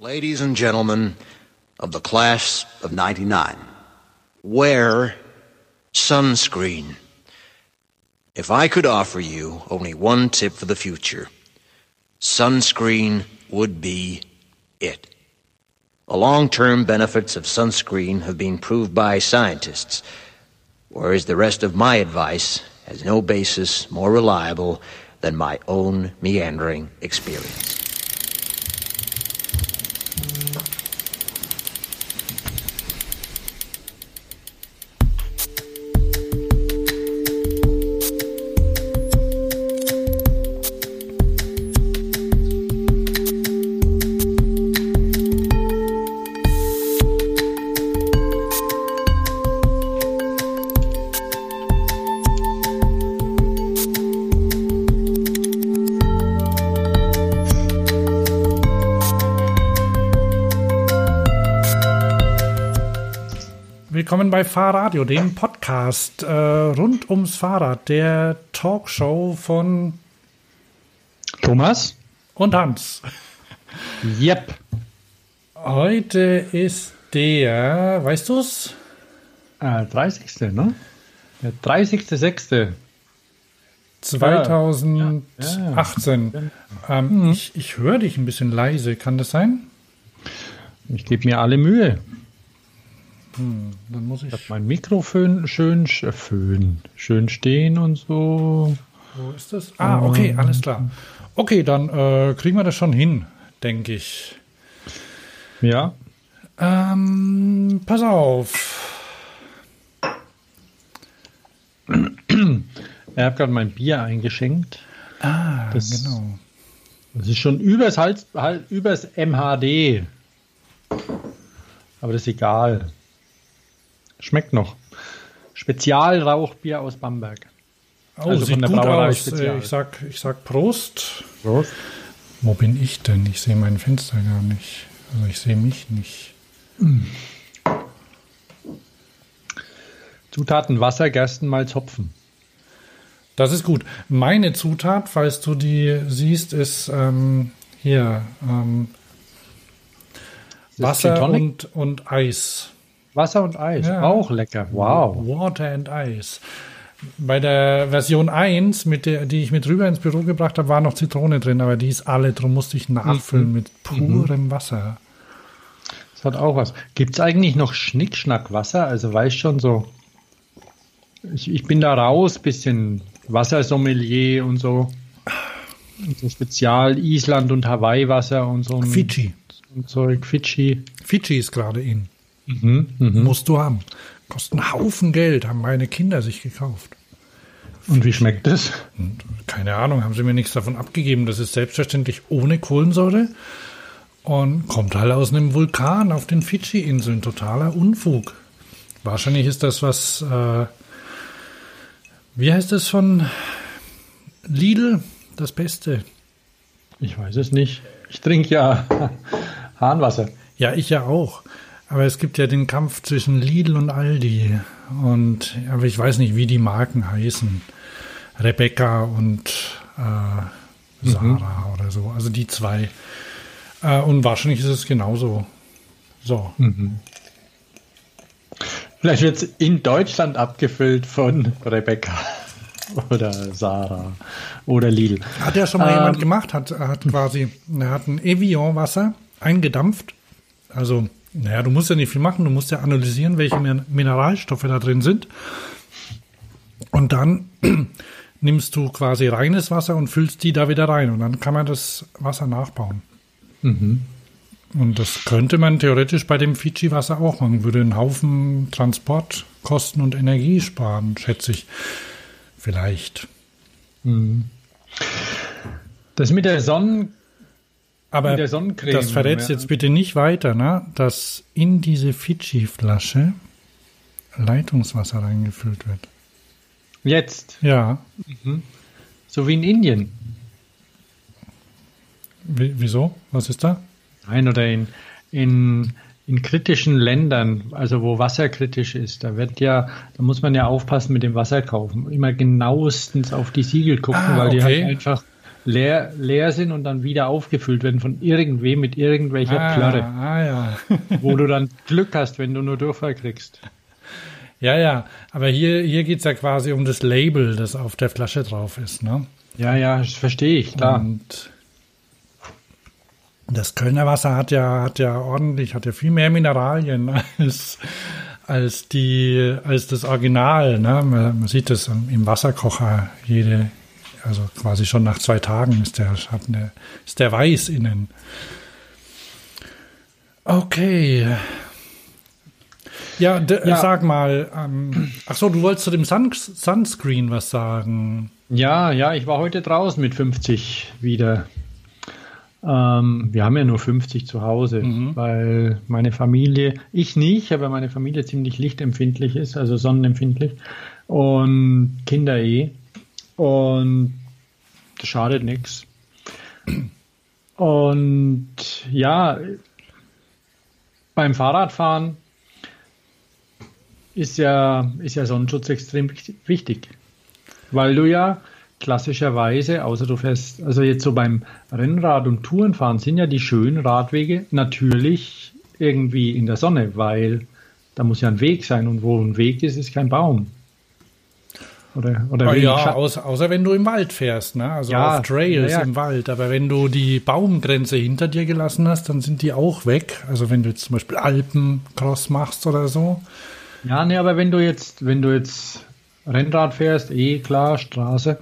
Ladies and gentlemen of the class of 99, wear sunscreen. If I could offer you only one tip for the future, sunscreen would be it. The long term benefits of sunscreen have been proved by scientists, whereas the rest of my advice has no basis more reliable than my own meandering experience. Bei Fahrradio, dem Podcast äh, rund ums Fahrrad, der Talkshow von Thomas und Hans. Yep. Heute ist der, weißt du's? Äh, 30. ne? Der 30.06. 2018. Ja, Ähm, ich ich höre dich ein bisschen leise, kann das sein? Ich gebe mir alle Mühe. Dann muss ich. Ich habe mein Mikrofon schön, sch- äh, schön stehen und so. Wo ist das? Ah, okay, alles klar. Okay, dann äh, kriegen wir das schon hin, denke ich. Ja. Ähm, pass auf. Ich habe gerade mein Bier eingeschenkt. Ah, Das- genau. Das ist schon übers Hals, übers MHD. Aber das ist egal. Schmeckt noch. Spezialrauchbier aus Bamberg. Oh, Also sieht von der gut Brauerei aus. Spezial. Ich sag, ich sag Prost. Prost. Wo bin ich denn? Ich sehe mein Fenster gar nicht. Also ich sehe mich nicht. Zutaten Wasser, Gerstenmalz, Hopfen. Das ist gut. Meine Zutat, falls du die siehst, ist ähm, hier ähm, Wasser und, und Eis. Wasser und Eis. Ja. Auch lecker. Wow. Water and Ice. Bei der Version 1, mit der, die ich mit rüber ins Büro gebracht habe, war noch Zitrone drin, aber die ist alle, darum musste ich nachfüllen mit purem Wasser. Das hat auch was. Gibt es eigentlich noch Schnickschnack-Wasser? Also weißt schon so. Ich, ich bin da raus, bisschen Wassersommelier und so. Und so Spezial Island und Hawaii Wasser und so Fidschi. und Zeug. Fidschi. Fidschi ist gerade in. Mhm, mhm. Musst du haben. Kostet einen Haufen Geld, haben meine Kinder sich gekauft. Und wie schmeckt das? Keine Ahnung, haben sie mir nichts davon abgegeben. Das ist selbstverständlich ohne Kohlensäure und kommt halt aus einem Vulkan auf den Fidschi-Inseln. Totaler Unfug. Wahrscheinlich ist das was, äh, wie heißt das von Lidl? Das Beste. Ich weiß es nicht. Ich trinke ja Hahnwasser. Ja, ich ja auch. Aber es gibt ja den Kampf zwischen Lidl und Aldi. Und aber ich weiß nicht, wie die Marken heißen. Rebecca und äh, Sarah oder so. Also die zwei. Äh, und wahrscheinlich ist es genauso. So. Vielleicht wird es in Deutschland abgefüllt von Rebecca oder Sarah oder Lidl. Hat ja schon mal Ähm. jemand gemacht, hat, hat quasi, er hat ein Evian-Wasser eingedampft. Also, naja, du musst ja nicht viel machen, du musst ja analysieren, welche Min- Mineralstoffe da drin sind. Und dann nimmst du quasi reines Wasser und füllst die da wieder rein. Und dann kann man das Wasser nachbauen. Und das könnte man theoretisch bei dem Fidschi-Wasser auch machen. Würde einen Haufen Transportkosten und Energie sparen, schätze ich. Vielleicht. Das mit der Sonnen Aber das verrätst ja. jetzt bitte nicht weiter, ne? dass in diese Fidschi-Flasche Leitungswasser reingefüllt wird. jetzt, Ja. so wie in Indien. Wie, wieso? Was ist da? Nein, oder in, in, in kritischen Ländern, also wo Wasser kritisch ist, da wird ja, da muss man ja aufpassen mit dem Wasser kaufen. Immer genauestens auf die Siegel gucken, Ah, weil die okay. halt einfach leer, leer sind und dann wieder aufgefüllt werden von irgendwem mit irgendwelcher ah, Plörre. Ah, ja. wo du dann Glück hast, wenn du nur Durchfall kriegst. Ja, ja, aber hier, hier geht es ja quasi um das Label, das auf der Flasche drauf ist, ne? Ja, ja, das verstehe ich, klar. Und das Kölner Wasser hat ja, hat ja ordentlich, hat ja viel mehr Mineralien als, als die, als das Original, ne? Man, man sieht das im Wasserkocher jede, also quasi schon nach zwei Tagen ist der, hat eine, ist der weiß innen. Okay. Ja, ja. sag mal, ähm, ach so, du wolltest zu dem Sun Sunscreen was sagen. Ja, ja, ich war heute draußen mit 50 wieder. Ähm, wir haben ja nur 50 zu Hause, mhm. weil meine Familie, ich nicht, aber meine Familie ziemlich lichtempfindlich ist, also sonnenempfindlich und Kinder eh. Und das schadet nichts. Und ja, beim Fahrradfahren ist ja, ist ja Sonnenschutz extrem wichtig. Weil du ja klassischerweise, außer du fährst, also jetzt so beim Rennrad- und Tourenfahren sind ja die schönen Radwege natürlich irgendwie in der Sonne, weil da muss ja ein Weg sein und wo ein Weg ist, ist kein Baum. Oder, oder oh, ja, außer, außer, wenn du im Wald fährst, ne? also ja, auf Trails ja, ja. im Wald. Aber wenn du die Baumgrenze hinter dir gelassen hast, dann sind die auch weg. Also wenn du jetzt zum Beispiel Alpencross machst oder so. Ja, nee, aber wenn du jetzt, wenn du jetzt Rennrad fährst, eh klar, Straße.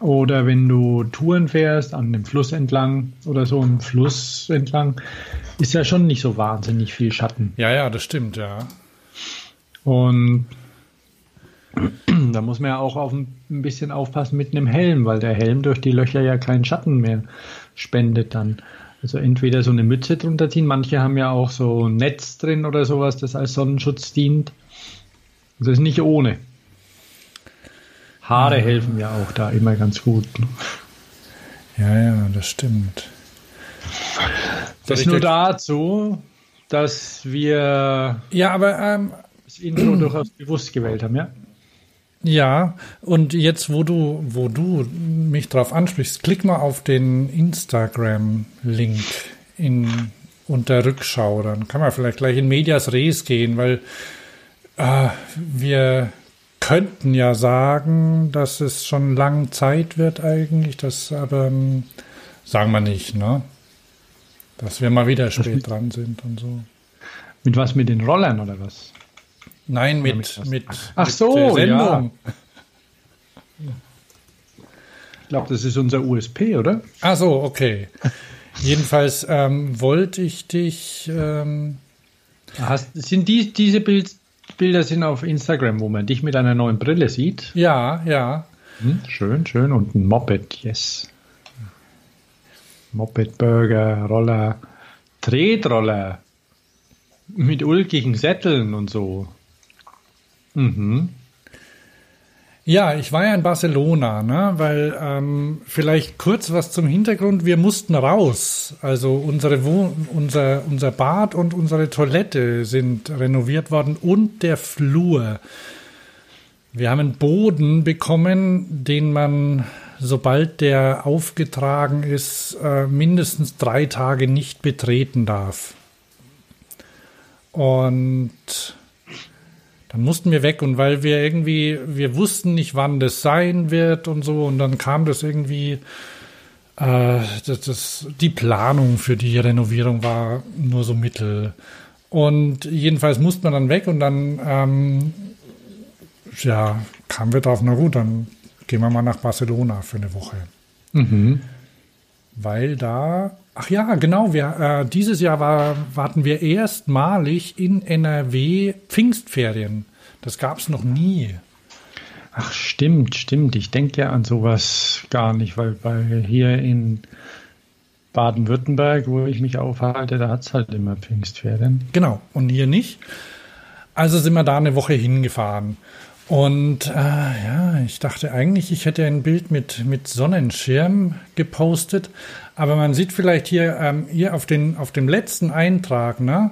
Oder wenn du Touren fährst, an dem Fluss entlang oder so im Fluss entlang, ist ja schon nicht so wahnsinnig viel Schatten. Ja, ja, das stimmt, ja. Und da muss man ja auch auf ein, bisschen aufpassen mit einem Helm, weil der Helm durch die Löcher ja keinen Schatten mehr spendet dann. Also entweder so eine Mütze drunter ziehen, manche haben ja auch so ein Netz drin oder sowas, das als Sonnenschutz dient. Das ist nicht ohne. Haare helfen ja auch da immer ganz gut. Ne? Ja, ja, das stimmt. Das nur dazu, dass wir ja, aber ähm, das Intro durchaus bewusst gewählt haben, ja. Ja, und jetzt, wo du, wo du mich drauf ansprichst, klick mal auf den Instagram-Link in unter Rückschau. Dann kann man vielleicht gleich in Medias Res gehen, weil äh, wir könnten ja sagen, dass es schon lang Zeit wird eigentlich, das aber ähm, sagen wir nicht, ne? Dass wir mal wieder spät dran sind und so. Mit was? Mit den Rollern oder was? Nein, mit, mit, mit, Ach mit so, der Sendung. Ja. Ich glaube, das ist unser USP, oder? Ach so, okay. Jedenfalls ähm, wollte ich dich. Ähm, Hast, sind die, diese Bild, Bilder sind auf Instagram, wo man dich mit einer neuen Brille sieht? Ja, ja. Hm, schön, schön. Und ein Moped, yes. Moped, Burger, Roller, Tretroller mit ulkigen Sätteln und so. Mhm. Ja, ich war ja in Barcelona, ne? weil ähm, vielleicht kurz was zum Hintergrund. Wir mussten raus. Also unsere Wohn unser, unser Bad und unsere Toilette sind renoviert worden und der Flur. Wir haben einen Boden bekommen, den man, sobald der aufgetragen ist, äh, mindestens drei Tage nicht betreten darf. Und dann mussten wir weg und weil wir irgendwie, wir wussten nicht, wann das sein wird und so und dann kam das irgendwie, äh, das, das, die Planung für die Renovierung war nur so mittel. Und jedenfalls musste man dann weg und dann, ähm, ja, kamen wir drauf, na gut, dann gehen wir mal nach Barcelona für eine Woche. Mhm. Weil da Ach ja, genau. Wir, äh, dieses Jahr war, warten wir erstmalig in NRW Pfingstferien. Das gab es noch nie. Ach, stimmt, stimmt. Ich denke ja an sowas gar nicht, weil bei hier in Baden-Württemberg, wo ich mich aufhalte, da hat es halt immer Pfingstferien. Genau, und hier nicht. Also sind wir da eine Woche hingefahren. Und äh, ja, ich dachte eigentlich, ich hätte ein Bild mit, mit Sonnenschirm gepostet, aber man sieht vielleicht hier, ähm, hier auf, den, auf dem letzten Eintrag, ne,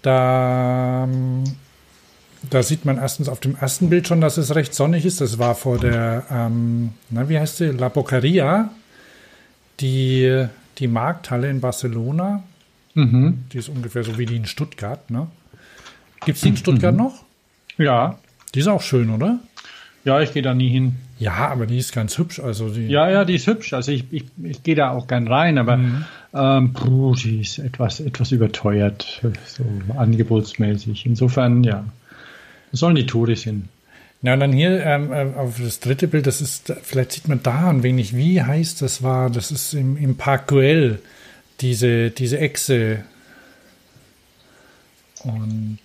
da, ähm, da sieht man erstens auf dem ersten Bild schon, dass es recht sonnig ist. Das war vor der, ähm, na, wie heißt sie, La Boqueria die, die Markthalle in Barcelona. Mhm. Die ist ungefähr so wie die in Stuttgart. Ne? Gibt es die in Stuttgart noch? Ja. Die ist auch schön, oder? Ja, ich gehe da nie hin. Ja, aber die ist ganz hübsch. Also die, Ja, ja, die ist hübsch. Also ich, ich, ich gehe da auch gern rein, aber Mhm. ähm, puh, die ist etwas, etwas überteuert, so angebotsmäßig. Insofern, ja. Sollen die Touris hin. Ja, und dann hier ähm, äh, auf das dritte Bild, das ist, vielleicht sieht man da ein wenig, wie heißt das war, das ist im, im Park Güell, diese, diese Echse. Und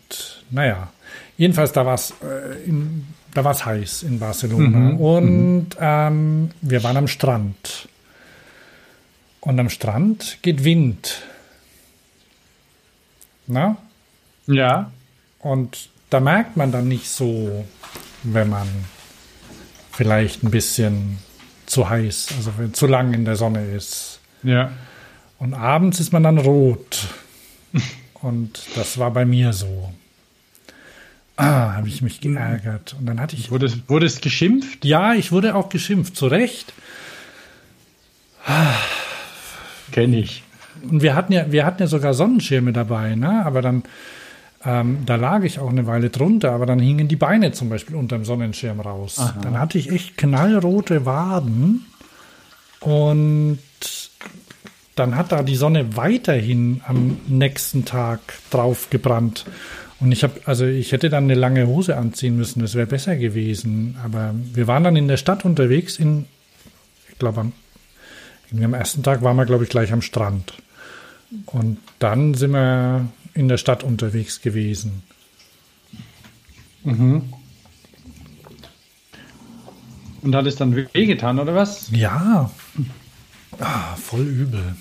naja, jedenfalls da war es äh, in- da war's heiß in Barcelona. und ähm, wir waren am Strand. Und am Strand geht Wind. Na? Ja. Und da merkt man dann nicht so, wenn man vielleicht ein bisschen zu heiß, also wenn zu lang in der Sonne ist. Ja. Und abends ist man dann rot. Und das war bei mir so. Ah, habe ich mich geärgert. Und dann hatte ich. Wurde, es- wurde es geschimpft? Ja, ich wurde auch geschimpft, zu Recht. Kenne ich. Und wir hatten ja, wir hatten ja sogar Sonnenschirme dabei, ne? Aber dann, ähm, da lag ich auch eine Weile drunter, aber dann hingen die Beine zum Beispiel unter dem Sonnenschirm raus. Dann hatte ich echt knallrote Waden und dann hat da die Sonne weiterhin am nächsten Tag drauf gebrannt. Und ich habe, also ich hätte dann eine lange Hose anziehen müssen, das wäre besser gewesen. Aber wir waren dann in der Stadt unterwegs, in, ich glaube, am am ersten Tag waren wir, glaube ich, gleich am Strand. Und dann sind wir in der Stadt unterwegs gewesen. Und hat es dann wehgetan, oder was? Ja. Ah, voll übel.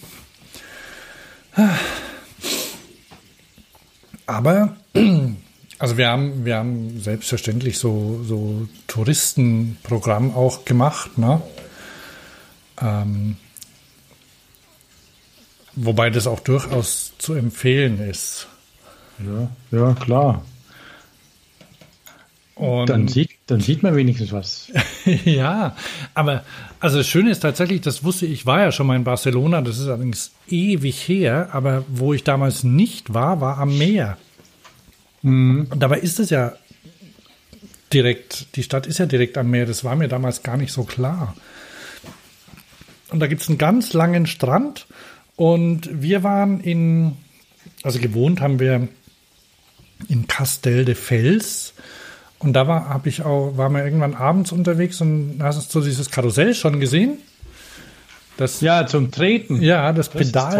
Aber, also wir haben, wir haben selbstverständlich so, so Touristenprogramm auch gemacht, ne? Ähm, wobei das auch durchaus zu empfehlen ist. Ja, ja, klar. Und Dann sieht, dann sieht man wenigstens was. ja, aber also das Schöne ist tatsächlich, das wusste ich, war ja schon mal in Barcelona, das ist allerdings ewig her, aber wo ich damals nicht war, war am Meer. Und dabei ist es ja direkt, die Stadt ist ja direkt am Meer, das war mir damals gar nicht so klar. Und da gibt es einen ganz langen Strand und wir waren in, also gewohnt haben wir in Castel de Fels. Und da war, habe ich auch, war mal irgendwann abends unterwegs und hast du dieses Karussell schon gesehen? Das, Ja, zum Treten. ja, das Das ist Pedal.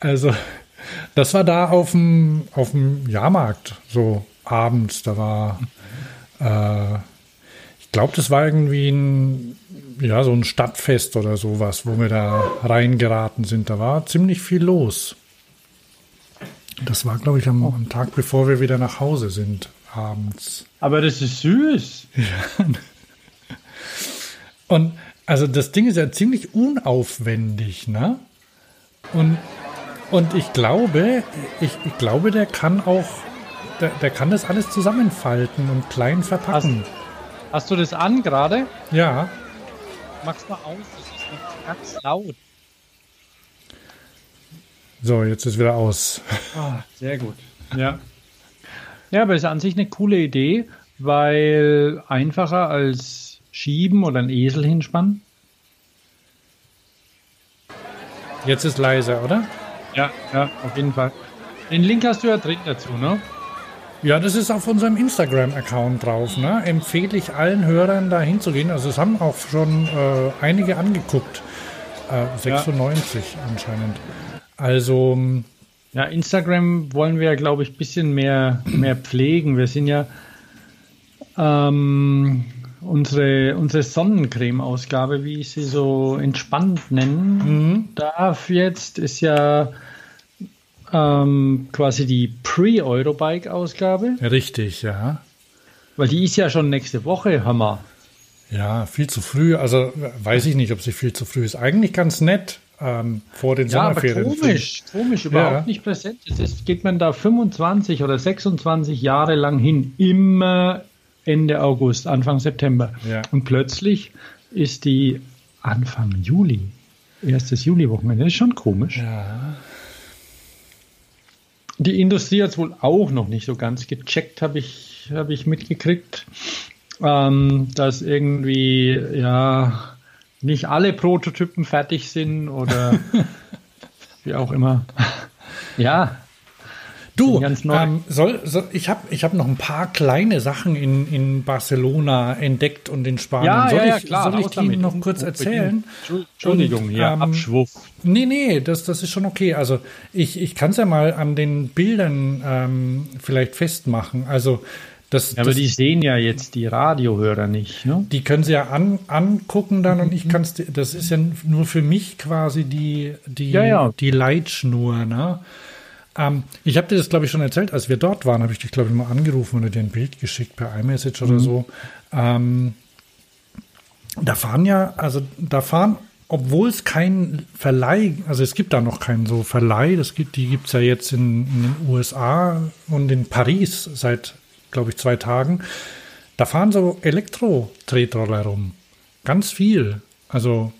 also, das war da auf dem, auf dem Jahrmarkt, so abends. Da war, äh, ich glaube, das war irgendwie ein, ja, so ein Stadtfest oder sowas, wo wir da reingeraten sind. Da war ziemlich viel los. Das war, glaube ich, am, am Tag, bevor wir wieder nach Hause sind, abends. Aber das ist süß. Und also das Ding ist ja ziemlich unaufwendig, ne? Und, und ich glaube, ich, ich glaube, der kann auch, der, der kann das alles zusammenfalten und klein verpacken. Hast du das an gerade? ja, Mach's mal aus, das ist ganz laut. So, jetzt ist wieder aus. Ah, sehr gut. Ja. Ja, aber ist an sich eine coole Idee, weil einfacher als schieben oder einen Esel hinspannen. Jetzt ist leiser, oder? Ja, ja, auf jeden Fall. Den Link hast du ja drin dazu, ne? Ja, das ist auf unserem Instagram-Account drauf. Ne? Empfehle ich allen Hörern da hinzugehen. Also es haben auch schon äh, einige angeguckt. Äh, 96 anscheinend. Also Ja, Instagram wollen wir, glaube ich, ein bisschen mehr, mehr pflegen. Wir sind ja ähm, unsere, unsere Sonnencreme-Ausgabe, wie ich sie so entspannt nennen darf jetzt, ist ja ähm, quasi die Pre-Eurobike-Ausgabe, richtig, ja. weil die ist ja schon nächste Woche, Hammer. Ja, viel zu früh. Also weiß ich nicht, ob sie viel zu früh ist. Eigentlich ganz nett ähm, vor den Ja, aber Sommerferien. komisch, komisch, überhaupt Ja. nicht präsent. Es ist, geht man da 25 oder 26 Jahre lang hin, immer Ende August, Anfang September. Ja. Und plötzlich ist die Anfang Juli. Erstes Juli-Wochenende. Ist schon komisch. Ja. Die Industrie hat es wohl auch noch nicht so ganz gecheckt, habe ich, hab ich mitgekriegt. Ähm, dass irgendwie, ja, nicht alle Prototypen fertig sind oder wie auch immer. ja, Du, ähm, soll, soll, ich habe ich hab noch ein paar kleine Sachen in, in Barcelona entdeckt und in Spanien. Ja, soll ja, ja, ich, klar. Soll ich die damit. noch kurz erzählen? Entschuldigung, ja, ähm, Abschwuff. Nee, nee, das, das ist schon okay. Also ich, ich kann es ja mal an den Bildern ähm, vielleicht festmachen. Also das, Ja, aber das, die sehen ja jetzt die Radiohörer nicht, ne? die können sie ja an, angucken dann und ich kann es, das ist ja nur für mich quasi die, die, Ja, ja. die Leitschnur. Ne? Ähm, ich habe dir das, glaube ich, schon erzählt, als wir dort waren, habe ich dich, glaube ich, mal angerufen oder dir ein Bild geschickt per iMessage oder so. Ähm, da fahren ja, also da fahren, obwohl es kein Verleih, also es gibt da noch keinen so Verleih, das gibt, die gibt es ja jetzt in, in den USA und in Paris seit, glaube ich, zwei Tagen. Da fahren so Elektro-Tretroller rum. Ganz viel. Also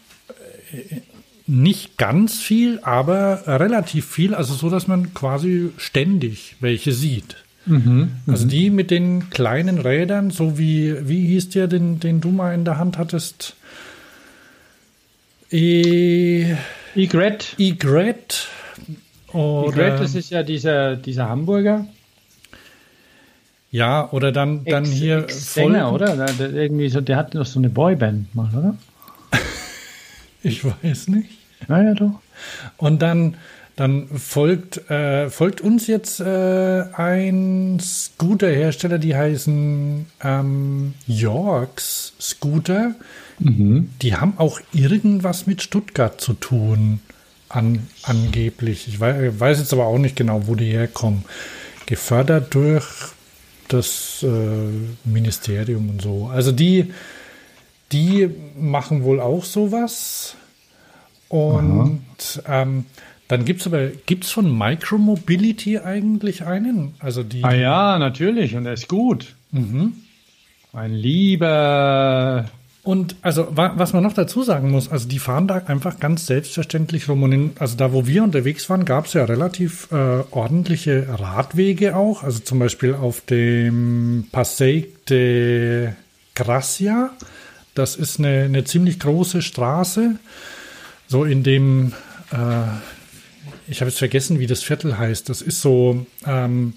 äh, nicht ganz viel, aber relativ viel, also so, dass man quasi ständig welche sieht. Also die mit den kleinen Rädern, so wie, wie hieß der, den, den du mal in der Hand hattest? E, Egret. Egret. Egret, das ist ja dieser, dieser Hamburger. Ja, oder dann, dann Ex- hier Ex-Sänger, folgend- oder? Der, der, irgendwie so, der hat noch so eine Boyband mal, oder? Ich weiß nicht. Naja, doch. Und dann, dann folgt, äh, folgt uns jetzt äh, ein Scooterhersteller, die heißen ähm, Yorks Scooter. Die haben auch irgendwas mit Stuttgart zu tun, an, angeblich. Ich weiß, weiß jetzt aber auch nicht genau, wo die herkommen. Gefördert durch das äh, Ministerium und so. Also die, die machen wohl auch sowas. Und ähm, dann gibt es aber, gibt es von Micromobility eigentlich einen? Also die, Ah ja, natürlich. Und er ist gut. Ein lieber. Und also wa was man noch dazu sagen muss, also die fahren da einfach ganz selbstverständlich rum. Und in, also da, wo wir unterwegs waren, gab es ja relativ äh, ordentliche Radwege auch. Also zum Beispiel auf dem Passeig de Gracia. Das ist eine, eine ziemlich große Straße. So in dem, äh, ich habe jetzt vergessen, wie das Viertel heißt. Das ist so, ähm,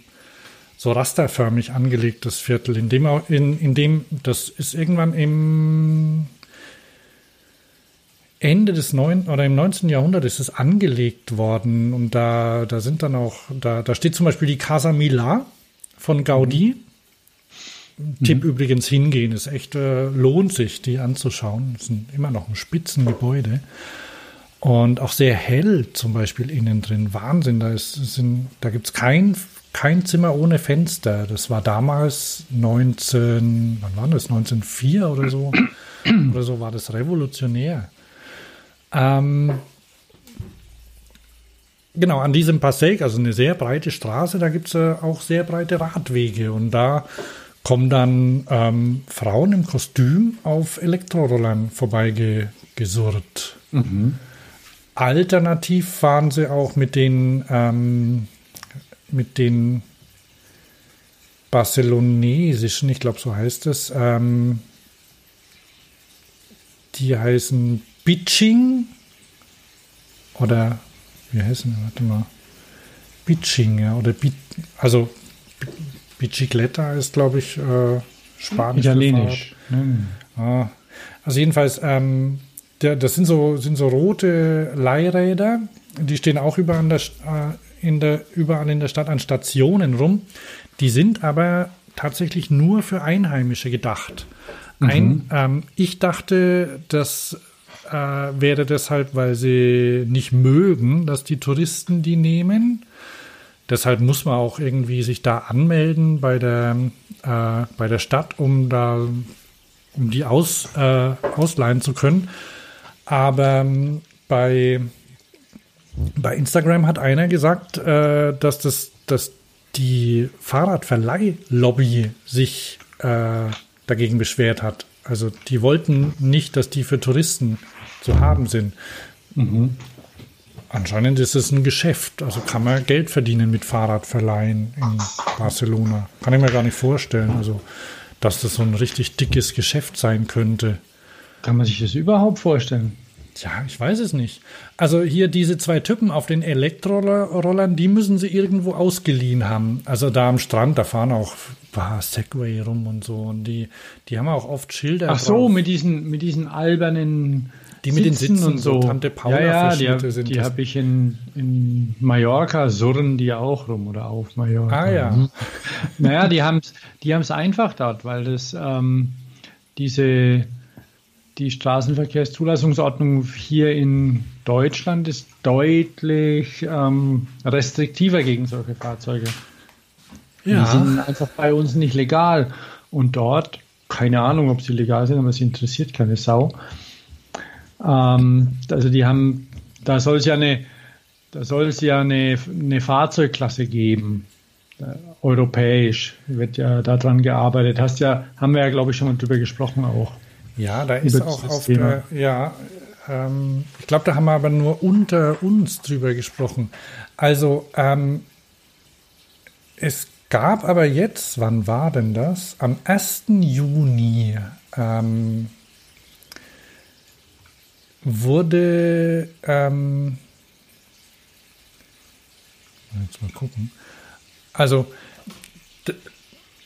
so rasterförmig angelegtes Viertel, in dem, in, in dem das ist irgendwann im Ende des 9. oder im 19. Jahrhundert ist es angelegt worden und da, da sind dann auch, da, da steht zum Beispiel die Casa Mila von Gaudi. Tipp übrigens hingehen, ist echt, äh, lohnt sich, die anzuschauen. Es sind immer noch ein Spitzengebäude. Und auch sehr hell zum Beispiel innen drin. Wahnsinn, da, ist, sind, da gibt es kein, kein Zimmer ohne Fenster. Das war damals 19, wann war das? 1904 oder so? oder so war das revolutionär. Ähm, genau, an diesem Passeg, also eine sehr breite Straße, da gibt es äh, auch sehr breite Radwege. Und da kommen dann ähm, Frauen im Kostüm auf Elektrorollern vorbeigesurrt. Alternativ fahren sie auch mit den, ähm, mit den barcelonesischen, ich glaube, so heißt es, ähm, die heißen Bitching oder wie heißen die? Warte mal. Bitching, ja, oder Bit, also B- Bicicletta ist, glaube ich, äh, Spanisch. Italienisch. Ne? Ah, also jedenfalls, ähm, der, das sind so, sind so rote Leihräder, die stehen auch überall in, der, äh, in der, überall in der Stadt an Stationen rum. Die sind aber tatsächlich nur für Einheimische gedacht. Ein, ähm, ich dachte, das äh, wäre deshalb, weil sie nicht mögen, dass die Touristen die nehmen. Deshalb muss man auch irgendwie sich da anmelden bei der, äh, bei der Stadt, um da um die aus, äh, ausleihen zu können. Aber ähm, bei, bei Instagram hat einer gesagt, äh, dass, das, dass die Fahrradverleihlobby sich äh, dagegen beschwert hat. Also die wollten nicht, dass die für Touristen zu haben sind. Mhm. Anscheinend ist es ein Geschäft. Also kann man Geld verdienen mit Fahrradverleihen in Barcelona. Kann ich mir gar nicht vorstellen. Also, dass das so ein richtig dickes Geschäft sein könnte. Kann man sich das überhaupt vorstellen? Ja, ich weiß es nicht. Also hier diese zwei Typen auf den Elektrorollern, die müssen sie irgendwo ausgeliehen haben. Also da am Strand, da fahren auch ein Segway rum und so. Und die, die haben auch oft Schilder. Ach so, drauf. mit diesen, mit diesen albernen die mit den Sitzen und so. Tante Paula ja, ja, die, sind die habe ich in, in Mallorca, surren die auch rum oder auf Mallorca. Ah ja. naja, die haben es die einfach dort, weil das ähm, diese die Straßenverkehrszulassungsordnung hier in Deutschland ist deutlich ähm, restriktiver gegen solche Fahrzeuge. Ja. Die sind einfach bei uns nicht legal. Und dort, keine Ahnung, ob sie legal sind, aber es interessiert keine Sau. Ähm, also die haben, da soll es ja eine, da soll es ja eine, eine Fahrzeugklasse geben. Europäisch wird ja daran gearbeitet. Hast ja, haben wir ja, glaube ich, schon mal drüber gesprochen auch. Ja, da ist auch auf Thema. der, ja, ähm, ich glaube, da haben wir aber nur unter uns drüber gesprochen. Also, ähm, es gab aber jetzt, wann war denn das? Am 1. Juni ähm, wurde, ähm, jetzt mal gucken. Also,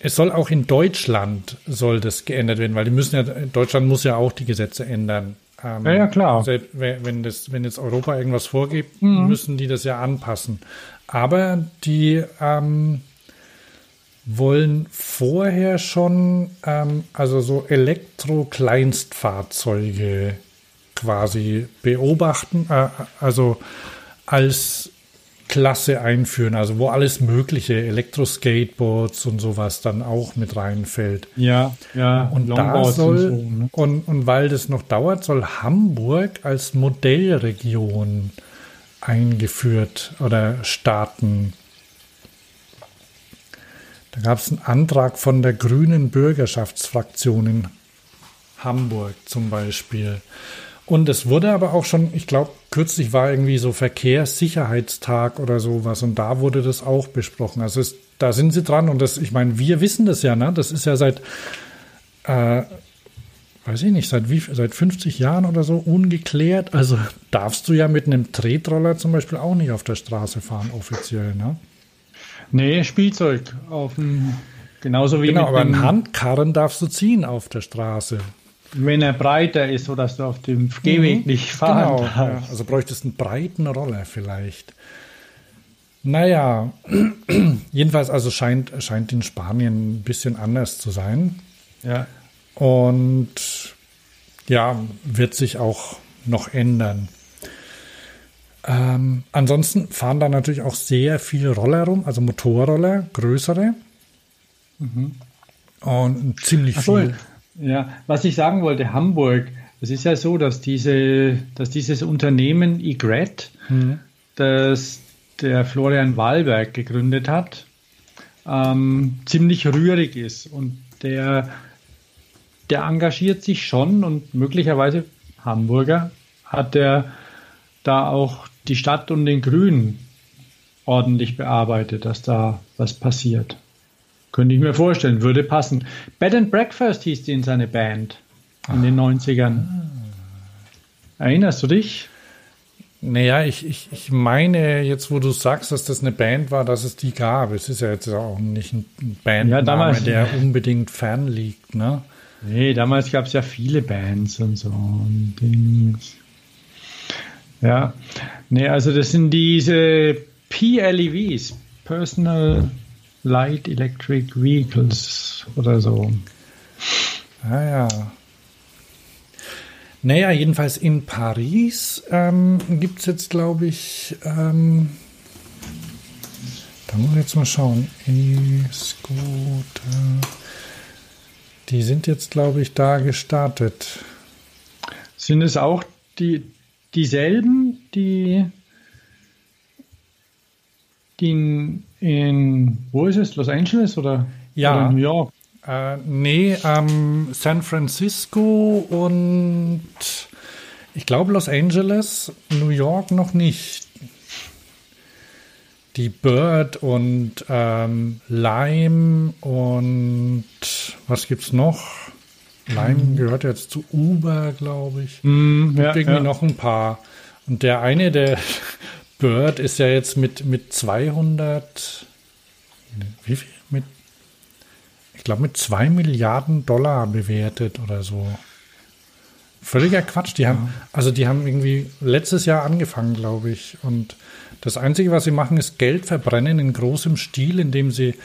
es soll auch in Deutschland soll das geändert werden, weil die müssen ja, Deutschland muss ja auch die Gesetze ändern. Ähm, ja, ja, klar. Selbst wenn, das, wenn jetzt Europa irgendwas vorgibt, mhm. müssen die das ja anpassen. Aber die ähm, wollen vorher schon, ähm, also so Elektro-Kleinstfahrzeuge quasi beobachten, äh, also als Klasse einführen, also wo alles mögliche, Elektroskateboards und sowas dann auch mit reinfällt. Ja, ja. Und da soll, und, so, ne? und, und weil das noch dauert, soll Hamburg als Modellregion eingeführt oder starten. Da gab es einen Antrag von der Grünen Bürgerschaftsfraktion in Hamburg zum Beispiel. Und es wurde aber auch schon, ich glaube, kürzlich war irgendwie so Verkehrssicherheitstag oder sowas und da wurde das auch besprochen. Also es, da sind sie dran und das, ich meine, wir wissen das ja, ne? Das ist ja seit, äh, weiß ich nicht, seit wie, seit 50 Jahren oder so ungeklärt. Also darfst du ja mit einem Tretroller zum Beispiel auch nicht auf der Straße fahren, offiziell, ne? Nee, Spielzeug auf dem, genauso wie genau, aber einen Handkarren darfst du ziehen auf der Straße. Wenn er breiter ist, sodass du auf dem Gehweg mhm, nicht fahren genau, Ja, also bräuchtest einen breiten Roller vielleicht. Naja, jedenfalls also scheint, scheint in Spanien ein bisschen anders zu sein. Ja. Und ja, wird sich auch noch ändern. Ähm, ansonsten fahren da natürlich auch sehr viele Roller rum, also Motorroller, größere. Mhm. Und ziemlich Ach, viel. Ja, was ich sagen wollte, Hamburg, es ist ja so, dass, diese, dass dieses Unternehmen IGRET, mhm. das der Florian Wahlberg gegründet hat, ähm, ziemlich rührig ist. Und der, der engagiert sich schon und möglicherweise Hamburger hat er da auch die Stadt und den Grünen ordentlich bearbeitet, dass da was passiert. Könnte ich mir vorstellen, würde passen. Bed and Breakfast hieß die in seine Band in ah. den 90ern. Erinnerst du dich? Naja, ich, ich, ich meine, jetzt wo du sagst, dass das eine Band war, dass es die gab. Es ist ja jetzt auch nicht ein Bandname, ja, der unbedingt fern liegt, ne? Nee, damals gab es ja viele Bands und so und Dings. Ja, nee, also das sind diese PLEVs, Personal Light Electric Vehicles oder so. Ah ja. Naja, jedenfalls in Paris ähm, gibt es jetzt, glaube ich, ähm, da muss ich jetzt mal schauen. E-Scooter. Die sind jetzt, glaube ich, da gestartet. Sind es auch die, dieselben, die in, in, wo ist es? Los Angeles oder, ja, oder New York? Äh, nee, ähm, San Francisco und ich glaube Los Angeles, New York noch nicht. Die Bird und ähm, Lime und was gibt's noch? Lime mhm. gehört jetzt zu Uber, glaube ich. Mm, ja, irgendwie ja. noch ein paar. Und der eine, der Bird, ist ja jetzt mit, mit 200, wie viel? Mit, ich glaube, mit 2 Milliarden Dollar bewertet oder so. Völliger Quatsch. Die haben, also die haben irgendwie letztes Jahr angefangen, glaube ich. Und das Einzige, was sie machen, ist Geld verbrennen in großem Stil, indem sie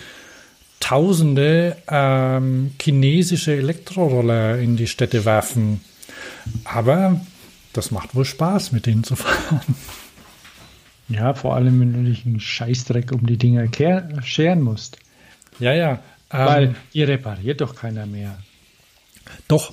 tausende ähm, chinesische Elektroroller in die Städte werfen. Aber das macht wohl Spaß, mit denen zu fahren. Ja, vor allem, wenn du dich einen Scheißdreck um die Dinger scheren musst. Ja, ja. Ähm, Weil ihr repariert doch keiner mehr. Doch.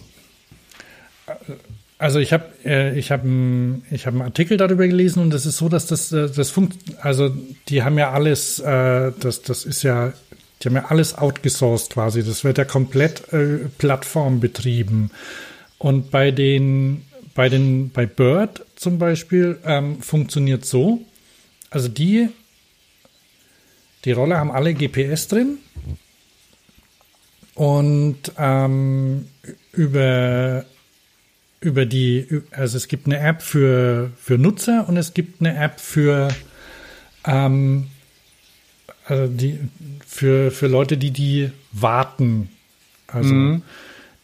Also ich habe äh, ich habe ich habe einen Artikel darüber gelesen und es ist so, dass das äh, das funkt also die haben ja alles äh, das das ist ja die haben ja alles outgesourced quasi. Das wird ja komplett äh, Plattform betrieben. Und bei den bei den bei Bird zum Beispiel ähm, funktioniert so, also die, die Roller haben alle GPS drin und ähm, über, über die, also es gibt eine App für, für Nutzer und es gibt eine App für, ähm, also die, für, für Leute, die die warten. Also mhm.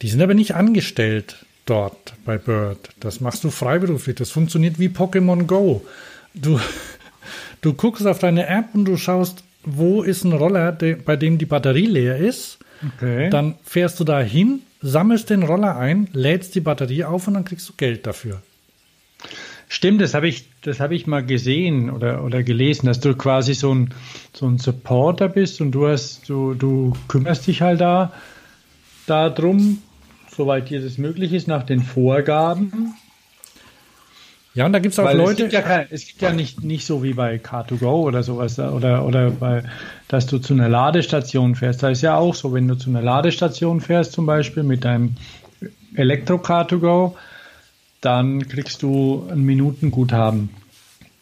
die sind aber nicht angestellt dort bei Bird. Das machst du freiberuflich. Das funktioniert wie Pokémon Go. Du, Du guckst auf deine App und du schaust, wo ist ein Roller, de, bei dem die Batterie leer ist. Okay. Dann fährst du da hin, sammelst den Roller ein, lädst die Batterie auf und dann kriegst du Geld dafür. Stimmt, das habe ich, das habe ich mal gesehen oder, oder gelesen, dass du quasi so ein, so ein Supporter bist und du hast, du, du kümmerst dich halt da darum, soweit dir das möglich ist, nach den Vorgaben ja, und da gibt es auch Weil Leute. Es gibt ja, kein, es gibt ja nicht, nicht so wie bei Car2Go oder sowas, oder, oder bei, dass du zu einer Ladestation fährst. Da ist ja auch so, wenn du zu einer Ladestation fährst, zum Beispiel mit deinem Elektro-Car2Go, dann kriegst du ein Minutenguthaben.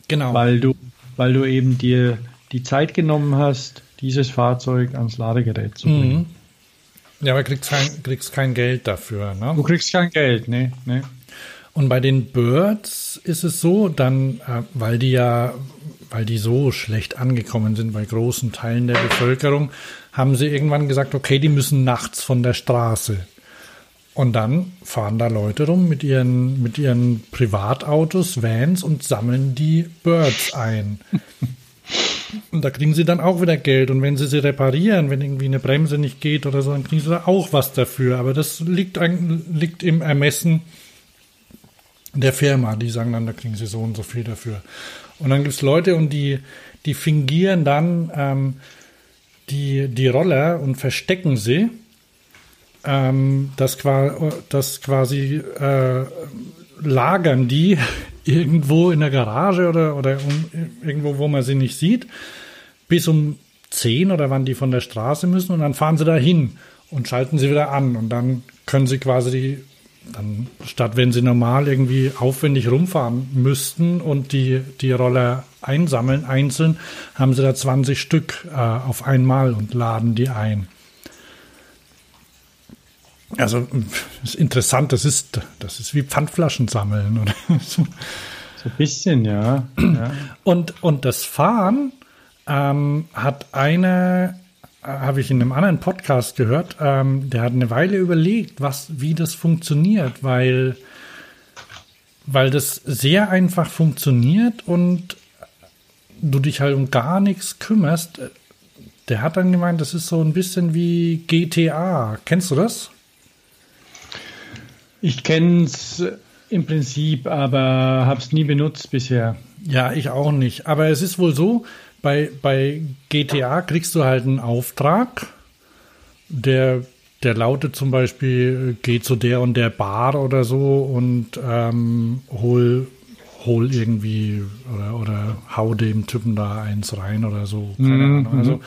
Genau. Weil du, weil du eben dir die Zeit genommen hast, dieses Fahrzeug ans Ladegerät zu bringen. Mhm. Ja, aber kriegst kein, kriegst kein Geld dafür, ne? Du kriegst kein Geld, ne, ne. Und bei den Birds ist es so, dann, äh, weil die ja, weil die so schlecht angekommen sind bei großen Teilen der Bevölkerung, haben sie irgendwann gesagt, okay, die müssen nachts von der Straße. Und dann fahren da Leute rum mit ihren, mit ihren Privatautos, Vans und sammeln die Birds ein. Und da kriegen sie dann auch wieder Geld. Und wenn sie sie reparieren, wenn irgendwie eine Bremse nicht geht oder so, dann kriegen sie da auch was dafür. Aber das liegt, liegt im Ermessen der Firma. Die sagen dann, da kriegen sie so und so viel dafür. Und dann gibt es Leute und die, die fingieren dann ähm, die, die Roller und verstecken sie. Ähm, das, das quasi äh, lagern die irgendwo in der Garage oder, oder um, irgendwo, wo man sie nicht sieht, bis um 10 oder wann die von der Straße müssen und dann fahren sie da hin und schalten sie wieder an und dann können sie quasi die dann statt wenn sie normal irgendwie aufwendig rumfahren müssten und die, die Roller einsammeln einzeln, haben sie da 20 Stück äh, auf einmal und laden die ein. Also ist interessant, das ist, das ist wie Pfandflaschen sammeln oder so. So ein bisschen, ja. ja. Und, und das Fahren ähm, hat eine habe ich in einem anderen Podcast gehört, ähm, der hat eine Weile überlegt, was, wie das funktioniert, weil, weil das sehr einfach funktioniert und du dich halt um gar nichts kümmerst. Der hat dann gemeint, das ist so ein bisschen wie GTA. Kennst du das? Ich kenne es im Prinzip, aber habe es nie benutzt bisher. Ja, ich auch nicht. Aber es ist wohl so, bei, bei GTA kriegst du halt einen Auftrag, der, der lautet zum Beispiel, geh zu der und der Bar oder so und ähm, hol, hol irgendwie oder, oder hau dem Typen da eins rein oder so. Mhm. Also,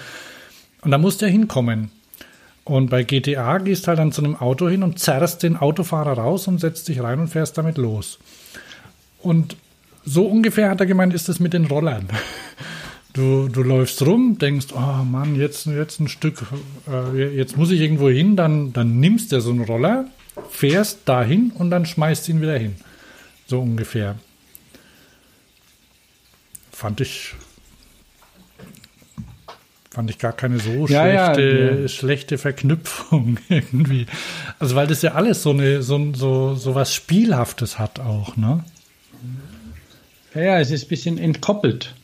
und da muss der hinkommen. Und bei GTA gehst halt dann zu einem Auto hin und zerrst den Autofahrer raus und setzt dich rein und fährst damit los. Und so ungefähr hat er gemeint, ist es mit den Rollern. Du, du läufst rum, denkst, oh Mann, jetzt, jetzt ein Stück, äh, jetzt muss ich irgendwo hin, dann, dann nimmst du so einen Roller, fährst dahin und dann schmeißt ihn wieder hin. So ungefähr. Fand ich, fand ich gar keine so Ja, ja, schlechte, ja. schlechte Verknüpfung irgendwie. Also weil das ja alles so eine, so, so, so was Spielhaftes hat auch, ne? Ja, ja, es ist ein bisschen entkoppelt.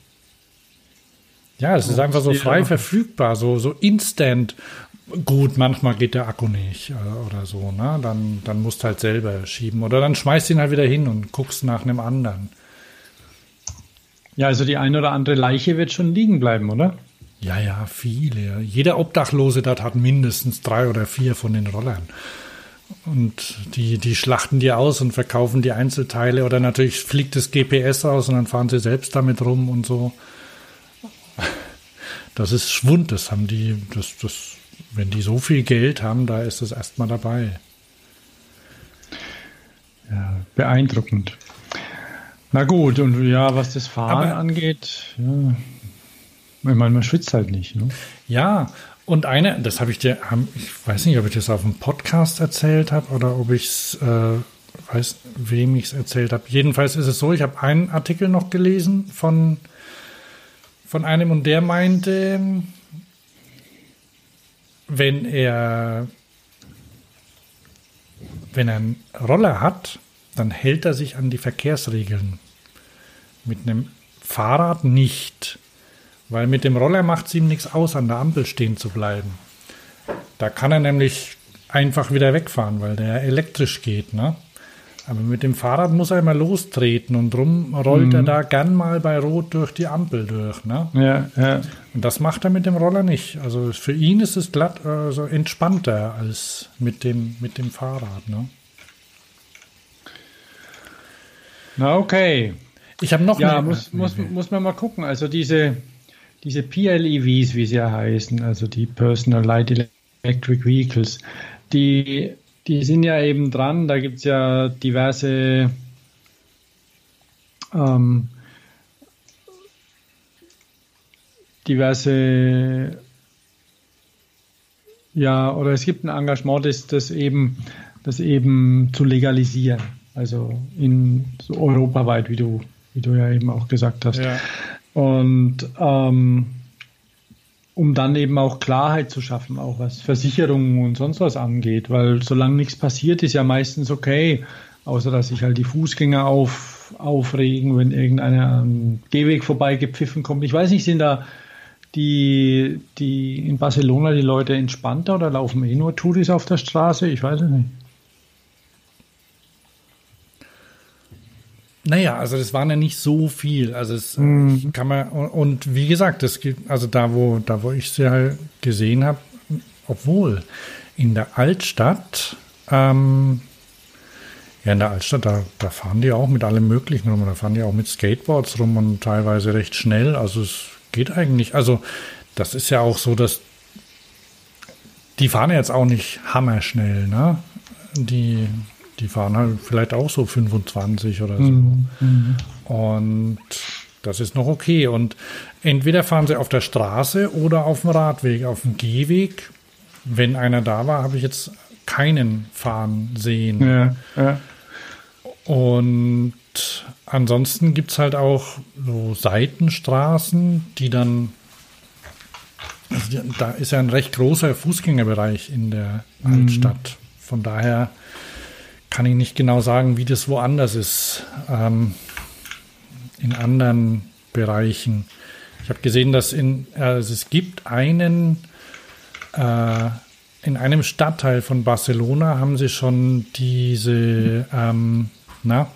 Ja, es ist einfach so frei verfügbar, so, so instant. Gut, manchmal geht der Akku nicht äh, oder so, ne? Dann, dann musst du halt selber schieben. Oder dann schmeißt ihn halt wieder hin und guckst nach einem anderen. Ja, also die eine oder andere Leiche wird schon liegen bleiben, oder? Ja, ja, viele. Jeder Obdachlose dort hat mindestens drei oder vier von den Rollern. Und die, die schlachten die aus und verkaufen die Einzelteile. Oder natürlich fliegt das GPS raus und dann fahren sie selbst damit rum und so. Das ist Schwund, das haben die, das, das, wenn die so viel Geld haben, da ist das erstmal dabei. Ja, beeindruckend. Na gut, und ja, was das Fahren Aber- angeht, ja. Ich meine, man schwitzt halt nicht. Ne? Ja, und eine, das habe ich dir, ich weiß nicht, ob ich das auf dem Podcast erzählt habe oder ob ich es, äh, weiß, wem ich es erzählt habe. Jedenfalls ist es so, ich habe einen Artikel noch gelesen von, von einem und der meinte, wenn er, wenn er einen Roller hat, dann hält er sich an die Verkehrsregeln. Mit einem Fahrrad nicht. Weil mit dem Roller macht es ihm nichts aus, an der Ampel stehen zu bleiben. Da kann er nämlich einfach wieder wegfahren, weil der elektrisch geht. Ne? Aber mit dem Fahrrad muss er immer lostreten und drum rollt er da gern mal bei Rot durch die Ampel durch. Ne? Ja, ja. Und das macht er mit dem Roller nicht. Also für ihn ist es glatt, also entspannter als mit dem, mit dem Fahrrad. Ne? Na okay. Ich habe noch Ja, eine- muss, muss, muss man mal gucken. Also diese, diese PLEVs, wie sie ja heißen, also die Personal Light Electric Vehicles, die, die sind ja eben dran. Da gibt es ja diverse ähm, diverse ja, oder es gibt ein Engagement, das, das eben das eben zu legalisieren. Also in so europaweit, wie du, wie du ja eben auch gesagt hast. Ja. Und ähm, um dann eben auch Klarheit zu schaffen, auch was Versicherungen und sonst was angeht, weil solange nichts passiert, ist ja meistens okay, außer dass sich halt die Fußgänger auf, aufregen, wenn irgendeiner am Gehweg vorbei gepfiffen kommt. Ich weiß nicht, sind da die, die in Barcelona die Leute entspannter oder laufen eh nur Touris auf der Straße? Ich weiß es nicht. Naja, also das waren ja nicht so viel. Also es äh, kann man und, und wie gesagt, das gibt also da wo da wo ich sie halt gesehen habe, obwohl in der Altstadt ähm, ja in der Altstadt da, da fahren die auch mit allem Möglichen rum, da fahren die auch mit Skateboards rum und teilweise recht schnell. Also es geht eigentlich. Also das ist ja auch so, dass die fahren jetzt auch nicht hammerschnell, ne? Die die fahren halt vielleicht auch so 25 oder so. Und das ist noch okay. Und entweder fahren sie auf der Straße oder auf dem Radweg, auf dem Gehweg. Wenn einer da war, habe ich jetzt keinen fahren sehen. Ja, ja. Und ansonsten gibt es halt auch so Seitenstraßen, die dann. Also da ist ja ein recht großer Fußgängerbereich in der Altstadt. Von daher kann ich nicht genau sagen, wie das woanders ist. Ähm, in anderen Bereichen. Ich habe gesehen, dass in, also es gibt einen, äh, in einem Stadtteil von Barcelona haben sie schon diese, ähm, na,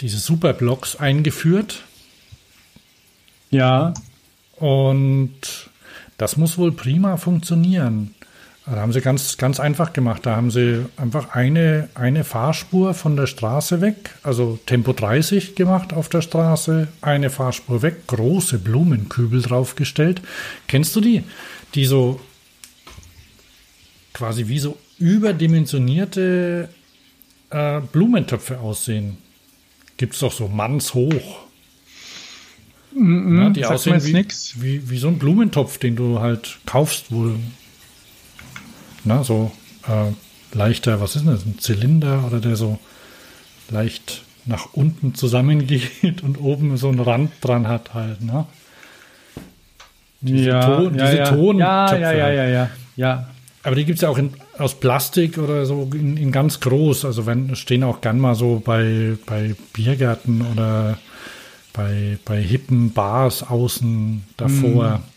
diese Superblocks eingeführt. Ja, Und das muss wohl prima funktionieren. Da haben sie ganz, ganz einfach gemacht. Da haben sie einfach eine, eine Fahrspur von der Straße weg, also Tempo 30 gemacht auf der Straße, eine Fahrspur weg, große Blumenkübel draufgestellt. Kennst du die? Die so quasi wie so überdimensionierte äh, Blumentöpfe aussehen. Gibt es doch so mannshoch. Mm Ja, die sagt mir aussehen wie, wie, wie so ein Blumentopf, den du halt kaufst, wo na, so äh, leichter, was ist denn das, ein Zylinder oder der so leicht nach unten zusammengeht und oben so einen Rand dran hat halt, ne? Diese ja, Ton- ja, diese ja. Tontöpfe ja, ja, ja, ja, ja, ja. Aber die gibt es ja auch in, aus Plastik oder so in, in ganz groß. Also wenn stehen auch gern mal so bei, bei Biergärten oder bei, bei hippen Bars außen davor. So,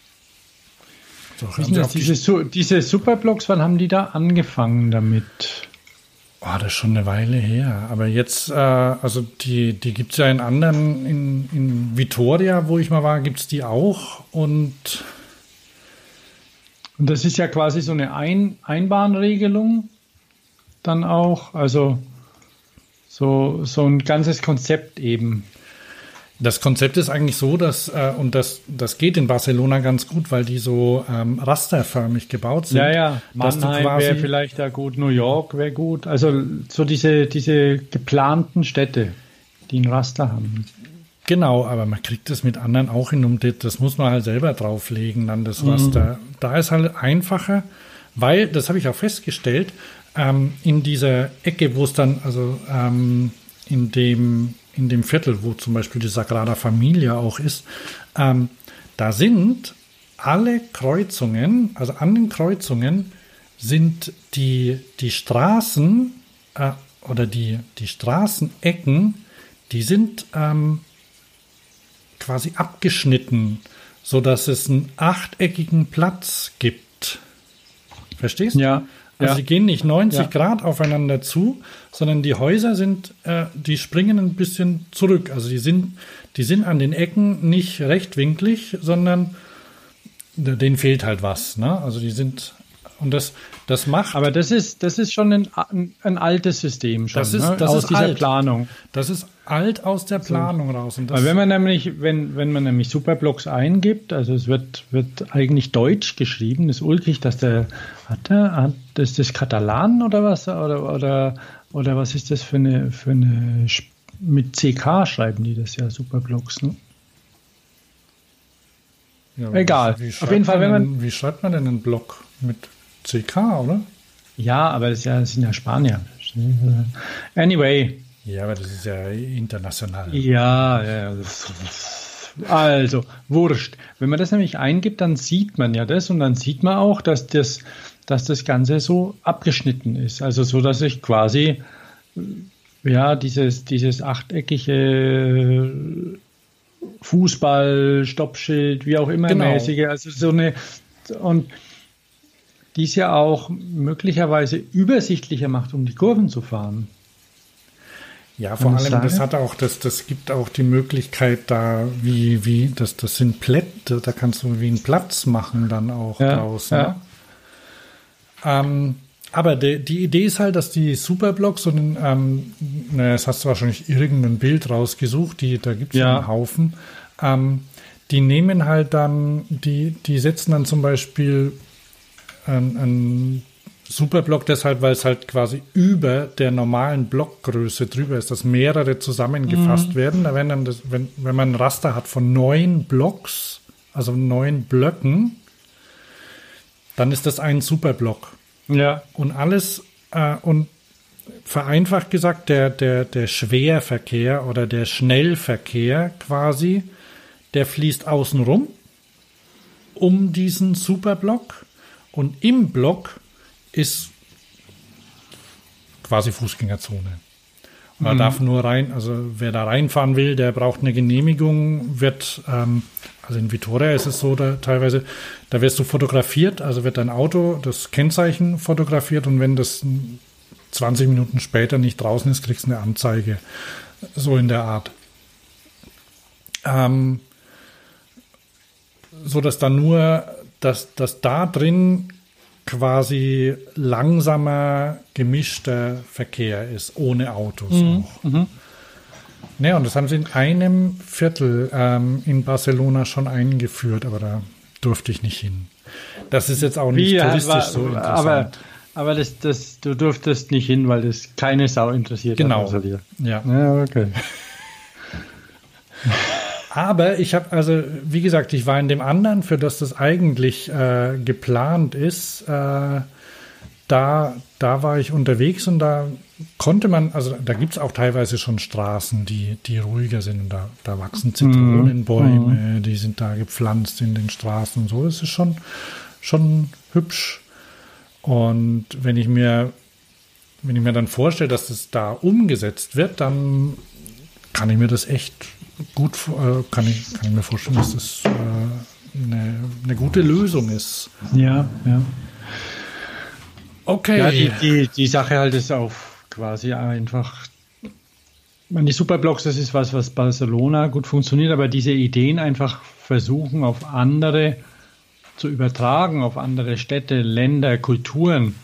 haben Wissen das, auch die, diese, Su diese Superblocks, wann haben die da angefangen damit? oh, das ist schon eine Weile her. Aber jetzt, äh, also die, die gibt es ja in anderen, in, in Vitoria, wo ich mal war, gibt es die auch. Und Und das ist ja quasi so eine Ein Einbahnregelung dann auch. Also so, so ein ganzes Konzept eben. Das Konzept ist eigentlich so, dass, äh, und das, das geht in Barcelona ganz gut, weil die so ähm, rasterförmig gebaut sind. Ja, ja. Mannheim wäre vielleicht da gut, New York wäre gut. Also so diese, diese geplanten Städte, die ein Raster haben. Genau, aber man kriegt das mit anderen auch hin, um das, muss man halt selber drauflegen, dann das Raster. Da ist halt einfacher, weil, das habe ich auch festgestellt, ähm, in dieser Ecke, wo es dann, also ähm, in dem, in dem Viertel, wo zum Beispiel die Sagrada Familia auch ist, ähm, da sind alle Kreuzungen, also an den Kreuzungen sind die, die Straßen äh, oder die, die Straßenecken, die sind ähm, quasi abgeschnitten, so dass es einen achteckigen Platz gibt. Verstehst du? Ja, Also sie gehen nicht 90 Ja. Grad aufeinander zu, sondern die Häuser sind, äh, die springen ein bisschen zurück. Also die sind, die sind an den Ecken nicht rechtwinklig, sondern denen fehlt halt was. Ne? Also die sind und das, das macht. Aber das ist, das ist schon ein, ein, ein altes System schon, Das ist- ne? das aus ist dieser alt. Planung. Das ist alt aus der Planung raus. Und das, Weil wenn man nämlich, wenn, wenn man nämlich Superblocks eingibt, also es wird, wird eigentlich Deutsch geschrieben, ist ulkig, dass der, hat der, hat, ist das Katalan oder was? Oder, oder, oder was ist das für eine, für eine, mit CK schreiben die das ja, Superblocks, ne? ja, egal. Wie Auf schreibt jeden Fall, wenn man- denn- Wie schreibt man denn einen Block mit CK, oder? Ja, aber das, ist ja, das sind ja Spanier. Anyway, Ja, aber das ist ja international. Ja, ja. Also, wurscht. Wenn man das nämlich eingibt, dann sieht man ja das und dann sieht man auch, dass das, dass das Ganze so abgeschnitten ist. Also so, dass ich quasi ja dieses, dieses achteckige Fußball, Stoppschild, wie auch immer Genau. mäßige, also so eine und dies ja auch möglicherweise übersichtlicher macht, um die Kurven zu fahren. Ja, vor allem, das sagen? hat auch, das, das gibt auch die Möglichkeit, da wie, wie, das, das sind Plätte, da kannst du wie einen Platz machen dann auch Ja, draus. ja. Ne? Ähm, aber die, die Idee ist halt, dass die Superblocks und ähm, naja, das hast du wahrscheinlich irgendein Bild rausgesucht, die, da gibt es Ja. einen Haufen. Ähm, die nehmen halt dann, die, die setzen dann zum Beispiel ein, ein Superblock deshalb, weil es halt quasi über der normalen Blockgröße drüber ist, dass mehrere zusammengefasst werden. Da werden dann das, wenn, wenn man ein Raster hat von neun Blocks, also neun Blöcken, dann ist das ein Superblock. Ja. Und alles, äh, und vereinfacht gesagt, der, der, der Schwerverkehr oder der Schnellverkehr quasi, der fließt außen rum um diesen Superblock und im Block ist quasi Fußgängerzone. Und da darf nur rein, also wer da reinfahren will, der braucht eine Genehmigung, wird, ähm, also in Vitoria ist es so, da teilweise, da wirst du fotografiert, also wird dein Auto, das Kennzeichen fotografiert und wenn das 20 Minuten später nicht draußen ist, kriegst du eine Anzeige. So in der Art. Ähm, so dass dann nur, dass, dass da drin quasi langsamer gemischter Verkehr ist, ohne Autos auch. Ne, und das haben sie in einem Viertel ähm, in Barcelona schon eingeführt, aber da durfte ich nicht hin. Das ist jetzt auch nicht Wie, touristisch war, so interessant. aber, Aber das, das, du durftest nicht hin, weil das keine Sau interessiert Genau. hat. dir. Ja. Ja, okay. Aber ich habe, also wie gesagt, ich war in dem anderen, für das das eigentlich äh, geplant ist, äh, da, da war ich unterwegs und da konnte man, also da gibt es auch teilweise schon Straßen, die, die ruhiger sind. Und da, da wachsen Zitronenbäume, die sind da gepflanzt in den Straßen und so. Das ist schon, schon hübsch. Und wenn ich mir, wenn ich mir dann vorstelle, dass das da umgesetzt wird, dann kann ich mir das echt gut, äh, kann ich, kann ich mir vorstellen, dass das äh, eine, eine gute Lösung ist. Ja, ja. Okay. Ja, die, die, die Sache halt ist auch quasi einfach. Die Superblocks, das ist was, was Barcelona gut funktioniert, aber diese Ideen einfach versuchen, auf andere zu übertragen, auf andere Städte, Länder, Kulturen.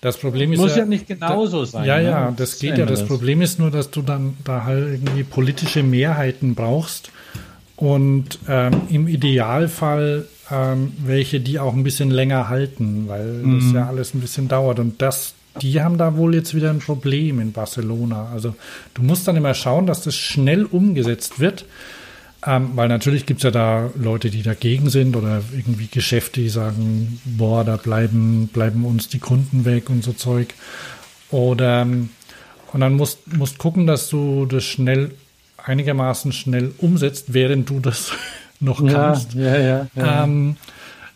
Das Problem ist Muss ja, ja nicht genauso sein. Ja, ne? ja, das geht ja. Das Problem ist nur, dass du dann da halt irgendwie politische Mehrheiten brauchst und ähm, im Idealfall ähm, welche, die auch ein bisschen länger halten, weil das ja alles ein bisschen dauert. Und das, die haben da wohl jetzt wieder ein Problem in Barcelona. Also du musst dann immer schauen, dass das schnell umgesetzt wird. Ähm, weil natürlich gibt es ja da Leute, die dagegen sind oder irgendwie Geschäfte, die sagen, boah, da bleiben, bleiben uns die Kunden weg und so Zeug. Oder und dann musst, musst gucken, dass du das schnell, einigermaßen schnell umsetzt, während du das noch kannst. ja, ja. ja. Ähm,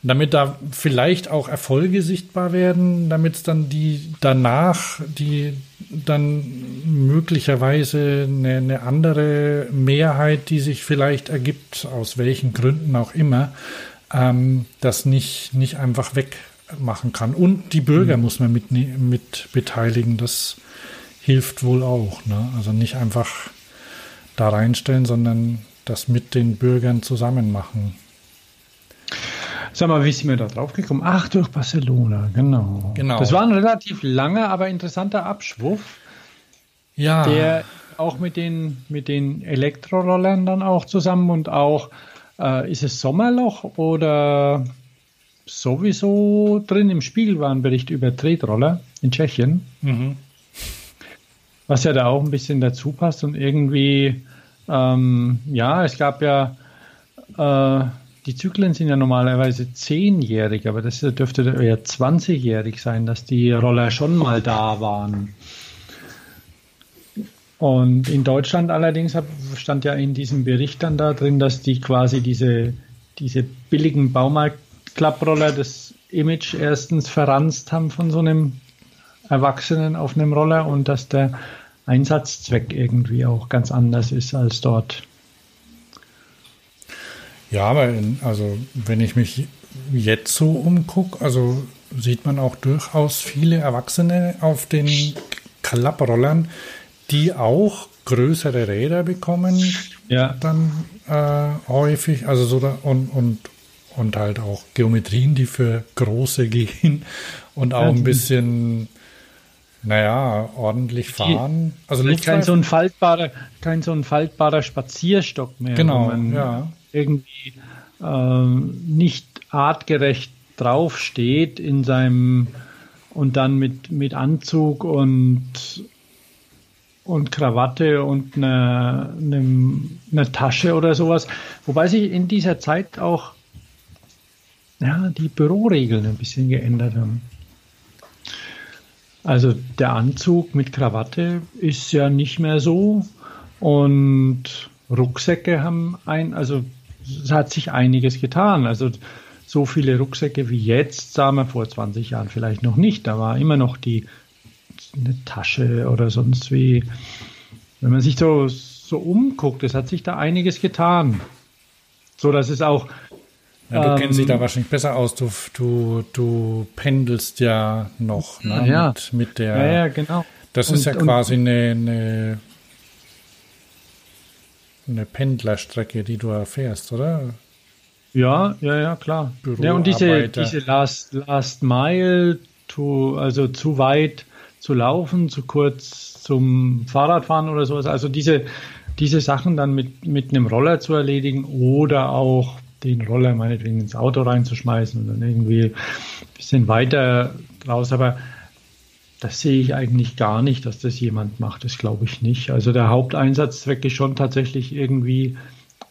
damit da vielleicht auch Erfolge sichtbar werden, damit es dann die danach, die dann möglicherweise eine, eine andere Mehrheit, die sich vielleicht ergibt, aus welchen Gründen auch immer, ähm, das nicht, nicht einfach wegmachen kann. Und die Bürger muss man mit, mit beteiligen, das hilft wohl auch. Ne? Also nicht einfach da reinstellen, sondern das mit den Bürgern zusammen machen. Sag mal, wie sind wir da drauf gekommen? Ach, durch Barcelona, genau. Genau. Das war ein relativ langer, aber interessanter Abschwuff, Ja. der auch mit den, mit den Elektrorollern dann auch zusammen und auch, äh, ist es Sommerloch oder sowieso drin im Spiegel war ein Bericht über Tretroller in Tschechien, Mhm. was ja da auch ein bisschen dazu passt und irgendwie, ähm, ja, es gab ja, äh, die Zyklen sind ja normalerweise zehnjährig, aber das dürfte eher 20-jährig sein, dass die Roller schon mal da waren. Und in Deutschland allerdings stand ja in diesem Bericht dann da drin, dass die quasi diese, diese billigen Baumarktklapproller das Image erstens verranzt haben von so einem Erwachsenen auf einem Roller und dass der Einsatzzweck irgendwie auch ganz anders ist als dort. Ja, aber in, also wenn ich mich jetzt so umgucke, also sieht man auch durchaus viele Erwachsene auf den Klapprollern, die auch größere Räder bekommen, Ja. dann äh, häufig, also so da, und, und, und halt auch Geometrien, die für große gehen und auch Ja, ein bisschen, naja, ordentlich fahren. Also kein so ein faltbarer, kein so ein faltbarer Spazierstock mehr, Genau, man ja. Irgendwie ähm, nicht artgerecht draufsteht in seinem und dann mit, mit Anzug und und Krawatte und eine, eine, eine Tasche oder sowas. Wobei sich in dieser Zeit auch ja, die Büroregeln ein bisschen geändert haben. Also der Anzug mit Krawatte ist ja nicht mehr so und Rucksäcke haben ein, also es hat sich einiges getan. Also so viele Rucksäcke wie jetzt sah man vor 20 Jahren vielleicht noch nicht. Da war immer noch die eine Tasche oder sonst wie. Wenn man sich so, so umguckt, es hat sich da einiges getan. So dass es auch Ja, du Ähm, kennst dich da wahrscheinlich besser aus. Du, du, du pendelst ja noch ne? Ja. mit, mit der. ja, ja genau. Das Und- ist ja und- quasi eine, eine, eine Pendlerstrecke, die du erfährst, oder? Ja, ja, ja, klar. Ja, und diese, diese Last, Last Mile, to, also zu weit zu laufen, zu kurz zum Fahrradfahren oder sowas. Also diese, diese Sachen dann mit, mit einem Roller zu erledigen oder auch den Roller meinetwegen ins Auto reinzuschmeißen und dann irgendwie ein bisschen weiter raus. Aber das sehe ich eigentlich gar nicht, dass das jemand macht. Das glaube ich nicht. Also der Haupteinsatzzweck ist schon tatsächlich irgendwie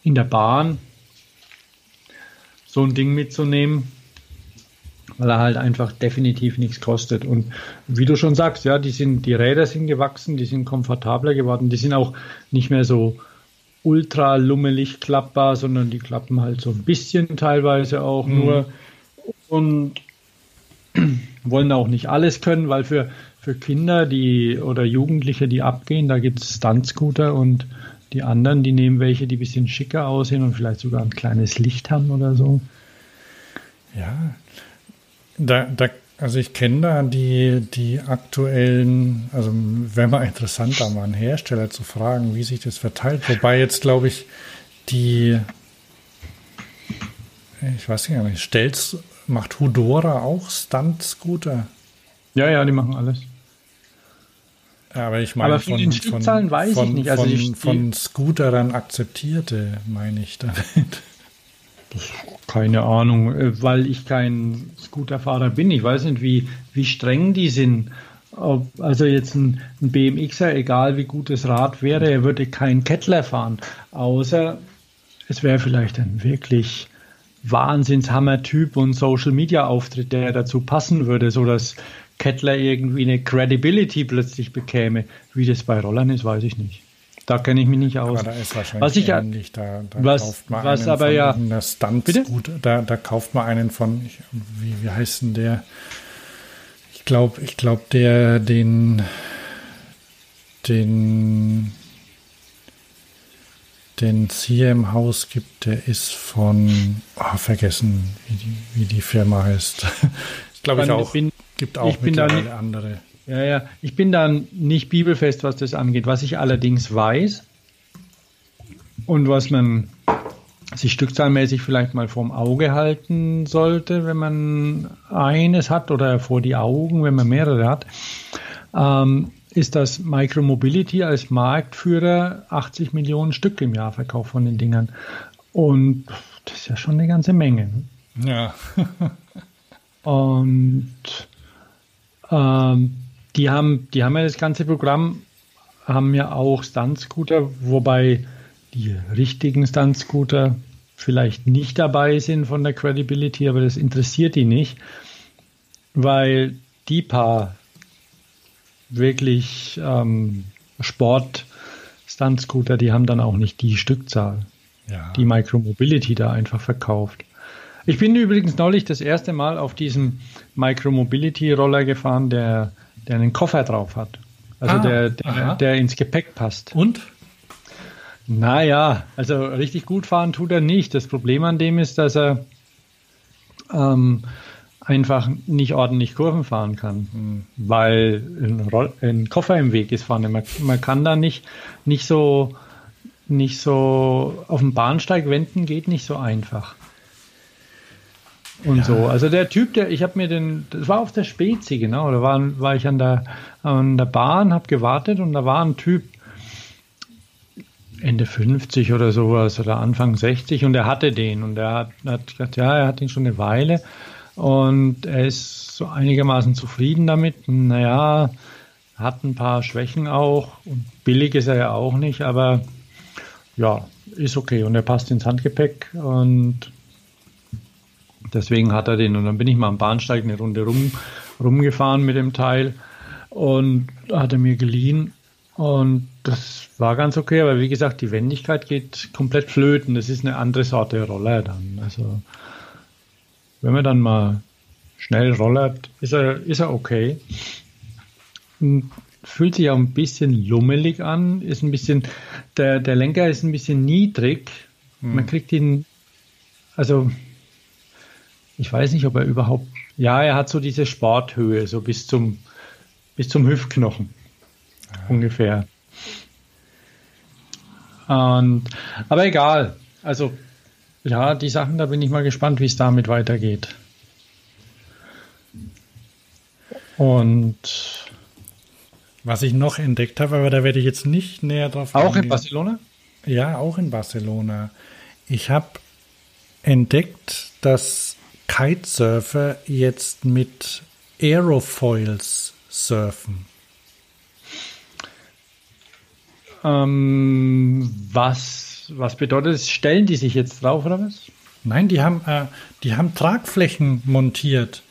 in der Bahn so ein Ding mitzunehmen, weil er halt einfach definitiv nichts kostet. Und wie du schon sagst, ja, die sind, die Räder sind gewachsen, die sind komfortabler geworden, die sind auch nicht mehr so ultra lummelig klappbar, sondern die klappen halt so ein bisschen teilweise auch mhm. nur und wollen auch nicht alles können, weil für, für Kinder die oder Jugendliche, die abgehen, da gibt es Stunt-Scooter und die anderen, die nehmen welche, die ein bisschen schicker aussehen und vielleicht sogar ein kleines Licht haben oder so. Ja, da, da, also ich kenne da die, die aktuellen, also wäre mal interessant, da mal einen Hersteller zu fragen, wie sich das verteilt. Wobei jetzt, glaube ich, die, ich weiß nicht, stellt, macht Hudora auch Stunt-Scooter? Ja, ja, die machen alles. Aber ich meine, Aber von, den Stückzahlen von, weiß von, ich nicht. Also von, die, von Scooterern akzeptierte, meine ich damit. Keine Ahnung, äh, weil ich kein Scooterfahrer bin. Ich weiß nicht, wie, wie streng die sind. Ob, also jetzt ein, ein BMXer, egal wie gut das Rad wäre, er würde keinen Kettler fahren. Außer es wäre vielleicht ein wirklich Wahnsinnshammer-Typ und Social-Media-Auftritt, der dazu passen würde, sodass Kettler irgendwie eine Credibility plötzlich bekäme. Wie das bei Rollern ist, weiß ich nicht. Da kenne ich mich nicht aus. Aber da ist wahrscheinlich was ich, ähnlich. Da, da was, kauft man was einen aber von ja, Stunt gut. Da, da kauft man einen von, wie, wie heißt denn der? Ich glaube, ich glaube, der den den den es hier im Haus gibt, der ist von, oh, vergessen, wie die, wie die Firma heißt. ich glaube ich auch. Bin, gibt auch ich bin mittlerweile andere. Ja, ja. Ich bin dann nicht bibelfest, was das angeht. Was ich allerdings weiß und was man sich stückzahlmäßig vielleicht mal vorm Auge halten sollte, wenn man eines hat oder vor die Augen, wenn man mehrere hat, ähm, ist das Micromobility als Marktführer 80 Millionen Stück im Jahr verkauft von den Dingern. Und das ist ja schon eine ganze Menge. Ja. und ähm, die haben, die haben ja das ganze Programm, haben ja auch Stunt-Scooter, wobei die richtigen Stunt-Scooter vielleicht nicht dabei sind von der Credibility, aber das interessiert die nicht, weil die paar wirklich ähm, Sport Stunt-Scooter, die haben dann auch nicht die Stückzahl, ja. die Micromobility da einfach verkauft. Ich bin übrigens neulich das erste Mal auf diesem Micromobility-Roller gefahren, der der einen Koffer drauf hat. Also ah, der, der, der, ins Gepäck passt. Und? Naja, also richtig gut fahren tut er nicht. Das Problem an dem ist, dass er ähm, einfach nicht ordentlich Kurven fahren kann, mhm. weil ein, ein, Koffer im Weg ist vorne. Man, man kann da nicht, nicht so nicht so auf dem Bahnsteig wenden geht nicht so einfach und ja. so. Also der Typ, der, ich habe mir den, das war auf der Spezi, genau, da war, war ich an der, an der Bahn, habe gewartet und da war ein Typ, Ende 50 oder sowas oder Anfang 60 und er hatte den und er hat, hat gesagt, ja, er hat ihn schon eine Weile und er ist so einigermaßen zufrieden damit. Naja, hat ein paar Schwächen auch und billig ist er ja auch nicht, aber ja, ist okay und er passt ins Handgepäck und Deswegen hat er den. Und dann bin ich mal am Bahnsteig eine Runde rum, rumgefahren mit dem Teil und hat er mir geliehen. Und das war ganz okay, aber wie gesagt, die Wendigkeit geht komplett flöten. Das ist eine andere Sorte Roller dann. Also, wenn man dann mal schnell rollert, ist er, ist er okay. Und fühlt sich auch ein bisschen lummelig an, ist ein bisschen, der, der Lenker ist ein bisschen niedrig. Man hm. kriegt ihn, also ich weiß nicht, ob er überhaupt, ja, er hat so diese Sporthöhe, so bis zum, bis zum Hüftknochen ja. ungefähr. Und, aber egal, also ja, die Sachen, da bin ich mal gespannt, wie es damit weitergeht. Und was ich noch entdeckt habe, aber da werde ich jetzt nicht näher drauf Auch eingehen. in Barcelona? Ja, auch in Barcelona. Ich habe entdeckt, dass Kitesurfer jetzt mit Aerofoils surfen. Ähm, was, was bedeutet das? Stellen die sich jetzt drauf oder was? Nein, die haben, äh, die haben Tragflächen montiert.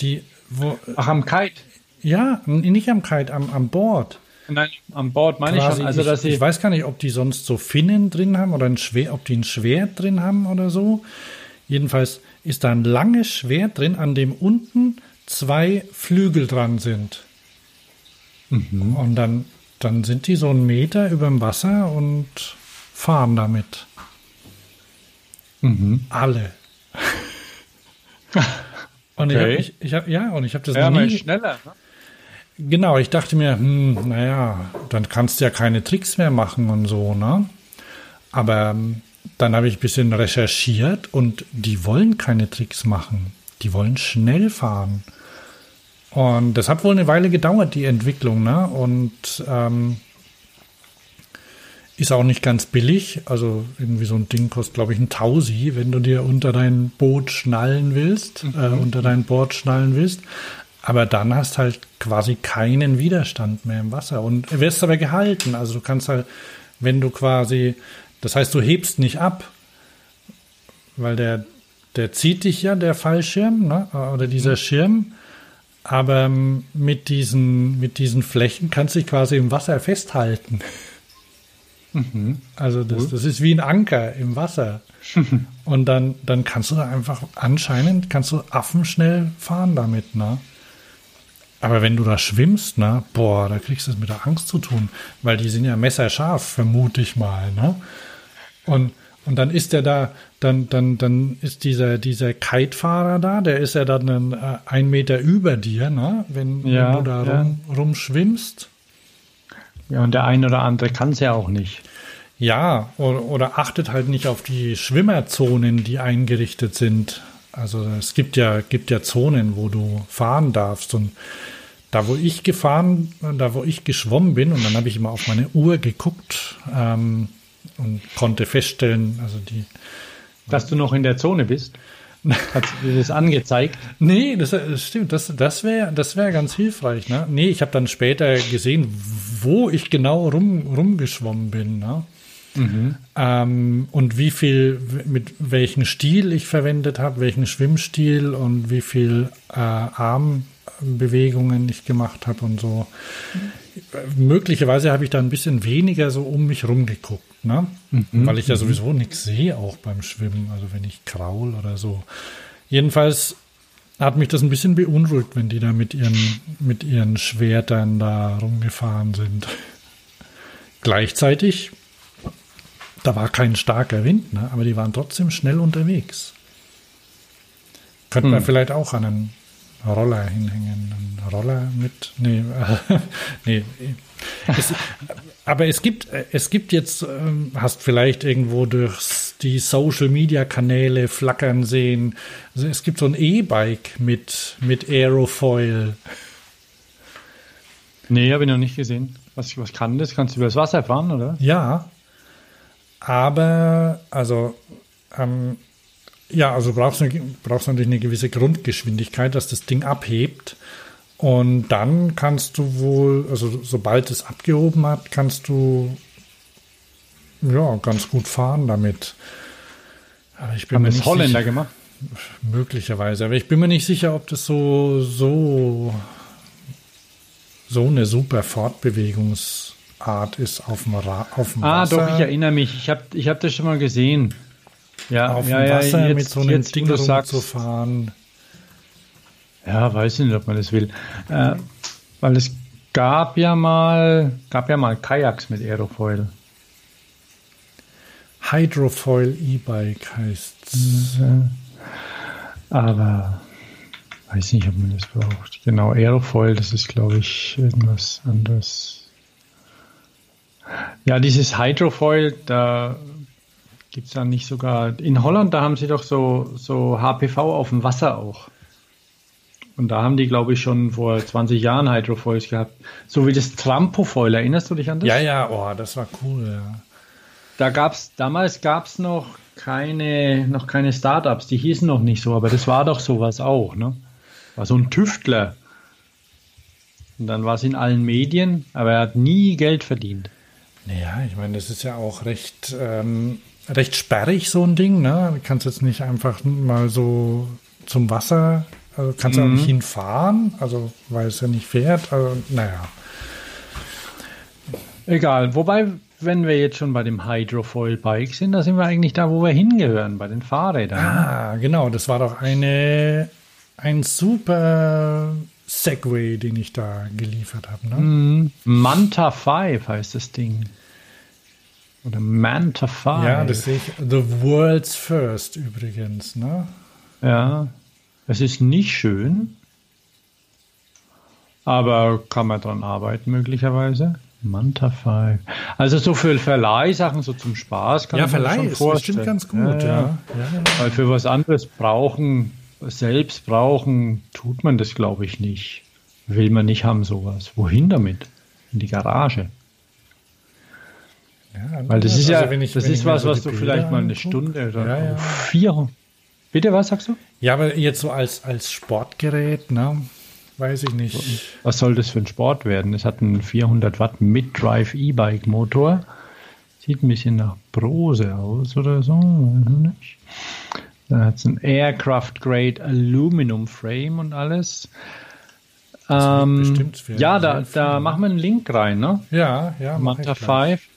Die, wo, Ach, am Kite. ja, nicht am Kite, am, am Board. Nein, am Bord meine ich Quasi, schon. Also, dass ich, ich weiß gar nicht, ob die sonst so Finnen drin haben oder ein Schwert, ob die ein Schwert drin haben oder so. Jedenfalls ist da ein langes Schwert drin, an dem unten zwei Flügel dran sind. Mhm. Und dann, dann sind die so einen Meter über dem Wasser und fahren damit. Mhm. Alle. Und ich Okay. habe ich, ich hab, ja, und ich habe das ja, nie, schneller. Ne? Genau, ich dachte mir, hm, naja, dann kannst du ja keine Tricks mehr machen und so, ne? Aber ähm, dann habe ich ein bisschen recherchiert und die wollen keine Tricks machen. Die wollen schnell fahren. Und das hat wohl eine Weile gedauert, die Entwicklung, ne? Und ähm, ist auch nicht ganz billig. Also irgendwie so ein Ding kostet, glaube ich, ein Tausi, wenn du dir unter dein Boot schnallen willst, äh, unter dein Board schnallen willst. Aber dann hast halt quasi keinen Widerstand mehr im Wasser und wirst aber gehalten. Also du kannst halt, wenn du quasi, das heißt, du hebst nicht ab, weil der, der zieht dich ja, der Fallschirm, ne? oder dieser Schirm. Aber ähm, mit diesen, mit diesen Flächen kannst du dich quasi im Wasser festhalten. Also das, das ist wie ein Anker im Wasser. Und dann, dann kannst du da einfach anscheinend, kannst du affenschnell fahren damit, ne? Aber wenn du da schwimmst, ne, boah, da kriegst du es mit der Angst zu tun, weil die sind ja messerscharf, vermute ich mal, ne? Und, und dann ist der da, dann, dann, dann ist dieser, dieser Kitefahrer da, der ist ja dann ein, äh, ein Meter über dir, ne? Wenn, Ja, wenn du da ja. rum, rumschwimmst. Ja, und der ein oder andere kann es ja auch nicht. Ja, oder, oder achtet halt nicht auf die Schwimmerzonen, die eingerichtet sind. Also es gibt ja, gibt ja Zonen, wo du fahren darfst. Und da, wo ich gefahren, da, wo ich geschwommen bin, und dann habe ich immer auf meine Uhr geguckt ähm, und konnte feststellen, also die. Dass du noch in der Zone bist. Hat dir das angezeigt? Nee, das, das stimmt, das, das wäre das wär ganz hilfreich. Ne? Nee, ich habe dann später gesehen, wo ich genau rum, rumgeschwommen bin. Ne? Ähm, und wie viel, mit welchem Stil ich verwendet habe, welchen Schwimmstil und wie viel äh, Armbewegungen ich gemacht habe und so. Möglicherweise habe ich da ein bisschen weniger so um mich rumgeguckt, ne? weil ich ja sowieso nichts sehe, auch beim Schwimmen, also wenn ich kraul oder so. Jedenfalls hat mich das ein bisschen beunruhigt, wenn die da mit ihren, mit ihren Schwertern da rumgefahren sind. Gleichzeitig da war kein starker Wind, ne? aber die waren trotzdem schnell unterwegs. Könnte man vielleicht auch an einen Roller hinhängen. Einen Roller mit. Nee, äh, nee. Es, aber es gibt, es gibt jetzt, ähm, hast vielleicht irgendwo durch die Social Media Kanäle flackern sehen. Also es gibt so ein E-Bike mit, mit Aerofoil. Nee, habe ich noch nicht gesehen. Was, was kann das? Kannst du übers Wasser fahren, oder? Ja, aber also ähm, ja, also brauchst du brauchst natürlich eine gewisse Grundgeschwindigkeit, dass das Ding abhebt. Und dann kannst du wohl, also sobald es abgehoben hat, kannst du ja ganz gut fahren damit. Aber ich bin Haben das Holländer sicher, gemacht? möglicherweise. Aber ich bin mir nicht sicher, ob das so so so eine super Fortbewegungsart ist auf dem, Ra auf dem Ah, Wasser. doch, ich erinnere mich. Ich habe ich hab das schon mal gesehen. Ja, auf ja, dem ja, Wasser jetzt, mit so einem Ding du sagst, rumzufahren. Ja, weiß ich nicht, ob man das will. Äh, weil es gab ja mal, gab ja mal Kajaks mit Aerofoil. Hydrofoil E-Bike heißt's. Aber weiß nicht, ob man das braucht. Genau, Aerofoil, das ist, glaube ich, irgendwas anderes. Ja, dieses Hydrofoil, da gibt es dann nicht sogar. In Holland, da haben sie doch so, so HPV auf dem Wasser auch. Und da haben die, glaube ich, schon vor 20 Jahren Hydrofoils gehabt. So wie das Trampofoil. Erinnerst du dich an das? Ja, ja, oh, das war cool. Ja. Da gab's, damals gab es noch keine, noch keine Startups, die hießen noch nicht so, aber das war doch sowas auch, ne? War so ein Tüftler. Und dann war es in allen Medien, aber er hat nie Geld verdient. Naja, ich meine, das ist ja auch recht, ähm, recht sperrig, so ein Ding. Ne? Du kannst jetzt nicht einfach mal so zum Wasser, also kannst du auch nicht hinfahren, also weil es ja nicht fährt. Also, naja. Egal. Wobei, wenn wir jetzt schon bei dem Hydrofoil Bike sind, da sind wir eigentlich da, wo wir hingehören, bei den Fahrrädern. Ah, genau, das war doch eine, ein super Segway, den ich da geliefert habe. Ne? Mhm. Manta 5 heißt das Ding. Oder Manta 5. Ja, das sehe ich. The World's First übrigens. Ne? Ja, es ist nicht schön, aber kann man dran arbeiten möglicherweise. Manta 5. Also so für Verleihsachen, so zum Spaß kann Ja, ich mir Verleih schon ist vorstellen. bestimmt ganz gut. Ja, ja. Weil für was anderes brauchen, selbst brauchen, tut man das, glaube ich, nicht. Will man nicht haben, sowas. Wohin damit? In die Garage. Ja, Weil das ist ja, also wenn ich- das ist was, so was du vielleicht mal eine. Stunde oder Ja, ja. vier. Bitte, was sagst du? Ja, aber jetzt so als, als Sportgerät, ne? Weiß ich nicht. Was soll das für ein Sport werden? Es hat einen 400 Watt Mid-Drive E-Bike Motor. Sieht ein bisschen nach Brose aus oder so. Weiß nicht. Dann hat es ein Aircraft Grade Aluminum Frame und alles. Ähm, ja, da, da ne? machen wir einen Link rein, ne? Ja, ja, Manta ich gleich. 5.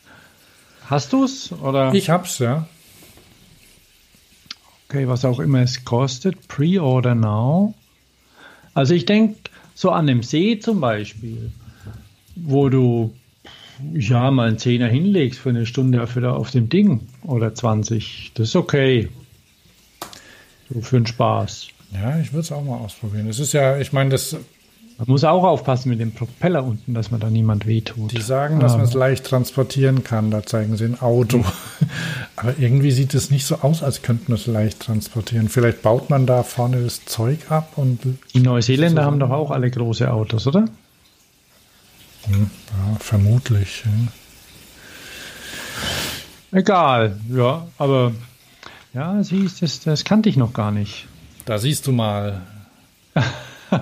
Hast du's? Oder? Ich hab's, ja. Okay, was auch immer es kostet. Pre-order now. Also ich denke so an dem See zum Beispiel, wo du ja mal einen Zehner hinlegst für eine Stunde auf dem Ding oder 20. Das ist okay. So für den Spaß. Ja, ich würde es auch mal ausprobieren. Es ist ja, ich meine, das, Man muss auch aufpassen mit dem Propeller unten, dass man da niemand wehtut. die sagen, dass Aber- man es leicht transportieren kann. Da zeigen sie ein Auto. Aber irgendwie sieht es nicht so aus, als könnten wir es leicht transportieren. Vielleicht baut man da vorne das Zeug ab und Die Neuseeländer haben doch auch alle große Autos, oder? ja, vermutlich. Ja. Egal, ja, aber ja, siehst das, das kannte ich noch gar nicht. Da siehst du mal.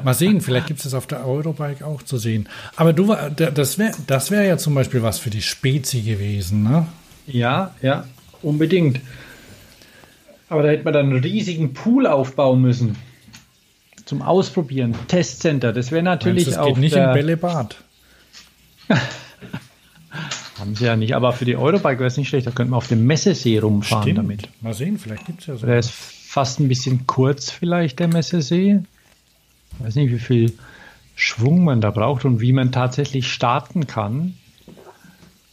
Mal sehen, vielleicht gibt es das auf der Eurobike auch zu sehen. Aber du, das wäre das wär ja zum Beispiel was für die Spezi gewesen, ne? Ja, ja, unbedingt. Aber da hätte man dann einen riesigen Pool aufbauen müssen. Zum Ausprobieren. Testcenter. Das wäre natürlich Meinst das auch. geht nicht in Bällebad. Haben sie ja nicht. Aber für die Eurobike wäre es nicht schlecht. Da könnte man auf dem Messesee rumfahren damit. Mal sehen, vielleicht gibt es ja so. Der ist fast ein bisschen kurz, vielleicht, der Messesee. Ich weiß nicht, wie viel Schwung man da braucht und wie man tatsächlich starten kann.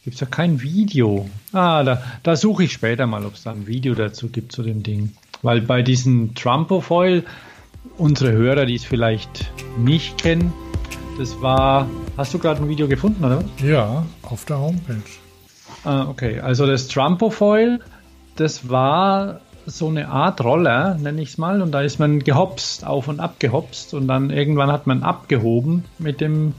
Gibt es ja kein Video. Ah, da, da suche ich später mal, ob es da ein Video dazu gibt zu dem Ding. Weil bei diesem Trumpofoil, unsere Hörer, die es vielleicht nicht kennen, das war. Hast du gerade ein Video gefunden, oder? was? Ja, auf der Homepage. Ah, okay. Also das Trumpofoil, das war so eine Art Roller, nenne ich es mal, und da ist man gehopst, auf und ab gehopst und dann irgendwann hat man abgehoben mit dem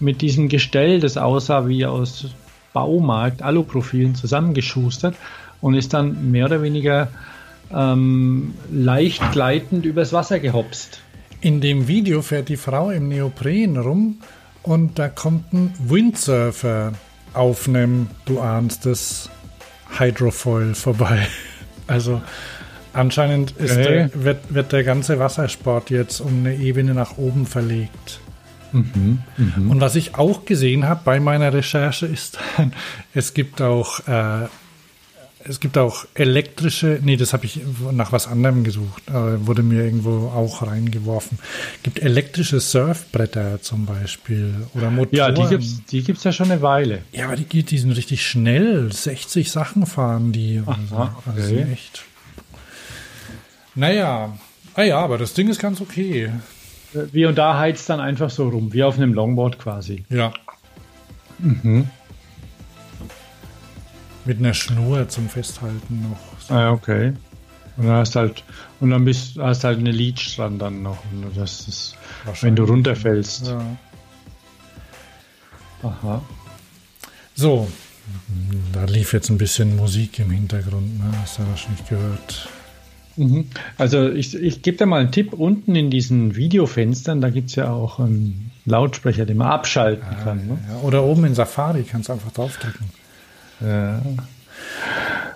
mit diesem Gestell, das aussah wie aus Baumarkt, Aluprofilen zusammengeschustert und ist dann mehr oder weniger ähm, leicht gleitend übers Wasser gehopst. In dem Video fährt die Frau im Neopren rum und da kommt ein Windsurfer auf einem, du ahnst es, Hydrofoil vorbei. Also anscheinend Okay. der, wird, wird der ganze Wassersport jetzt um eine Ebene nach oben verlegt. Und was ich auch gesehen habe bei meiner Recherche ist, es gibt auch äh, es gibt auch elektrische, nee, das habe ich nach was anderem gesucht, äh, wurde mir irgendwo auch reingeworfen. Gibt elektrische Surfbretter zum Beispiel oder Motoren. Ja, die gibt's, die gibt's ja schon eine Weile. Ja, aber die, geht- die sind richtig schnell. 60 Sachen fahren die. und so. Aha, Also okay. sind echt. Naja, ah ja, aber das Ding ist ganz okay. Wie und da heizt dann einfach so rum, wie auf einem Longboard quasi. Ja. Mhm. Mit einer Schnur zum Festhalten noch. Ah, okay. Und dann hast halt, und dann bist, hast halt eine Leech dran dann noch. Und das ist, wenn du runterfällst. Ja. Aha. So, da lief jetzt ein bisschen Musik im Hintergrund, ne? Hast du wahrscheinlich gehört. Mhm. Also ich, ich gebe dir mal einen Tipp. Unten in diesen Videofenstern, da gibt es ja auch einen Lautsprecher, den man abschalten Ah, kann. Ne? Ja, oder oben in Safari kannst du einfach draufdrücken. Ja.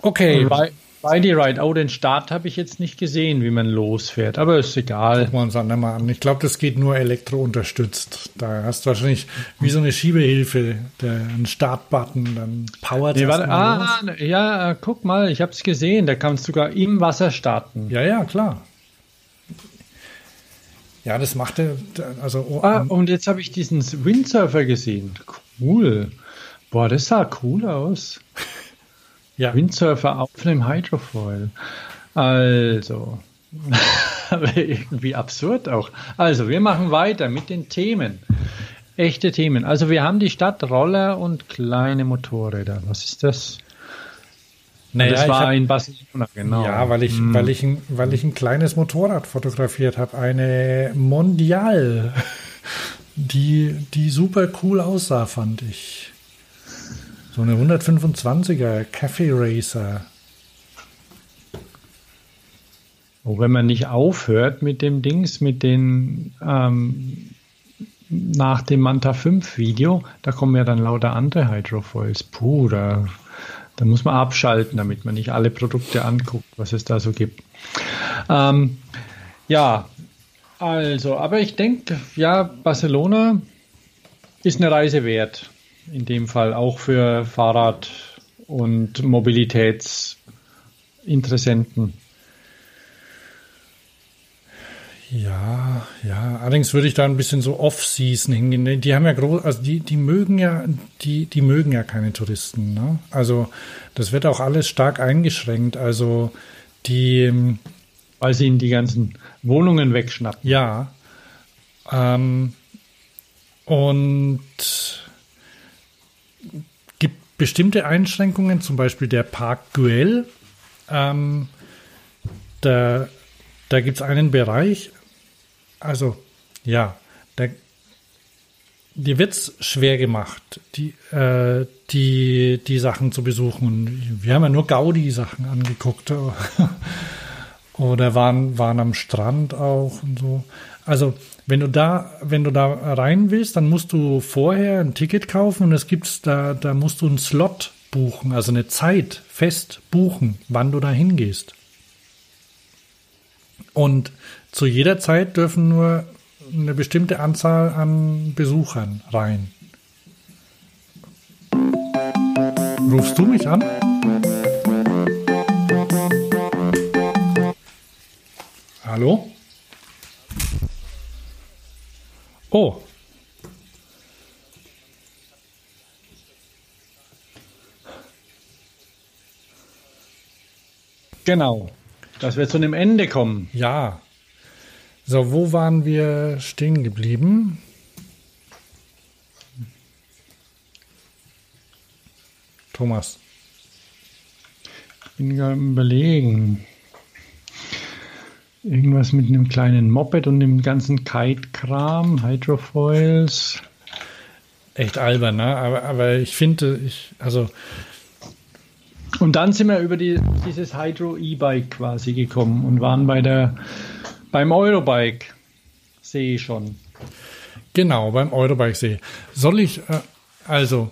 Okay, Bei, bei die Ride, oh, den Start habe ich jetzt nicht gesehen, wie man losfährt, aber ist egal. gucken wir uns dann mal an. Ich glaube, das geht nur elektrounterstützt. Da hast du wahrscheinlich wie so eine Schiebehilfe, der, einen Startbutton, dann powert Nee, warte, erstmal los. ah, ja, äh, guck mal, ich habe es gesehen, da kannst du sogar im Wasser starten. Ja, ja, klar. Ja, das macht er, also oh, Ah, und jetzt habe ich diesen Windsurfer gesehen. Cool. Boah, das sah cool aus. ja, Windsurfer auf einem Hydrofoil. Also, aber irgendwie absurd auch. Also, wir machen weiter mit den Themen. Echte Themen. Also, wir haben die Stadt Roller und kleine Motorräder. Was ist das? naja, das war hab, in Barcelona, genau. ja, weil ich, weil ich, ein, weil ich ein kleines Motorrad fotografiert habe, eine Mondial, die, die super cool aussah, fand ich. So eine 125er Cafe Racer. Oh, wenn man nicht aufhört mit dem Dings, mit den ähm, nach dem Manta 5 Video, da kommen ja dann lauter andere Hydrofoils. Puh, da, da muss man abschalten, damit man nicht alle Produkte anguckt, was es da so gibt. Ähm, ja, also, aber ich denke, ja, Barcelona ist eine Reise wert. In dem Fall auch für Fahrrad- und Mobilitätsinteressenten. Ja, ja. Allerdings würde ich da ein bisschen so Off-Season hingehen. Die haben ja groß, also die, die mögen ja, die, die mögen ja keine Touristen. Ne? Also das wird auch alles stark eingeschränkt. Also die, Weil sie ihnen die ganzen Wohnungen wegschnappen. ja. Ähm, und bestimmte Einschränkungen, zum Beispiel der Park Güell. Ähm, da da gibt es einen Bereich, also ja, da, dir wird es schwer gemacht, die, äh, die, die Sachen zu besuchen. Wir haben ja nur Gaudi-Sachen angeguckt oder waren, waren am Strand auch und so. Also wenn du da, wenn du da rein willst, dann musst du vorher ein Ticket kaufen und es gibt's da, da musst du einen Slot buchen, also eine Zeit fest buchen, wann du da hingehst. Und zu jeder Zeit dürfen nur eine bestimmte Anzahl an Besuchern rein. Rufst du mich an? Hallo? Oh. Genau. Dass wir zu einem Ende kommen. Ja. So, wo waren wir stehen geblieben? Thomas. Bin gerade am überlegen. Irgendwas mit einem kleinen Moped und dem ganzen Kite-Kram, Hydrofoils. Echt albern, ne? Aber, aber ich finde, ich, also, Und dann sind wir über die, dieses Hydro-E-Bike quasi gekommen und waren bei der, beim Eurobike. Sehe ich schon. genau, beim Eurobike-See. Soll ich, äh, also,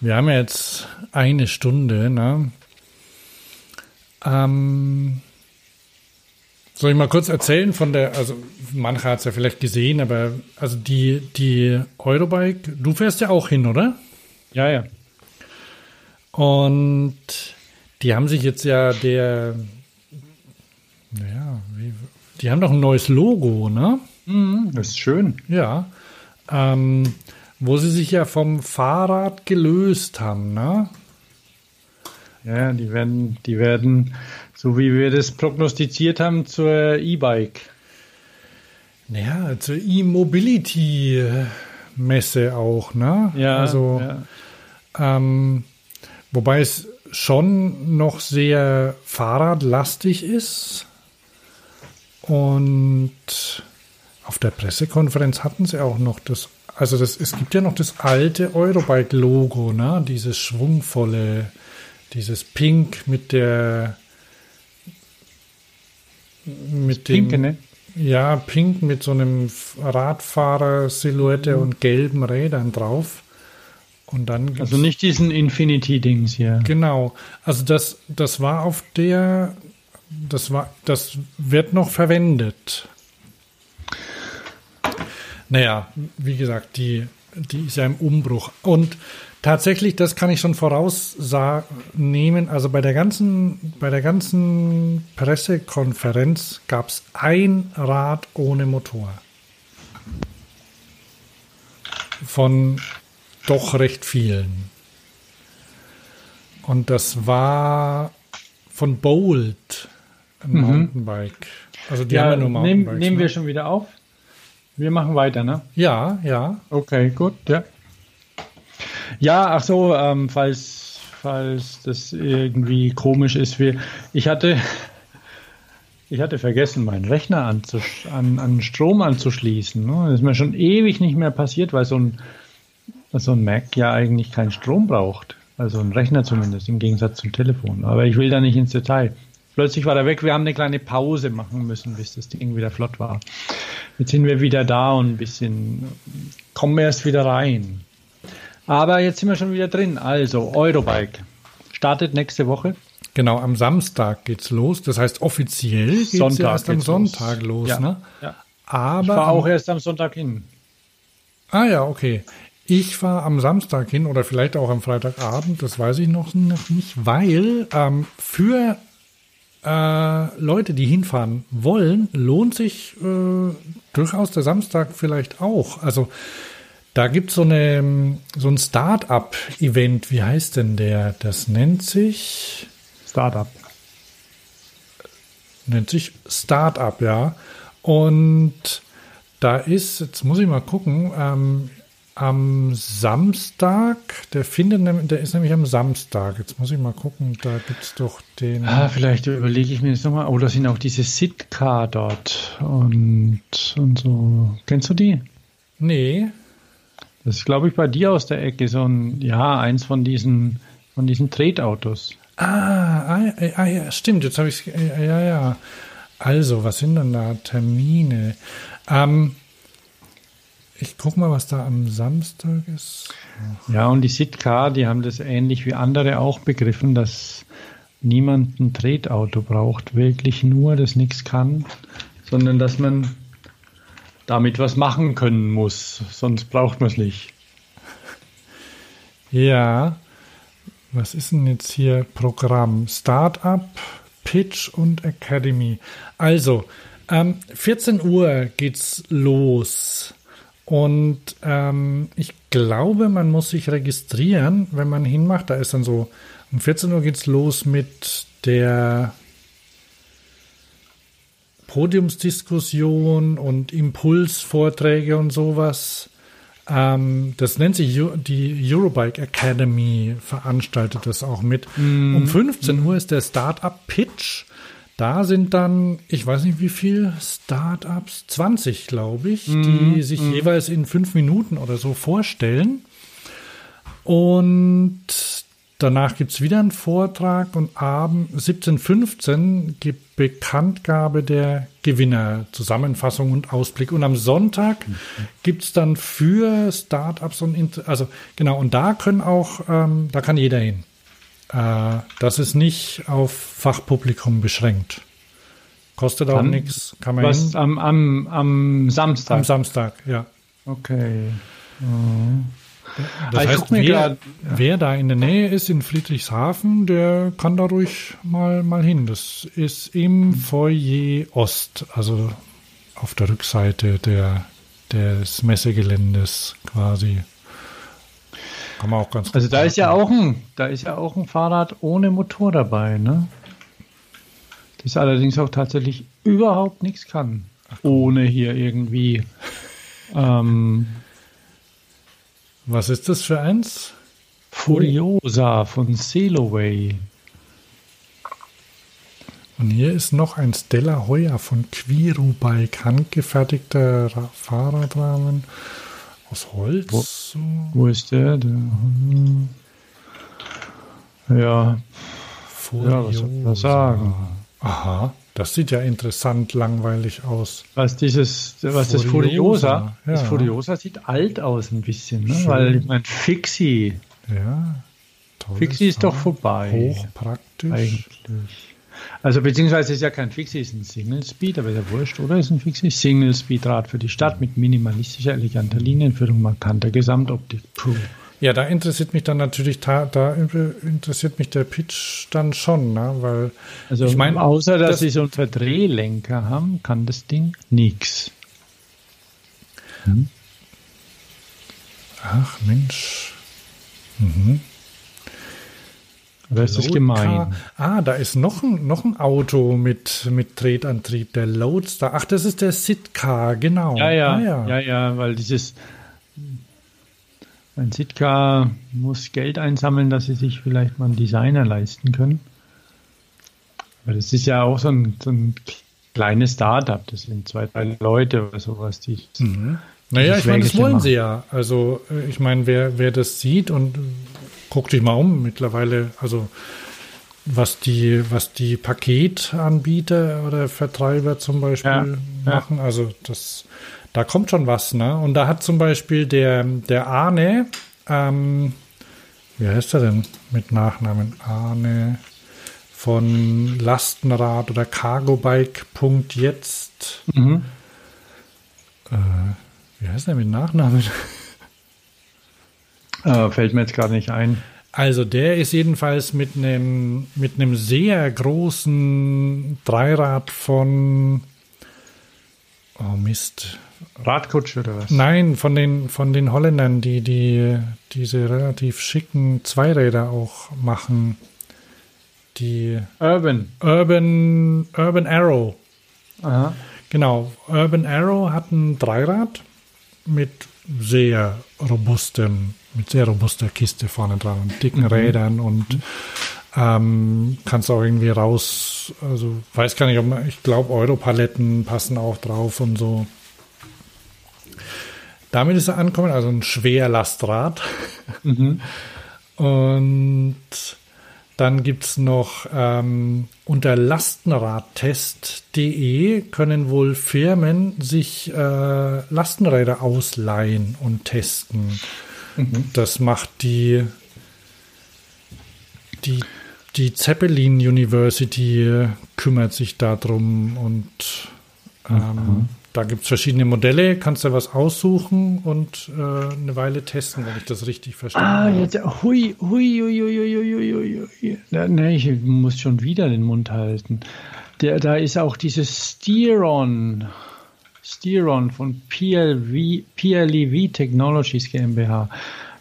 wir haben jetzt eine Stunde, ne? Ähm, soll ich mal kurz erzählen von der, also manche hat es ja vielleicht gesehen, aber also die, die Eurobike, du fährst ja auch hin, oder? Ja, ja. Und die haben sich jetzt ja der, naja, die haben doch ein neues Logo, ne? Das ist schön. Ja. Ähm, wo sie sich ja vom Fahrrad gelöst haben, ne? Ja, die werden, die werden, so wie wir das prognostiziert haben, zur E-Bike. Naja, zur E-Mobility-Messe auch, ne? Ja, Also, ja. Ähm, wobei es schon noch sehr fahrradlastig ist. Und auf der Pressekonferenz hatten sie auch noch das, also das, es gibt ja noch das alte Eurobike-Logo, ne? Dieses schwungvolle, dieses Pink mit der mit dem. Pinke, ne? Ja, pink mit so einem Radfahrer-Silhouette und gelben Rädern drauf. Und dann Also nicht diesen Infinity-Dings hier. Genau. Also das, das war auf der, das war, das wird noch verwendet. Naja, wie gesagt, die, die ist ja im Umbruch. Und tatsächlich, das kann ich schon vorausnehmen. Also bei der ganzen, bei der ganzen Pressekonferenz gab es ein Rad ohne Motor. Von doch recht vielen. Und das war von Bolt, ein Mountainbike. Also die haben ja nur nehmen, Mountainbikes. nehmen ne? wir schon wieder auf. Wir machen weiter, ne? Ja, ja. Okay, gut, ja. Ja, ach so, ähm, falls, falls das irgendwie komisch ist, wir, ich hatte, ich hatte vergessen, meinen Rechner an, an Strom anzuschließen. Ne? Das ist mir schon ewig nicht mehr passiert, weil so ein, so ein Mac ja eigentlich keinen Strom braucht. Also ein Rechner zumindest, im Gegensatz zum Telefon. Aber ich will da nicht ins Detail. Plötzlich war er weg. Wir haben eine kleine Pause machen müssen, bis das Ding wieder flott war. Jetzt sind wir wieder da und ein bisschen kommen wir erst wieder rein. Aber jetzt sind wir schon wieder drin. Also, Eurobike startet nächste Woche. Genau, am Samstag geht's los. Das heißt, offiziell geht's Sonntag ja erst am geht's los. Sonntag los, Ja. ne? Ja. Aber Ich war am- auch erst am Sonntag hin. Ah ja, okay. Ich fahre am Samstag hin oder vielleicht auch am Freitagabend, das weiß ich noch, noch nicht, weil ähm, für äh, Leute, die hinfahren wollen, lohnt sich äh, durchaus der Samstag vielleicht auch. Also da gibt so eine so ein Start-up-Event, wie heißt denn der? Das nennt sich Startup. nennt sich Startup, ja. Und da ist, jetzt muss ich mal gucken, ähm, am Samstag, der findet, der ist nämlich am Samstag. Jetzt muss ich mal gucken, da gibt's doch den. Ah, vielleicht überlege ich mir das nochmal. Oh, da sind auch diese Sitka dort und, und so. Kennst du die? Nee, Das ist, glaube ich, bei dir aus der Ecke so ein, ja, eins von diesen, von diesen Tretautos. Ah, ah, ja, ah ja, stimmt, jetzt habe ich äh, ja, ja. Also, was sind denn da Termine? Ähm, ich guck mal, was da am Samstag ist. Ja, und die Sitka, die haben das ähnlich wie andere auch begriffen, dass niemand ein Tretauto braucht, wirklich nur, das nichts kann, sondern dass man damit was machen können muss, sonst braucht man es nicht. Ja, was ist denn jetzt hier Programm? Startup, Pitch und Academy. Also, ähm, 14 Uhr geht's los. Und ähm, ich glaube, man muss sich registrieren, wenn man hinmacht. Da ist dann so, um 14 Uhr geht's los mit der Podiumsdiskussion und Impulsvorträge und sowas. Ähm, das nennt sich Eu- die Eurobike Academy, veranstaltet das auch mit. Um 15 Uhr ist der Startup Pitch. Da sind dann, ich weiß nicht wie viel Startups, 20 glaube ich, die sich jeweils in fünf Minuten oder so vorstellen. Und danach gibt es wieder einen Vortrag und abend 17.15 gibt Bekanntgabe der Gewinner, Zusammenfassung und Ausblick. Und am Sonntag gibt es dann für Startups und Int- also genau, und da können auch, ähm, da kann jeder hin. Äh, das ist nicht auf Fachpublikum beschränkt. Kostet auch nichts, kann man Was hin. am, am, am Samstag. Am Samstag, ja. okay. Das heißt, wer, grad- wer da in der Nähe ist, in Friedrichshafen, der kann da ruhig mal, mal hin. Das ist im Foyer Ost, also auf der Rückseite der, des Messegeländes quasi. Kann man auch ganz Also da ist ja auch ein, da ist ja auch ein Fahrrad ohne Motor dabei, ne? Das allerdings auch tatsächlich überhaupt nichts kann. Ohne hier irgendwie ähm, Was ist das für eins? Furiosa von Sailaway. Und hier ist noch ein Stella Heuer von Quiru Bike, handgefertigter Ra Fahrradrahmen aus Holz. So. Wo ist der? der hm. ja, ja, was soll ich sagen? Aha. Das sieht ja interessant langweilig aus. Was dieses, was das Furiosa, ja. das Furiosa sieht alt aus ein bisschen, ne? weil ich meine Fixie. Ja. Fixie ist doch vorbei. Hochpraktisch. Eigentlich. Also beziehungsweise ist ja kein Fixie, ist ein Single Speed, aber ist ja wurscht, oder? Ist ein Fixie Single Speed Rad für die Stadt mit minimalistischer, eleganter Linienführung, markanter Gesamtoptik. Puh. Ja, da interessiert mich dann natürlich, da, da interessiert mich der Pitch dann schon, ne? weil also ich meine, außer dass das, sie so einen Verdrehlenker haben, kann das Ding nichts. Hm? Ach Mensch. Mhm. Das ist gemein. Ah, da ist noch ein, noch ein Auto mit, mit Tretantrieb, der Loadstar. Ach, das ist der Sitka, genau. Ja, ja, ah, ja, ja, ja, weil dieses ein Sitka muss Geld einsammeln, dass sie sich vielleicht mal einen Designer leisten können. Aber das ist ja auch so ein, so ein kleines Startup. Das sind zwei, drei Leute oder sowas, die. Mhm. Naja, ich meine, das wollen machen. sie ja. Also, äh, ich meine, wer, wer das sieht und guck dich mal um mittlerweile, also was die, was die Paketanbieter oder Vertreiber zum Beispiel ja, machen, ja. also das, da kommt schon was, ne? Und da hat zum Beispiel der, der Arne, ähm, wie heißt er denn mit Nachnamen? Arne von Lastenrad oder Cargobike.jetzt. Mhm. Äh, wie heißt er mit Nachnamen? Äh, fällt mir jetzt gerade nicht ein. Also der ist jedenfalls mit einem mit einem sehr großen Dreirad von Oh Mist. Radkutsche oder was? Nein, von den von den Holländern, die die diese relativ schicken Zweiräder auch machen. Die Urban Urban Urban Arrow. Aha. Genau, Urban Arrow hat ein Dreirad mit sehr robustem mit sehr robuster Kiste vorne dran und dicken mhm. Rädern und ähm, kannst auch irgendwie raus, also weiß gar nicht, ob man, ich glaube Europaletten passen auch drauf und so. Damit ist er angekommen, also ein Schwerlastrad. Mhm. Und dann gibt es noch ähm, unter lastenradtest.de können wohl Firmen sich äh, Lastenräder ausleihen und testen. Mhm. Das macht die, die, die Zeppelin University kümmert sich darum und ähm, mhm. Da gibt es verschiedene Modelle, kannst du was aussuchen und äh, eine Weile testen, wenn ich das richtig verstehe. Ah, jetzt, hui, hui, hui, hui, hui, hui, hui. Ne, ich muss schon wieder den Mund halten. Der, da ist auch dieses Steeron. Steeron von PLV, PLEV Technologies GmbH.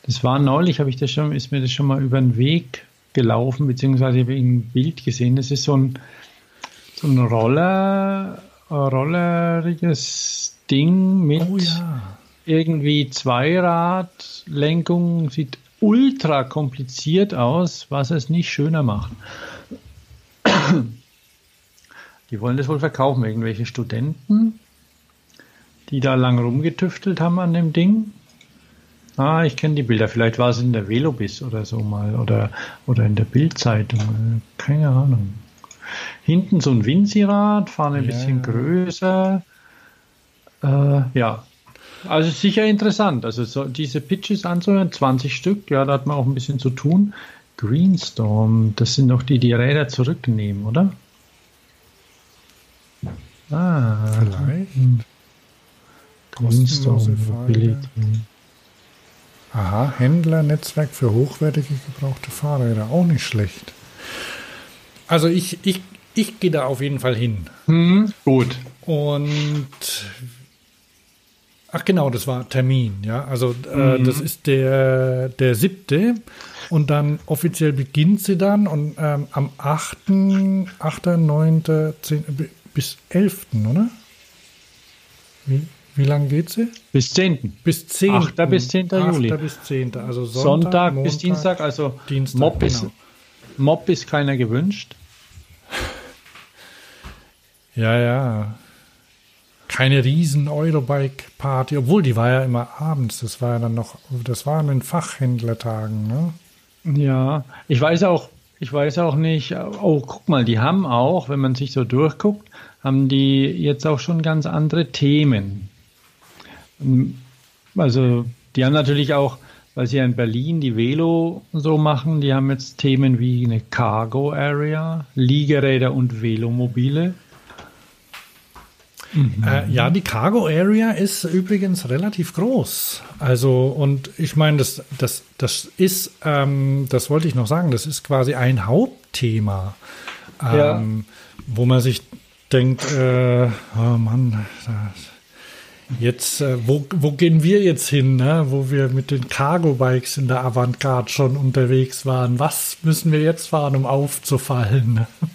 Das war neulich, habe ich das schon, ist mir das schon mal über den Weg gelaufen, beziehungsweise habe ich ein Bild gesehen. Das ist so ein, so ein Roller, rolleriges Ding mit oh ja. irgendwie Zweiradlenkung. Sieht ultra kompliziert aus, was es nicht schöner macht. Die wollen das wohl verkaufen, irgendwelche Studenten die da lang rumgetüftelt haben an dem Ding. Ah, ich kenne die Bilder. Vielleicht war es in der Velobis oder so mal oder, oder in der Bildzeitung. Keine Ahnung. Hinten so ein Winzirad, fahren ein ja. bisschen größer. Äh, ja, also sicher interessant. Also so diese Pitches anzuhören, 20 Stück, ja, da hat man auch ein bisschen zu tun. Greenstorm, das sind doch die, die Räder zurücknehmen, oder? Ah, vielleicht. Kostenlose Mobility. Aha, Händlernetzwerk für hochwertige gebrauchte Fahrräder. Auch nicht schlecht. Also ich, ich, ich gehe da auf jeden Fall hin. Hm, gut. Und ach genau, das war Termin, ja. Also äh, mhm. das ist der, der siebte. Und dann offiziell beginnt sie dann und ähm, am 8., 8., 9., 10. bis 11., oder? Wie? Wie lange geht sie? Bis 10. Bis 10. 8. bis 10. Juli. 8. bis 10. Also Sonntag, Sonntag Montag, bis Dienstag. Also Dienstag, Mob, genau. ist, Mob ist keiner gewünscht. Ja, ja. Keine riesen Eurobike-Party, obwohl die war ja immer abends. Das war ja dann noch, das war an den Fachhändlertagen, ne? Ja, ich weiß auch, ich weiß auch nicht, oh, guck mal, die haben auch, wenn man sich so durchguckt, haben die jetzt auch schon ganz andere Themen. Also, die haben natürlich auch, weil sie ja in Berlin die Velo so machen, die haben jetzt Themen wie eine Cargo Area, Liegeräder und Velomobile. Mhm. Äh, ja, die Cargo Area ist übrigens relativ groß. Also, und ich meine, das, das, das ist, ähm, das wollte ich noch sagen, das ist quasi ein Hauptthema, ähm, ja. wo man sich denkt, äh, oh Mann, jetzt, äh, wo, wo gehen wir jetzt hin, ne? wo wir mit den Cargo-Bikes in der Avantgarde schon unterwegs waren? Was müssen wir jetzt fahren, um aufzufallen? Ne?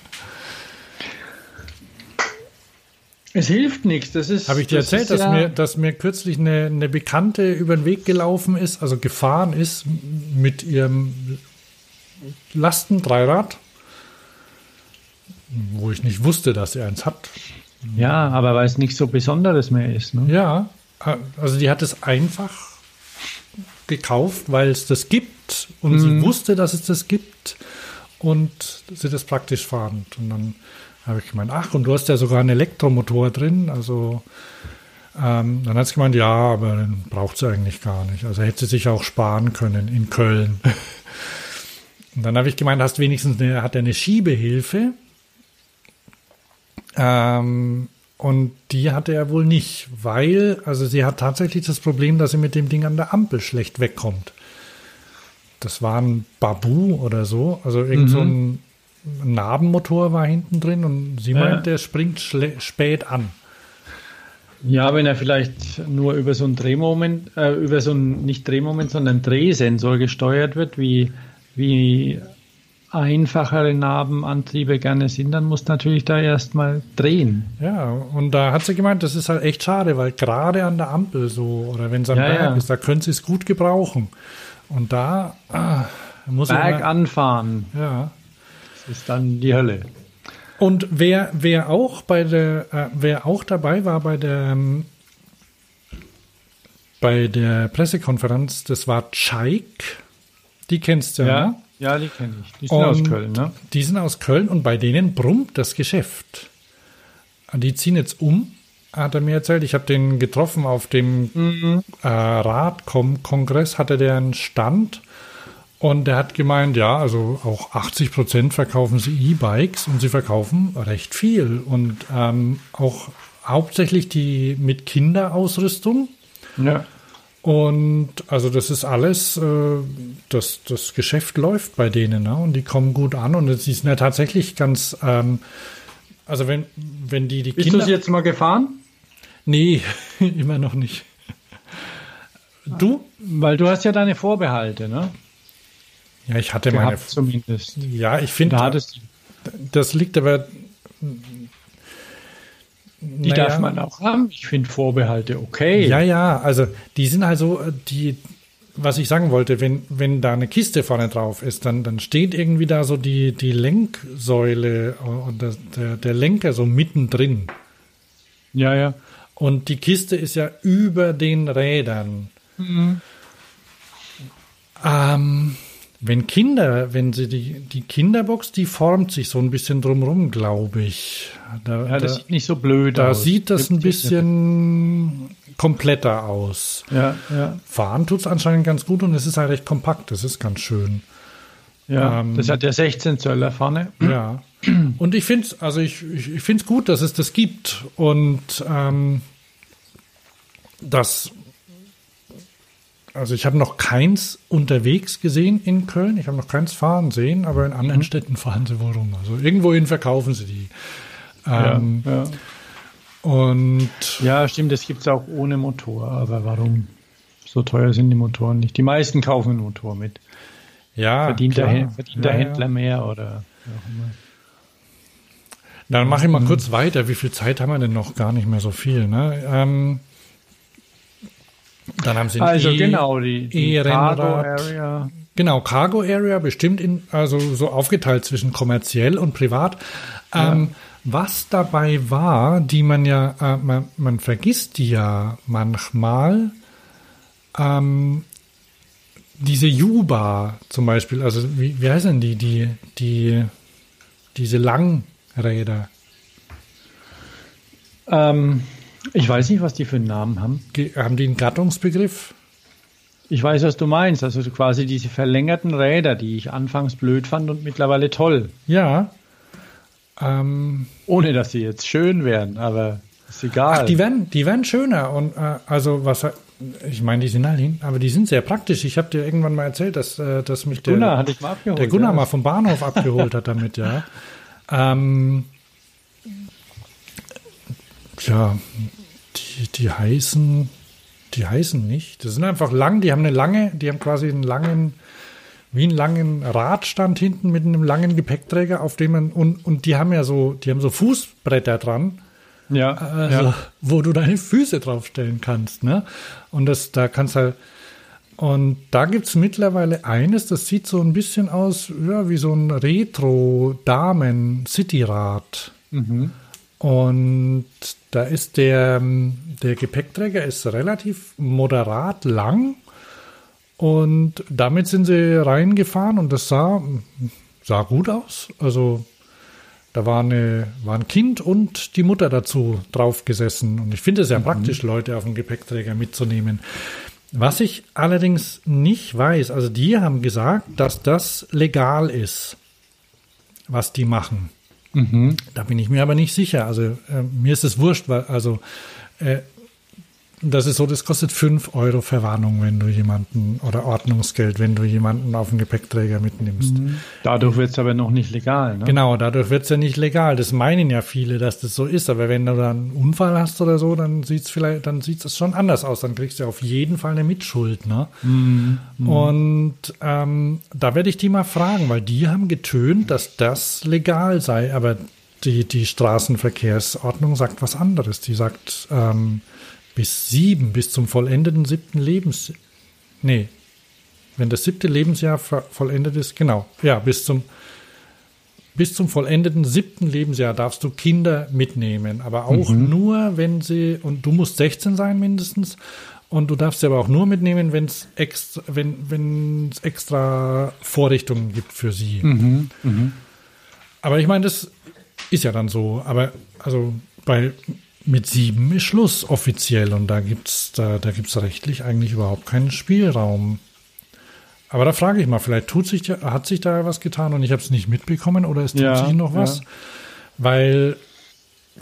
Es hilft nichts. Das ist. Habe ich dir das erzählt, dass, ja mir, dass mir kürzlich eine, eine Bekannte über den Weg gelaufen ist, also gefahren ist mit ihrem Lastendreirad, wo ich nicht wusste, dass er eins hat. Ja, aber weil es nicht so Besonderes mehr ist. Ne? Ja, also die hat es einfach gekauft, weil es das gibt und mhm. sie wusste, dass es das gibt und sie das praktisch fahren. Und dann habe ich gemeint, ach, und du hast ja sogar einen Elektromotor drin. Also ähm, dann hat sie gemeint, ja, aber den braucht sie eigentlich gar nicht. Also hätte sie sich auch sparen können in Köln. und dann habe ich gemeint, hast wenigstens eine, hat er eine Schiebehilfe. Ähm, und die hatte er wohl nicht, weil, also sie hat tatsächlich das Problem, dass sie mit dem Ding an der Ampel schlecht wegkommt. Das war ein Babu oder so, also irgend mhm. so ein Narbenmotor war hinten drin und sie meint, ja. der springt spät an. Ja, wenn er vielleicht nur über so ein Drehmoment, äh, über so ein nicht Drehmoment, sondern Drehsensor gesteuert wird, wie, wie einfachere Narbenantriebe gerne sind, dann muss natürlich da erstmal drehen. Ja, und da hat sie gemeint, das ist halt echt schade, weil gerade an der Ampel so, oder wenn es am ja, Berg ja. ist, da können sie es gut gebrauchen. Und da ah, muss Berg immer, anfahren. Ja ist dann die Hölle. Und wer, wer auch bei der, äh, wer auch dabei war bei der, ähm, bei der Pressekonferenz, das war Chaik. Die kennst du ja. Ja, ne? ja die kenne ich. Die sind und aus Köln, ne? Die sind aus Köln und bei denen brummt das Geschäft. Die ziehen jetzt um, hat er mir erzählt. Ich habe den getroffen auf dem mhm. äh, Radkom-Kongress, hatte der einen Stand und er hat gemeint, ja, also auch 80 Prozent verkaufen sie E-Bikes und sie verkaufen recht viel und ähm, auch hauptsächlich die mit Kinderausrüstung. Ja. Und also das ist alles, äh, das, das Geschäft läuft bei denen ne? und die kommen gut an und sie sind ja tatsächlich ganz, ähm, also wenn, wenn die die Bist Kinder... Bist du jetzt mal gefahren? Nee, immer noch nicht. Du? Weil du hast ja deine Vorbehalte, ne? Ja, ich hatte meine. Zumindest. Ja, ich finde, da das liegt aber. Die naja, darf man auch haben. Ich finde Vorbehalte okay. Ja, ja, also die sind also die, was ich sagen wollte, wenn, wenn da eine Kiste vorne drauf ist, dann, dann steht irgendwie da so die, die Lenksäule und der, der Lenker so mittendrin. Ja, ja. Und die Kiste ist ja über den Rädern. Mhm. Ähm, wenn Kinder, wenn sie die, die Kinderbox, die formt sich so ein bisschen drumrum, glaube ich. Da, ja, das da, sieht nicht so blöd da aus. Da sieht das ein bisschen kompletter aus. Ja, ja. Fahren tut es anscheinend ganz gut und es ist halt recht kompakt. Das ist ganz schön. Ja, ähm, das hat ja 16 Zöller vorne. Ja. Und ich finde es, also ich, ich, ich finde es gut, dass es das gibt und ähm, dass also ich habe noch keins unterwegs gesehen in Köln. Ich habe noch keins fahren sehen, aber in anderen mhm. Städten fahren sie wohl rum. Also irgendwohin verkaufen sie die. Ähm, ja, ja. Und ja, stimmt, das gibt es auch ohne Motor. Aber warum? So teuer sind die Motoren nicht. Die meisten kaufen einen Motor mit. Ja, verdient, der, verdient der Händler mehr oder Dann mache ich mal mhm. kurz weiter. Wie viel Zeit haben wir denn noch? Gar nicht mehr so viel. Ne? Ähm, dann haben sie also e genau die, die Cargo Area. Genau, Cargo Area bestimmt in also so aufgeteilt zwischen kommerziell und privat. Ja. Ähm, was dabei war, die man ja äh, man, man, vergisst die ja manchmal. Ähm, diese Juba zum Beispiel, also wie, wie heißen die, die, die, diese Langräder? Ähm, ich weiß nicht, was die für einen Namen haben. Haben die einen Gattungsbegriff? Ich weiß, was du meinst. Also quasi diese verlängerten Räder, die ich anfangs blöd fand und mittlerweile toll. Ja. Ähm, Ohne dass sie jetzt schön wären, aber ist egal. ach, die werden, die werden schöner und äh, also was, ich meine, die sind halt hin, aber die sind sehr praktisch. Ich habe dir irgendwann mal erzählt, dass, äh, dass mich der, Gunnar abgeholt. der Gunnar ja. mal vom Bahnhof abgeholt hat damit, ja. Ähm, tja, die, die heißen, die heißen nicht. Das sind einfach lang, die haben eine lange, die haben quasi einen langen, wie einen langen Radstand hinten mit einem langen Gepäckträger, auf dem man, und, und die haben ja so, die haben so Fußbretter dran, Ja, also, ja. wo du deine Füße draufstellen kannst, ne? Und das, da kannst halt, und da gibt's mittlerweile eines, das sieht so ein bisschen aus, ja, wie so ein Retro-Damen-Cityrad. Und da ist der, der Gepäckträger ist relativ moderat lang. Und damit sind sie reingefahren und das sah, sah gut aus. Also da war, eine, war ein Kind und die Mutter dazu drauf gesessen. Und ich finde es ja praktisch, Leute auf dem Gepäckträger mitzunehmen. Was ich allerdings nicht weiß, also die haben gesagt, dass das legal ist, was die machen. Da bin ich mir aber nicht sicher. Also äh, mir ist es wurscht, weil also äh, das ist so, das kostet 5 Euro Verwarnung, wenn du jemanden oder Ordnungsgeld, wenn du jemanden auf den Gepäckträger mitnimmst. Dadurch wird es aber noch nicht legal. Ne? Genau, dadurch wird es ja nicht legal. Das meinen ja viele, dass das so ist. Aber wenn du dann einen Unfall hast oder so, dann sieht es vielleicht, dann sieht es schon anders aus. Dann kriegst du auf jeden Fall eine Mitschuld. Ne? Und ähm, da werde ich die mal fragen, weil die haben getönt, dass das legal sei. Aber die, die Straßenverkehrsordnung sagt was anderes. Die sagt ähm, bis sieben, bis zum vollendeten siebten Lebens... Nee, wenn das siebte Lebensjahr vollendet ist, genau, ja, bis zum bis zum vollendeten siebten Lebensjahr darfst du Kinder mitnehmen, aber auch nur, wenn sie, und du musst 16 sein mindestens, und du darfst sie aber auch nur mitnehmen, wenn's extra, wenn wenn es extra Vorrichtungen gibt für sie. Aber ich meine, das ist ja dann so. Aber also bei mit sieben ist Schluss offiziell und da gibt's da da gibt's rechtlich eigentlich überhaupt keinen Spielraum. Aber da frage ich mal, vielleicht tut sich da, hat sich da was getan und ich habe es nicht mitbekommen oder es tut Ja, sich noch was, ja. weil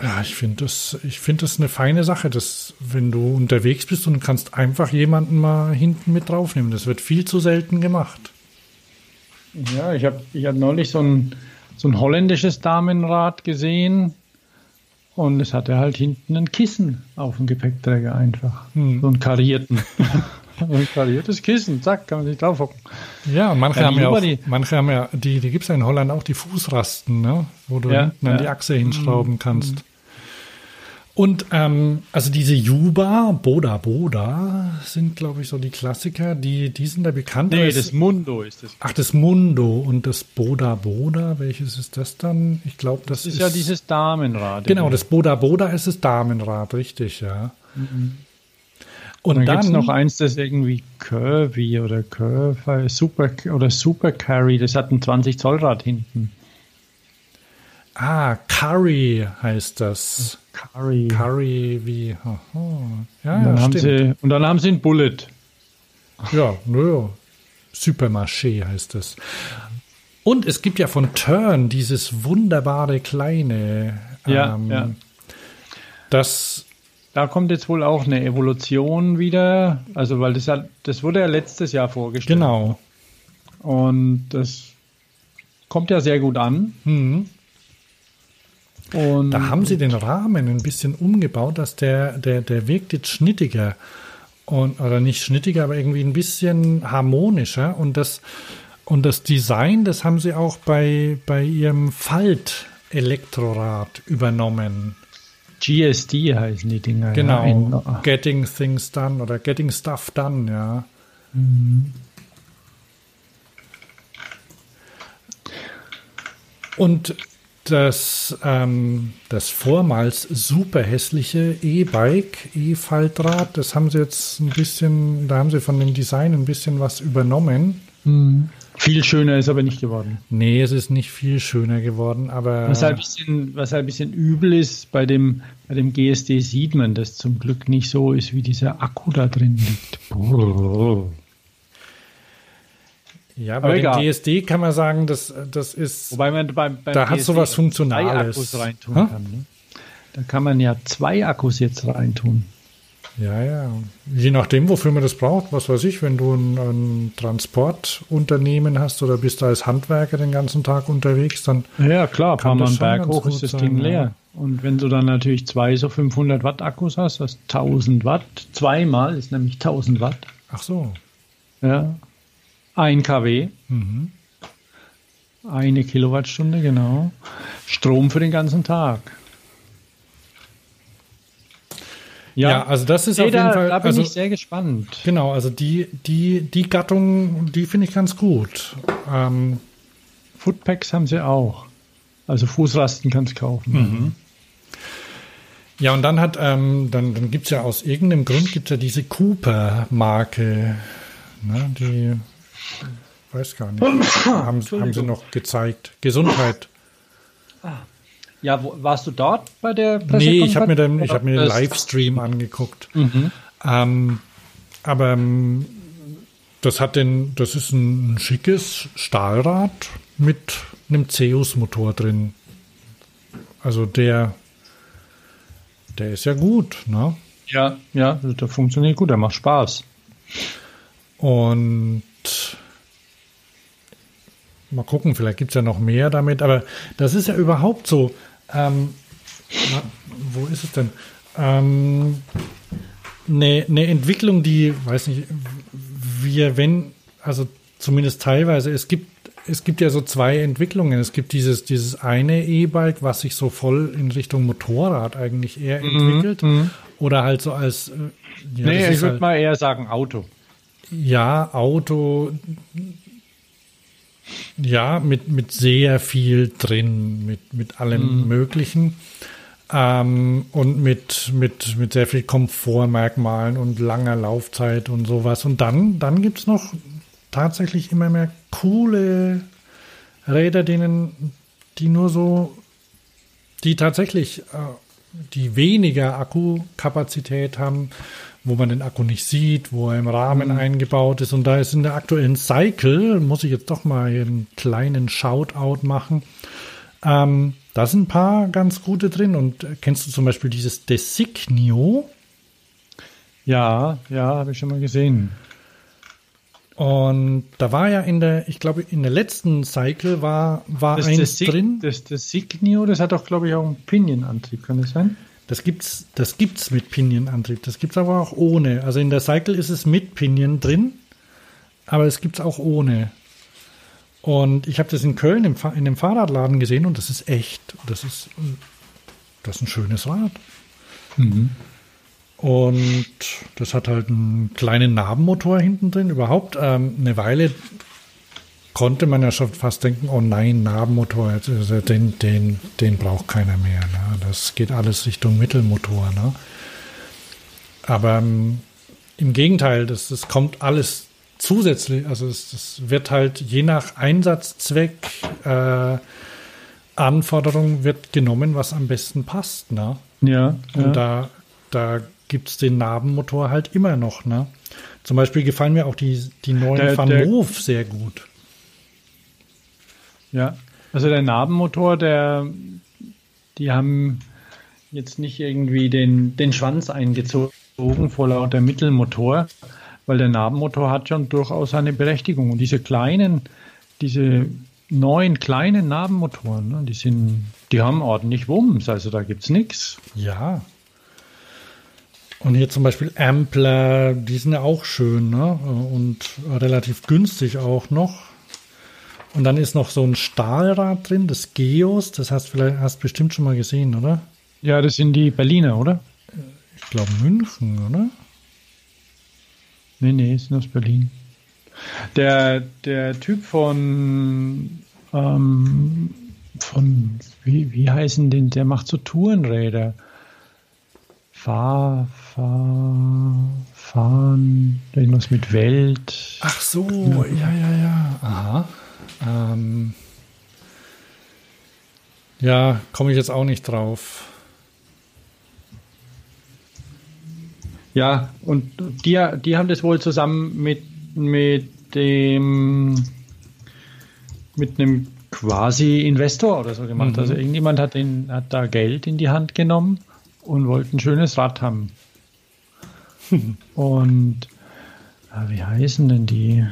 ja, ich finde das, ich finde das eine feine Sache, dass wenn du unterwegs bist und kannst einfach jemanden mal hinten mit draufnehmen, das wird viel zu selten gemacht. Ja, ich habe ich hab neulich so ein, so ein holländisches Damenrad gesehen und es hatte halt hinten ein Kissen auf dem Gepäckträger einfach. Hm. So einen karierten. ein kariertes Kissen, zack, kann man sich drauf hocken. Ja, manche Ja, haben ja auch, manche haben ja, die, die gibt es ja in Holland auch, die Fußrasten, ne? wo du Ja, hinten an die Achse hinschrauben kannst. Und ähm, also diese Juba, Boda Boda sind, glaube ich, so die Klassiker, die, die sind da bekannt. Nee, das Mundo ist das. Ach, das Mundo und das Boda Boda, welches ist das dann? Ich glaube, das, Das ist ja dieses Damenrad. Genau, das Boda Boda ist das Damenrad, richtig, ja. Und dann, dann, gibt es noch eins, das irgendwie Curvy oder Curve, Super oder Super Carry, das hat ein 20 Zoll Rad hinten. Ah, Curry heißt das. Carry. Curry wie, aha. ja, Und dann, ja, haben stimmt. sie, und dann haben sie ein Bullet. Ja, naja. Supermarché heißt es. Und es gibt ja von Turn dieses wunderbare kleine, Ja, ähm, ja. das, Da kommt jetzt wohl auch eine Evolution wieder. Also, weil das, hat, das wurde ja letztes Jahr vorgestellt. genau. Und das kommt ja sehr gut an. Hm. Und Da haben sie den Rahmen ein bisschen umgebaut, dass der, der, der wirkt jetzt schnittiger. Und, oder nicht schnittiger, aber irgendwie ein bisschen harmonischer. Und das, und das Design, das haben sie auch bei, bei ihrem Falt-Elektrorad übernommen. GSD heißen die Dinger. Genau. Ja, in, Getting Things Done oder Getting Stuff Done, ja. Und das, ähm, das vormals super hässliche E-Bike, E-Faltrad, das haben sie jetzt ein bisschen, da haben sie von dem Design ein bisschen was übernommen. Mhm. Viel schöner ist aber nicht geworden. Nee, es ist nicht viel schöner geworden, aber. Was halt ein bisschen, was halt ein bisschen übel ist, bei dem, bei dem GSD sieht man, dass zum Glück nicht so ist, wie dieser Akku da drin liegt. Ja, bei dem DSD kann man sagen, das, das ist. Wobei man beim, beim da DSD hat sowas Funktionales. Akkus reintun ha? kann. Ne? Da kann man ja zwei Akkus jetzt reintun. Ja, ja. Je nachdem, wofür man das braucht. Was weiß ich, wenn du ein, ein Transportunternehmen hast oder bist du als Handwerker den ganzen Tag unterwegs, dann. Ja, klar, paar Mal Berg hoch ist das sein, Ding leer. Ja. Und wenn du dann natürlich zwei so 500 Watt Akkus hast, das 1000 Watt, zweimal ist nämlich 1000 Watt. Ach so. Ja. Ein kW. Mhm. Eine Kilowattstunde, genau. Strom für den ganzen Tag. Ja, ja, also das ist nee, auf jeden da, Fall. Da bin also, ich sehr gespannt. Genau, also die, die, die Gattung, die finde ich ganz gut. Ähm, Footpacks haben sie auch. Also Fußrasten kannst du kaufen. Mhm. Ja, und dann hat, ähm, dann, dann gibt es ja aus irgendeinem Grund gibt ja diese Cooper-Marke, ne, die weiß gar nicht, haben, haben sie noch gezeigt. Gesundheit. Ah. Ja, wo, warst du dort bei der Nee, ich habe mir den, ich hab mir den Livestream angeguckt. Mhm. Ähm, aber ähm, das hat den, das ist ein schickes Stahlrad mit einem Zeus-Motor drin. Also der, der ist ja gut, ne? Ja, ja, der funktioniert gut, der macht Spaß. Und mal gucken, vielleicht gibt es ja noch mehr damit, aber das ist ja überhaupt so. Ähm, na, wo ist es denn? Ähm, eine, eine Entwicklung, die, weiß nicht, wir, wenn, also zumindest teilweise, es gibt, es gibt ja so zwei Entwicklungen. Es gibt dieses, dieses eine E-Bike, was sich so voll in Richtung Motorrad eigentlich eher mhm, entwickelt. Mhm. Oder halt so als. Äh, ja, nee, ich würde halt, mal eher sagen Auto. Ja, Auto, ja, mit, mit sehr viel drin, mit, mit allem mhm. Möglichen. Ähm, und mit, mit, mit sehr viel Komfortmerkmalen und langer Laufzeit und sowas. Und dann, dann gibt es noch tatsächlich immer mehr coole Räder, denen, die nur so, die tatsächlich, äh, die weniger Akkukapazität haben, wo man den Akku nicht sieht, wo er im Rahmen mhm. eingebaut ist. Und da ist in der aktuellen Cycle, muss ich jetzt doch mal einen kleinen Shoutout machen, ähm, da sind ein paar ganz gute drin. Und kennst du zum Beispiel dieses Designio? Ja, ja, habe ich schon mal gesehen. Und da war ja in der, ich glaube, in der letzten Cycle war, war das eins Desig drin. Das Designio, das hat doch, glaube ich, auch einen Pinion-Antrieb, kann das sein? Das gibt's, das gibt's mit Pinion-Antrieb. Das gibt's aber auch ohne. Also in der Cycle ist es mit Pinion drin, aber es gibt's auch ohne. Und ich habe das in Köln im, in dem Fahrradladen gesehen und das ist echt. Das ist, das ist ein schönes Rad. Mhm. Und das hat halt einen kleinen Nabenmotor hinten drin. Überhaupt ähm, eine Weile konnte man ja schon fast denken, oh nein, Nabenmotor, also den, den, den braucht keiner mehr. Ne? Das geht alles Richtung Mittelmotor. Ne? Aber ähm, im Gegenteil, das, das kommt alles zusätzlich, also es, das wird halt je nach Einsatzzweck, äh, Anforderung wird genommen, was am besten passt. Ne? Ja. Und ja. da, da gibt es den Nabenmotor halt immer noch. Ne? Zum Beispiel gefallen mir auch die, die neuen der, Van Moof sehr gut. Ja, also der Nabenmotor, der, die haben jetzt nicht irgendwie den, den Schwanz eingezogen vor lauter Mittelmotor, weil der Nabenmotor hat schon durchaus eine Berechtigung. Und diese kleinen, diese neuen kleinen Nabenmotoren, ne, die sind, die haben ordentlich Wumms, also da gibt es nichts. Ja. Und hier zum Beispiel Ampler, die sind ja auch schön, ne? Und relativ günstig auch noch. Und dann ist noch so ein Stahlrad drin, das Geos. Das hast vielleicht hast bestimmt schon mal gesehen, oder? Ja, das sind die Berliner, oder? Ich glaube München, oder? Nee, nee, ist aus Berlin. Der, der Typ von ähm, von, wie, wie heißen den, der macht so Tourenräder. Fahr, fahr, fahren, irgendwas mit Welt. Ach so, ja, ja, ja. Aha. Ähm, ja, komme ich jetzt auch nicht drauf. Ja, und die, die haben das wohl zusammen mit, mit dem mit einem quasi Investor oder so gemacht. Mhm. Also irgendjemand hat, den, hat da Geld in die Hand genommen und wollte ein schönes Rad haben. und ja, wie heißen denn die?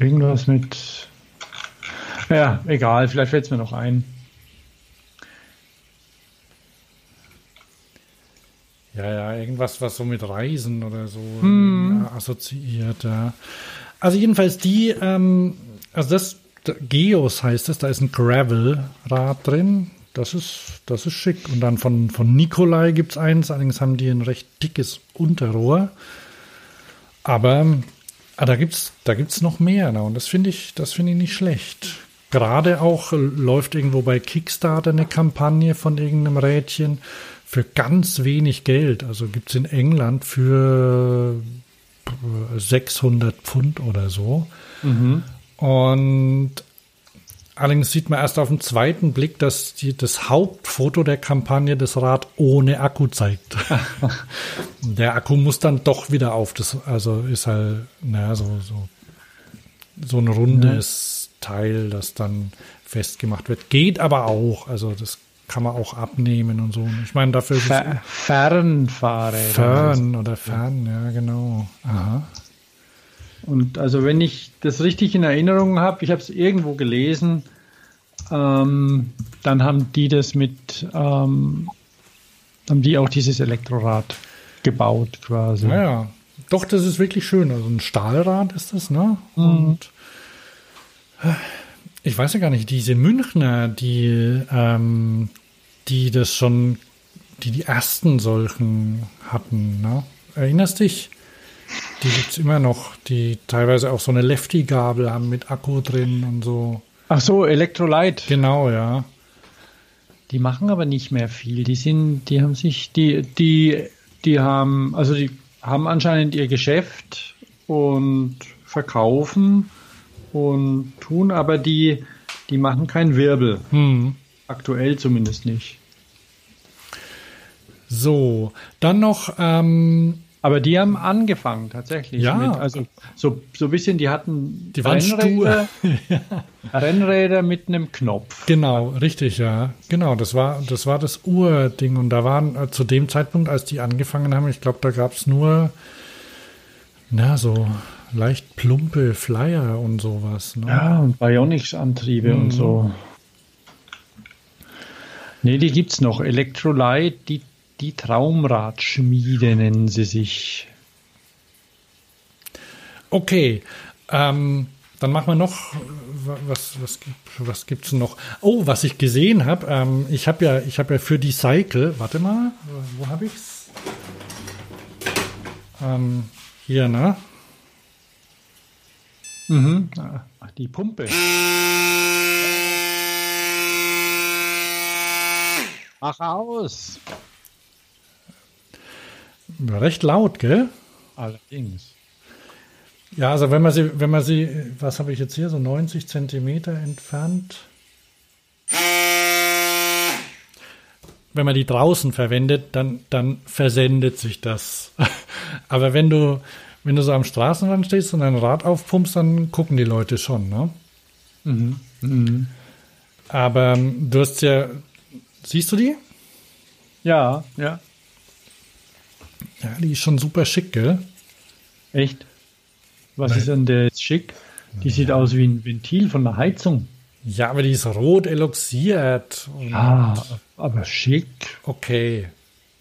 Irgendwas mit. Ja, egal, vielleicht fällt es mir noch ein. Ja, ja, irgendwas, was so mit Reisen oder so hm. assoziiert, ja. Also jedenfalls die, ähm, also das, Geos heißt es, da ist ein Gravel-Rad drin. Das ist, das ist schick. Und dann von, von Nikolai gibt es eins, allerdings haben die ein recht dickes Unterrohr. Aber ah, da gibt es da gibt's noch mehr. Na, und das finde ich, das finde ich nicht schlecht. Gerade auch läuft irgendwo bei Kickstarter eine Kampagne von irgendeinem Rädchen für ganz wenig Geld. Also gibt es in England für 600 Pfund oder so. Mhm. Und allerdings sieht man erst auf den zweiten Blick, dass die, das Hauptfoto der Kampagne das Rad ohne Akku zeigt. der Akku muss dann doch wieder auf. Das, also ist halt, naja, so, so, so ein rundes ja. Teil, das dann festgemacht wird. Geht aber auch. Also das kann man auch abnehmen und so. Ich meine, dafür ist Fer Fernfahrräder. Fern oder Fern, ja, genau. Aha. Und also wenn ich das richtig in Erinnerung habe, ich habe es irgendwo gelesen, ähm, dann haben die das mit, ähm, haben die auch dieses Elektrorad gebaut quasi. Ja, doch, das ist wirklich schön. Also ein Stahlrad ist das, ne? Mhm. Und ich weiß ja gar nicht, diese Münchner, die ähm, die das schon, die die ersten solchen hatten. Ne? Erinnerst dich? Die gibt es immer noch, die teilweise auch so eine Lefty-Gabel haben mit Akku drin und so. Ach so, Electrolyte. Genau, ja. Die machen aber nicht mehr viel. Die sind, die haben sich, die, die, die haben, also die haben anscheinend ihr Geschäft und verkaufen und tun, aber die, die machen keinen Wirbel. Hm. Aktuell zumindest nicht. So, dann noch. Ähm, aber die haben angefangen tatsächlich. Ja. Mit, also so, so ein bisschen, die hatten die Rennräder. Rennräder mit einem Knopf. Genau, richtig, ja. Genau, das war das war das Urding. Und da waren äh, zu dem Zeitpunkt, als die angefangen haben, ich glaube, da gab es nur, na, so leicht plumpe Flyer und sowas. Ne? Ja, und Bionics-Antriebe mhm. und so. Nee, die gibt es noch. Electrolyte, die, die Traumradschmiede nennen sie sich. Okay. Ähm, dann machen wir noch, was, was, was gibt es noch? Oh, was ich gesehen habe, ähm, ich habe ja, ich ja für die Cycle, warte mal, wo habe ich's? Ähm, hier, ne? Mhm. Ach, die Pumpe. Mach aus. Recht laut, gell? Allerdings. Ja, also wenn man sie, wenn man sie, was habe ich jetzt hier, so 90 Zentimeter entfernt. Wenn man die draußen verwendet, dann, dann versendet sich das. Aber wenn du, wenn du so am Straßenrand stehst und ein Rad aufpumpst, dann gucken die Leute schon, ne? Mhm. Mhm. Aber ähm, du hast ja, Siehst du die? Ja, ja. Ja, die ist schon super schick, gell? Echt? Was Nein. ist denn der schick? Die ja. sieht aus wie ein Ventil von der Heizung. Ja, aber die ist rot eloxiert. Ja, aber schick. Okay,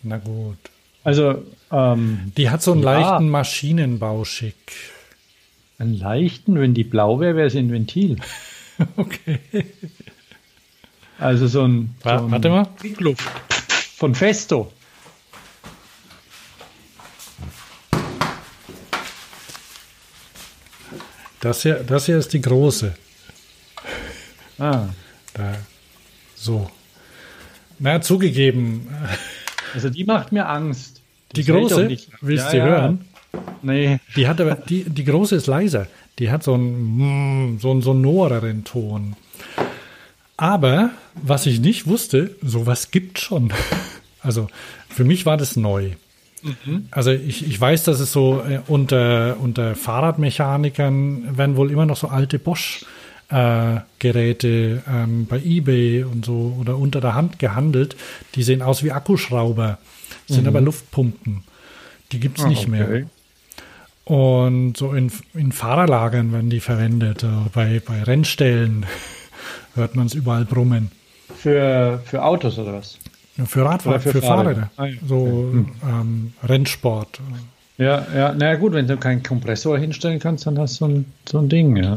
na gut. Also, ähm, die hat so einen ja. leichten Maschinenbauschick. Einen leichten? Wenn die blau wäre, wäre es ein Ventil. okay. Also so ein, so ein Warte mal. Von Festo. Das hier, das hier ist die große. Ah. Da. So. Na, zugegeben. Also die macht mir Angst. Die große? Willst ja, du ja. hören? Nee. Die hat aber, die, die große ist leiser. Die hat so einen, mm, so einen sonoreren Ton. Aber, was ich nicht wusste, sowas gibt schon. Also, für mich war das neu. Also ich, ich weiß, dass es so äh, unter, unter Fahrradmechanikern werden wohl immer noch so alte Bosch äh, Geräte ähm, bei eBay und so oder unter der Hand gehandelt. Die sehen aus wie Akkuschrauber, sind aber Luftpumpen. Die gibt's nicht mehr. Und so in, in Fahrerlagern werden die verwendet. äh, Bei, bei Rennstellen hört man es überall brummen. Für, für Autos oder was? Für Radfahrer, für, für Fahrräder. Ah, ja, So ähm, Rennsport. Ja, ja, na gut, wenn du keinen Kompressor hinstellen kannst, dann hast du so ein, so ein Ding, ja.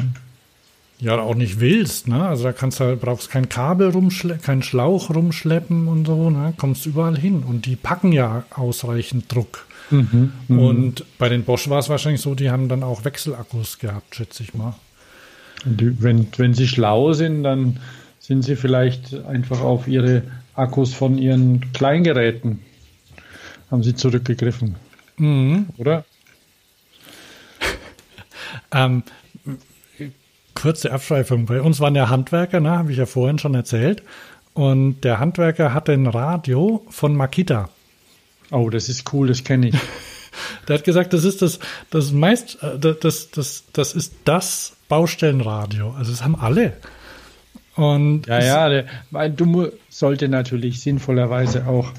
Ja, auch nicht willst, ne? Also da kannst du halt, brauchst kein Kabel rumschleppen, keinen Schlauch rumschleppen und so, ne? Kommst überall hin. Und die packen ja ausreichend Druck. Und bei den Bosch war es wahrscheinlich so, die haben dann auch Wechselakkus gehabt, schätze ich mal. Die, wenn, wenn sie schlau sind, dann sind sie vielleicht einfach auf ihre Akkus von ihren Kleingeräten, haben sie zurückgegriffen, Mhm. oder? Ähm, kurze Abschweifung. Bei uns waren ja Handwerker, ne? Habe ich ja vorhin schon erzählt. Und der Handwerker hatte ein Radio von Makita. Oh, das ist cool, das kenne ich. Der hat gesagt, das ist das, das meist, äh, das, das, das ist das Baustellenradio. Also das haben alle. Und Ja, ja, der, weil du sollte natürlich sinnvollerweise auch,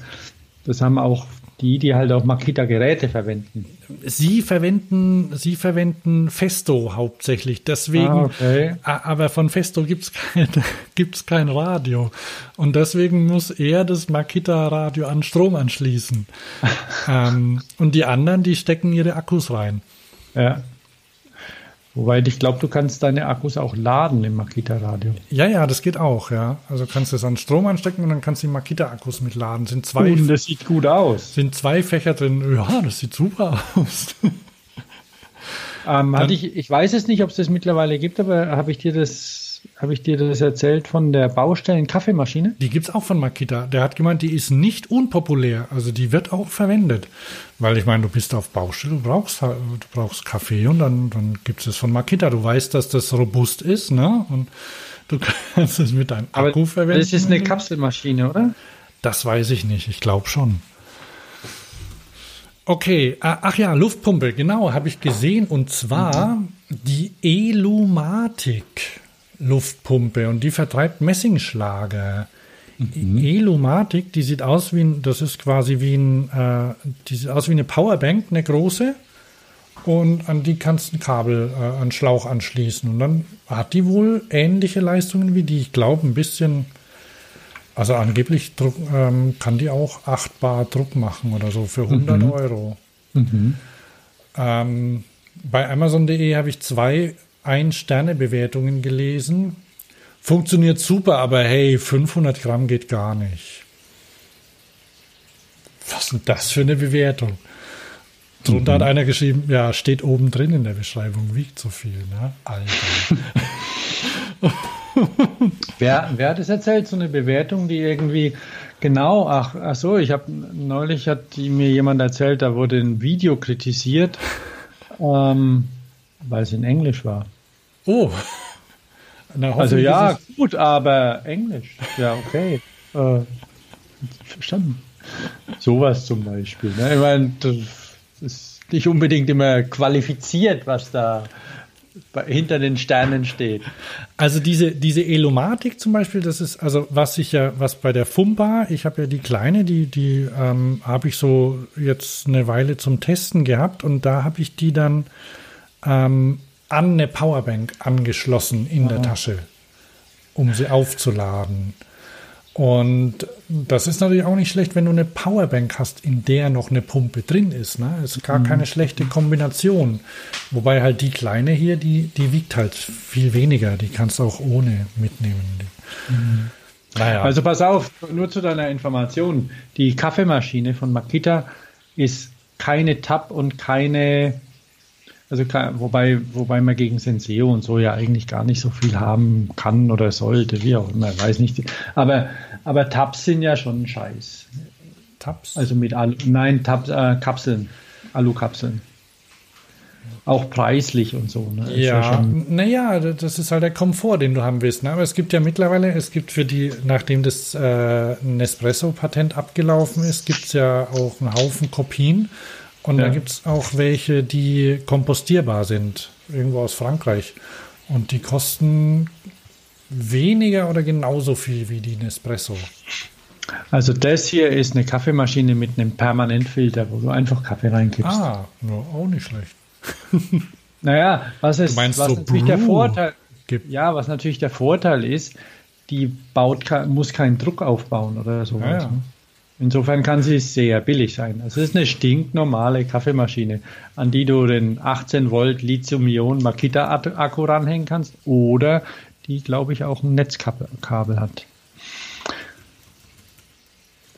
das haben auch die, die halt auch Makita-Geräte verwenden. Sie verwenden, sie verwenden Festo hauptsächlich. Deswegen, Ah, okay. Aber von Festo gibt's kein, gibt's kein Radio. Und deswegen muss er das Makita-Radio an Strom anschließen. ähm, und die anderen, die stecken ihre Akkus rein. Ja. Wobei ich glaube, du kannst deine Akkus auch laden im Makita-Radio. Ja, ja, das geht auch, ja. Also kannst du es an Strom anstecken und dann kannst du die Makita-Akkus mitladen. Sind zwei, Und das sieht gut aus. sind zwei Fächer drin. Ja, das sieht super aus. Ähm, hatte ich, ich weiß es nicht, ob es das mittlerweile gibt, aber habe ich dir das, habe ich dir das erzählt von der Baustellen-Kaffeemaschine? Die gibt's auch von Makita. Der hat gemeint, die ist nicht unpopulär. Also die wird auch verwendet. Weil ich meine, du bist auf Baustelle, du brauchst, du brauchst Kaffee und dann, dann gibt's es von Makita. Du weißt, dass das robust ist, ne? Und du kannst es mit deinem Aber Akku verwenden. das ist eine Kapselmaschine, oder? Das weiß ich nicht. Ich glaube schon. Okay, ach ja, Luftpumpe, genau, habe ich gesehen. Und zwar die Elumatic Luftpumpe und die vertreibt Messingschlager. Elumatic, die sieht aus wie ein, das ist quasi wie ein, äh, die sieht aus wie eine Powerbank, eine große. Und an die kannst du ein Kabel, äh, einen Schlauch anschließen. Und dann hat die wohl ähnliche Leistungen wie die. Ich glaube, ein bisschen, also angeblich Druck, ähm, kann die auch 8 Bar Druck machen oder so für 100 Euro. Ähm, bei Amazon.de habe ich zwei Ein-Sterne-Bewertungen gelesen. Funktioniert super, aber hey, 500 Gramm geht gar nicht. Was ist denn das für eine Bewertung? Drunter hat einer geschrieben, ja, steht oben drin in der Beschreibung, wiegt so viel, ne? Alter. Wer, wer hat es erzählt? So eine Bewertung, die irgendwie genau, ach, ach so, ich habe neulich hat die mir jemand erzählt, da wurde ein Video kritisiert, ähm, weil es in Englisch war. Oh. Na, Also ja, gut, aber Englisch. Ja, okay. Äh, verstanden. Sowas zum Beispiel. Ne? Ich meine, das ist nicht unbedingt immer qualifiziert, was da hinter den Sternen steht. Also diese, diese Elomatik zum Beispiel, das ist, also was ich ja, was bei der Fumba, ich habe ja die kleine, die, die ähm, habe ich so jetzt eine Weile zum Testen gehabt und da habe ich die dann ähm, an eine Powerbank angeschlossen in der Tasche, um sie aufzuladen. Und das ist natürlich auch nicht schlecht, wenn du eine Powerbank hast, in der noch eine Pumpe drin ist. Ne? Ist gar keine schlechte Kombination. Wobei halt die kleine hier, die, die wiegt halt viel weniger. Die kannst du auch ohne mitnehmen. Naja. Also pass auf, nur zu deiner Information. Die Kaffeemaschine von Makita ist keine Tab und keine Also wobei, wobei man gegen Senseo und so ja eigentlich gar nicht so viel haben kann oder sollte, wie auch immer, weiß nicht. Aber, aber Tabs sind ja schon ein Scheiß. Tabs? Also mit Alu, nein, Tabs, äh, Kapseln, Alukapseln. Auch preislich und so. Ne? Ja, naja, das ist halt der Komfort, den du haben willst. Ne? Aber es gibt ja mittlerweile, es gibt für die, nachdem das äh, Nespresso-Patent abgelaufen ist, gibt es ja auch einen Haufen Kopien. Und ja. da gibt es auch welche, die kompostierbar sind, irgendwo aus Frankreich. Und die kosten weniger oder genauso viel wie die Nespresso. Also das hier ist eine Kaffeemaschine mit einem Permanentfilter, wo du einfach Kaffee reingibst. Ah, no, auch nicht schlecht. naja, was ist was so natürlich der Vorteil? Gibt. Ja, was natürlich der Vorteil ist, die baut, muss keinen Druck aufbauen oder sowas. Ja, ja. Insofern kann sie sehr billig sein. Es ist eine stinknormale Kaffeemaschine, an die du den 18 Volt Lithium-Ionen Makita-Akku ranhängen kannst oder die, glaube ich, auch ein Netzkabel hat.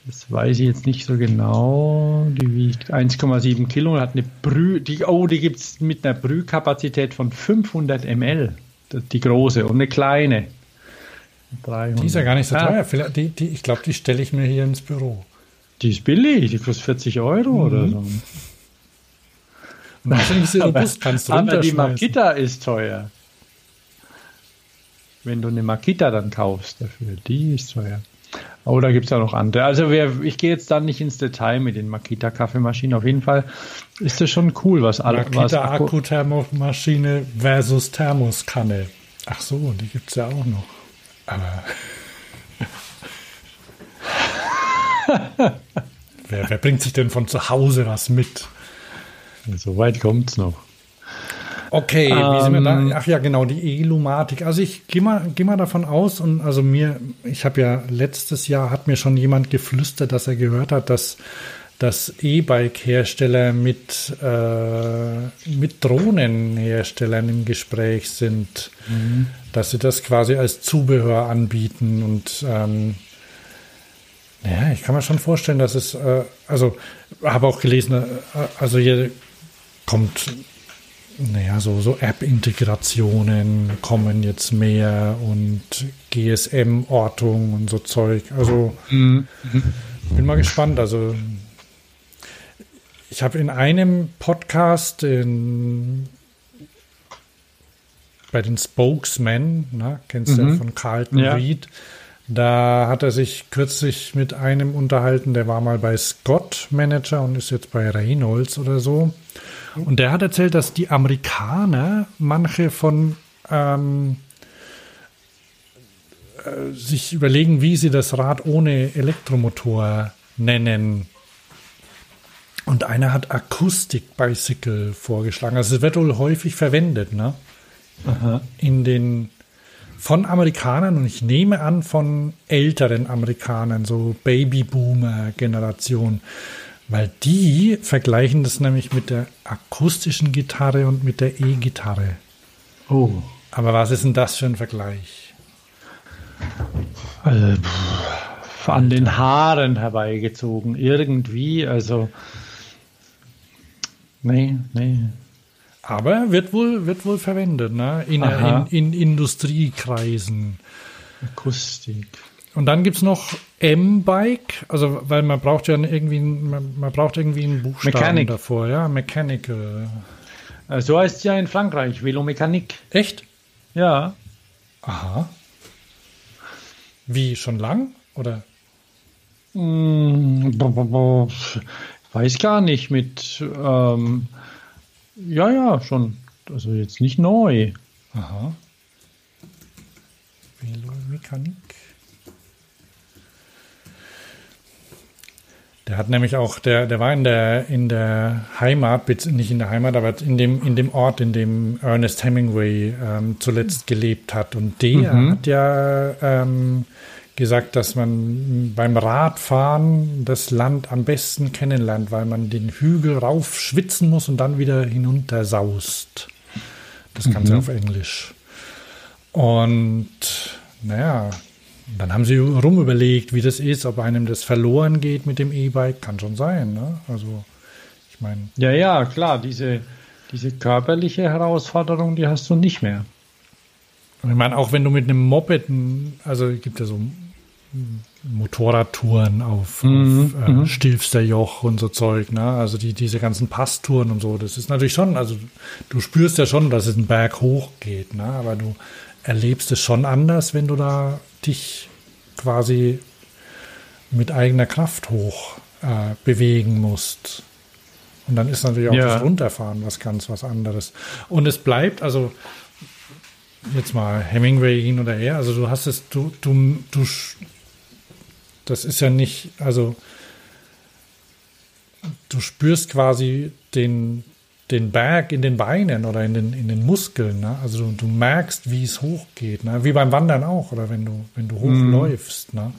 Das weiß ich jetzt nicht so genau. Die wiegt 1,7 Kilo und hat eine Brüh, die, oh, die gibt es mit einer Brühkapazität von 500 ml. Die große und eine kleine. 300. Die ist ja gar nicht so teuer. Vielleicht, die, die, ich glaube, die stelle ich mir hier ins Büro. Die ist billig, die kostet 40 Euro mhm. oder so. Wahrscheinlich sehr robust, kannst du Aber die Makita ist teuer. Wenn du eine Makita dann kaufst dafür, die ist teuer. Oh, da gibt es ja noch andere. Also wer, ich gehe jetzt dann nicht ins Detail mit den Makita Kaffeemaschinen. Auf jeden Fall ist das schon cool, was alle. Makita Akkuthermomaschine versus Thermoskanne. Ach so, die gibt es ja auch noch. Aber. wer, wer bringt sich denn von zu Hause was mit? So weit kommt es noch. Okay, wie sind wir da? Ähm. Ach ja, genau, die Elumatik. Also ich gehe mal, geh mal davon aus und also mir, ich habe ja letztes Jahr hat mir schon jemand geflüstert, dass er gehört hat, dass dass E-Bike-Hersteller mit, äh, mit Drohnenherstellern im Gespräch sind, mhm. dass sie das quasi als Zubehör anbieten und ähm, ja, ich kann mir schon vorstellen, dass es, äh, also habe auch gelesen, äh, also hier kommt naja, so, so App-Integrationen kommen jetzt mehr und GSM-Ortung und so Zeug. Also mhm. bin mal gespannt. Also ich habe in einem Podcast in, bei den Spokesmen, na, kennst du mhm. ja von Carlton ja. Reed, da hat er sich kürzlich mit einem unterhalten, der war mal bei Scott Manager und ist jetzt bei Reynolds oder so. Und der hat erzählt, dass die Amerikaner manche von ähm, äh, sich überlegen, wie sie das Rad ohne Elektromotor nennen. Und einer hat Akustik Bicycle vorgeschlagen. Also es wird wohl häufig verwendet, ne? Aha. In den von Amerikanern und ich nehme an von älteren Amerikanern, so Babyboomer-Generation. Weil die vergleichen das nämlich mit der akustischen Gitarre und mit der E-Gitarre. Oh. Aber was ist denn das für ein Vergleich? Also, an den Haaren herbeigezogen, irgendwie, also. Nee, nee. Aber wird wohl, wird wohl verwendet, ne? In, in, in Industriekreisen. Akustik. Und dann gibt es noch M-Bike, also weil man braucht ja irgendwie, man, man braucht irgendwie einen Buchstaben Mechanic. davor, ja, Mechanical. Äh, so heißt es ja in Frankreich, Velomechanik. Echt? Ja. Aha. Wie, schon lang, oder? Weiß gar nicht, mit, ähm, ja, ja, schon, also jetzt nicht neu. Aha. Velomechanik. Der hat nämlich auch, der, der war in der, in der Heimat, nicht in der Heimat, aber in dem, in dem Ort, in dem Ernest Hemingway ähm, zuletzt gelebt hat. Und der mhm. hat ja ähm, gesagt, dass man beim Radfahren das Land am besten kennenlernt, weil man den Hügel rauf schwitzen muss und dann wieder hinunter saust. Das Ganze mhm. auf Englisch. Und naja, dann haben sie rumüberlegt, wie das ist, ob einem das verloren geht mit dem E-Bike. Kann schon sein, ne? Also, ich meine. Ja, ja, klar, diese, diese körperliche Herausforderung, die hast du nicht mehr. Ich meine, auch wenn du mit einem Moped, also es gibt ja so Motorradtouren auf, Mhm, auf äh, Stilfsterjoch und so Zeug, ne? Also die, diese ganzen Passtouren und so, das ist natürlich schon, also du spürst ja schon, dass es einen Berg hoch geht, ne? Aber du erlebst es schon anders, wenn du da dich quasi mit eigener Kraft hoch äh, bewegen musst. Und dann ist natürlich auch Ja. das Runterfahren was ganz was anderes. Und es bleibt, also jetzt mal Hemingway hin oder her, also du hast es, du, du, du, das ist ja nicht, also du spürst quasi den, den Berg in den Beinen oder in den, in den Muskeln, ne? also du, du merkst, wie es hochgeht, ne? wie beim Wandern auch oder wenn du, wenn du hochläufst. Ne?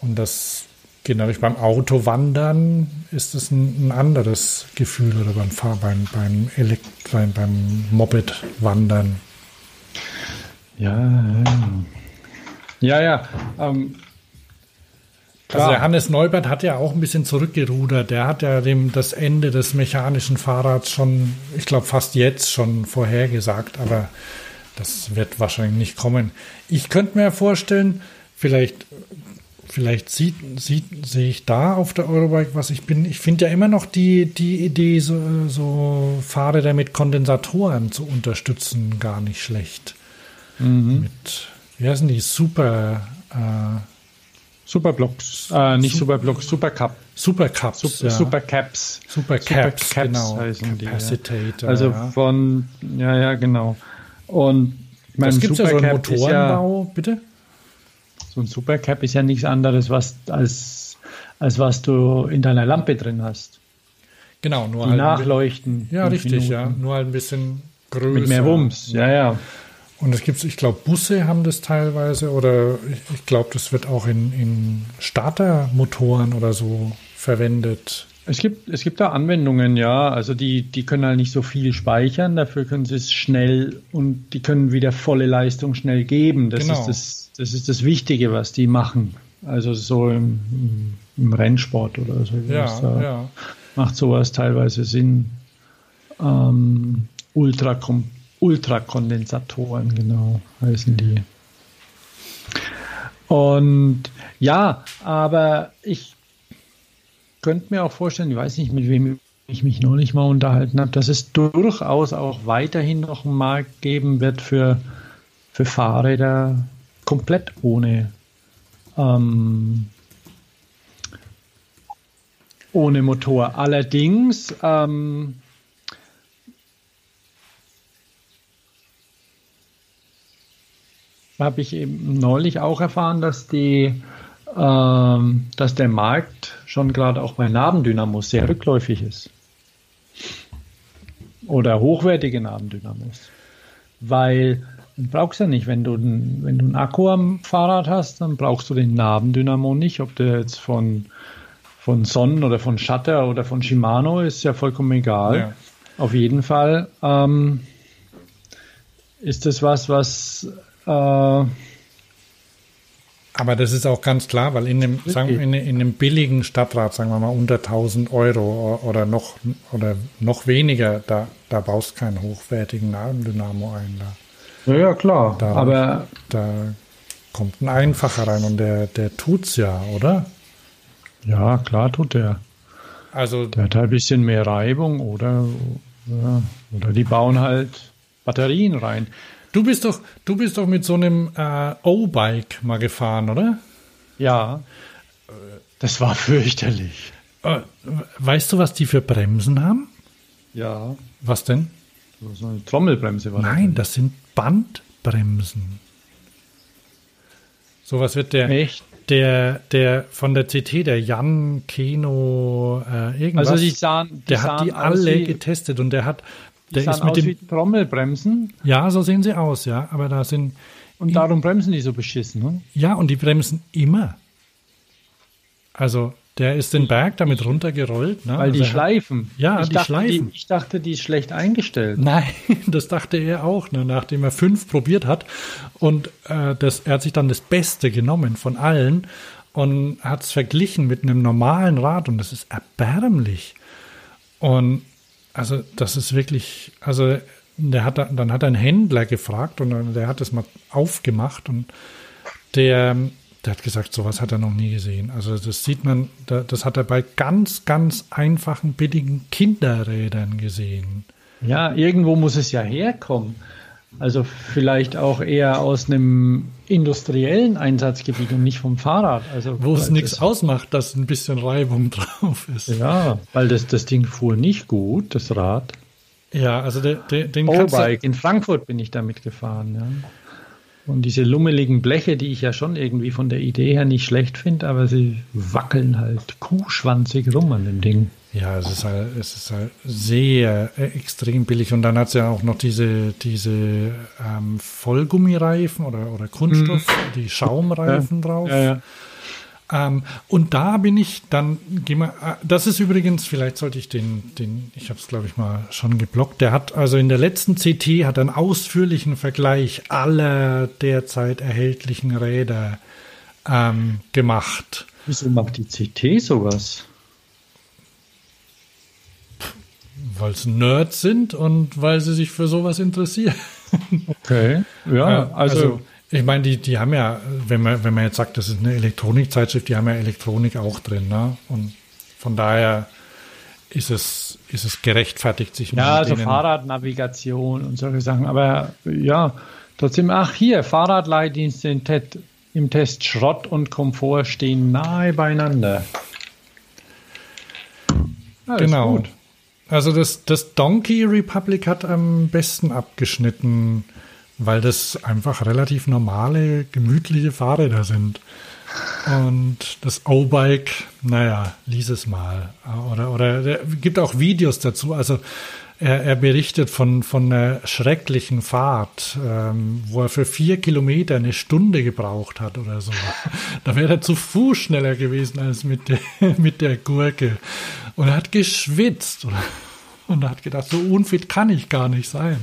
Und das geht natürlich beim Autowandern ist es ein, ein anderes Gefühl oder beim Fahr beim beim, Elekt beim, beim Moped-Wandern. Ja, ja, ja. Ähm, Also der Hannes Neubert hat ja auch ein bisschen zurückgerudert. Der hat ja dem das Ende des mechanischen Fahrrads schon, ich glaube fast jetzt schon vorhergesagt, aber das wird wahrscheinlich nicht kommen. Ich könnte mir vorstellen, vielleicht, vielleicht sieht, sieht, sehe ich da auf der Eurobike, was ich bin. Ich finde ja immer noch die, die Idee, so, so Fahrräder mit Kondensatoren zu unterstützen, gar nicht schlecht. Mit, wie heißen die? Super, äh, Superblocks, äh, nicht Superblocks, Supercup, Supercups. Sup ja. Supercaps. Supercaps, Supercaps genau. heißen die, ja. Capacitator. Also ja. von, ja, ja, genau. Und ich meine, das gibt ja so einen ist ja, Motorenbau, bitte? so ein Supercap ist ja nichts anderes, was als, als was du in deiner Lampe drin hast. Genau, nur Die halt. nachleuchten. Ja, richtig, ja. Minuten. Nur halt ein bisschen größer. Mit mehr Wumms, ja, ja. Und es gibt, ich glaube, Busse haben das teilweise oder ich, ich glaube, das wird auch in, in Startermotoren oder so verwendet. Es gibt, es gibt da Anwendungen, ja. Also die, die können halt nicht so viel speichern, dafür können sie es schnell und die können wieder volle Leistung schnell geben. Das, Genau. ist, das, das ist das Wichtige, was die machen. Also so im, im, Rennsport oder so. Ja, ja. Macht sowas teilweise Sinn. Ähm, Ultrakom Ultrakondensatoren, genau, heißen die. Und ja, aber ich könnte mir auch vorstellen, ich weiß nicht, mit wem ich mich noch nicht mal unterhalten habe, dass es durchaus auch weiterhin noch einen Markt geben wird für, für Fahrräder komplett ohne, ähm, ohne Motor. Allerdings ähm, habe ich eben neulich auch erfahren, dass die ähm, dass der Markt schon gerade auch bei Nabendynamos sehr rückläufig ist. Oder hochwertige Nabendynamos. Weil du brauchst ja nicht, wenn du, einen- wenn du einen Akku am Fahrrad hast, dann brauchst du den Nabendynamo nicht. Ob der jetzt von, von Sonnen oder von Shutter oder von Shimano ist ja vollkommen egal. Ja. Auf jeden Fall ähm, ist das was, was Aber das ist auch ganz klar, weil in dem, sagen, wir, in, in dem billigen Stadtrad, sagen wir mal unter 1000 Euro oder noch, oder noch weniger, da, da baust du keinen hochwertigen Nabendynamo ein. Da, ja, ja klar. Da- Aber da kommt ein einfacher rein und der, der tut's ja, oder? ja, klar tut der. Also, Der hat halt ein bisschen mehr Reibung oder, oder die bauen halt Batterien rein. Du bist doch, du bist doch mit so einem äh, O-Bike mal gefahren, oder? Ja. Das war fürchterlich. Äh, weißt du, was die für Bremsen haben? Ja. Was denn? So eine Trommelbremse war Nein, das sind Bandbremsen. Sowas wird der, Echt? der, der von der CT, der Jan Keno, äh, irgendwas. Also die sahen, die der hat sahen die aus alle getestet und der hat, die der ist mit aus dem, wie Trommelbremsen ja, so sehen sie aus, ja, aber da sind, und darum bremsen die so beschissen. Ne? ja, und die bremsen immer. Also, der ist den Berg damit runtergerollt, ne? Weil die also schleifen. Ja, ich die dachte, schleifen. Die, ich dachte, die ist schlecht eingestellt. Nein, das dachte er auch, ne, nachdem er fünf probiert hat. Und äh, das, er hat sich dann das Beste genommen von allen und hat es verglichen mit einem normalen Rad und das ist erbärmlich. Und also das ist wirklich, also der hat dann hat ein Händler gefragt und der hat es mal aufgemacht und der, der hat gesagt, sowas hat er noch nie gesehen. Also das sieht man, das hat er bei ganz, ganz einfachen, billigen Kinderrädern gesehen. Ja, irgendwo muss es ja herkommen. Also vielleicht auch eher aus einem industriellen Einsatzgebiet und nicht vom Fahrrad. Also Wo es nichts ausmacht, dass ein bisschen Reibung drauf ist. Ja, weil das, das Ding fuhr nicht gut, das Rad. Ja, also der, der, den O-Bike. In Frankfurt bin ich damit gefahren, ja. Und diese lummeligen Bleche, die ich ja schon irgendwie von der Idee her nicht schlecht finde, aber sie wackeln halt kuhschwanzig rum an dem Ding. Ja, es ist halt, es ist halt sehr äh, extrem billig. Und dann hat es ja auch noch diese, diese ähm, Vollgummireifen oder, oder Kunststoff, mhm. die Schaumreifen ja. drauf. Ja, ja. Ähm, und da bin ich dann, äh, das ist übrigens, vielleicht sollte ich den, den ich habe es glaube ich mal schon geblockt, der hat also in der letzten CT hat einen ausführlichen Vergleich aller derzeit erhältlichen Räder ähm, gemacht. Wieso macht die CT sowas? Weil es Nerds sind und weil sie sich für sowas interessieren. Okay, ja, also, also ich meine, die, die haben ja, wenn man, wenn man jetzt sagt, das ist eine Elektronikzeitschrift, die haben ja Elektronik auch drin, ne? Und von daher ist es, ist es gerechtfertigt, sich Ja, also Fahrradnavigation und solche Sachen. Aber ja, trotzdem, ach hier, Fahrradleihdienste im, im Test Schrott und Komfort stehen nahe beieinander. Ja, genau. Also das, das Donkey Republic hat am besten abgeschnitten weil das einfach relativ normale, gemütliche Fahrräder sind. Und das O-Bike, naja, lies es mal. Oder, oder es gibt auch Videos dazu. Also er, er berichtet von, von einer schrecklichen Fahrt, ähm, wo er für vier Kilometer eine Stunde gebraucht hat oder so. Da wäre er zu Fuß schneller gewesen als mit der, mit der Gurke. Und er hat geschwitzt. Und er hat gedacht, so unfit kann ich gar nicht sein.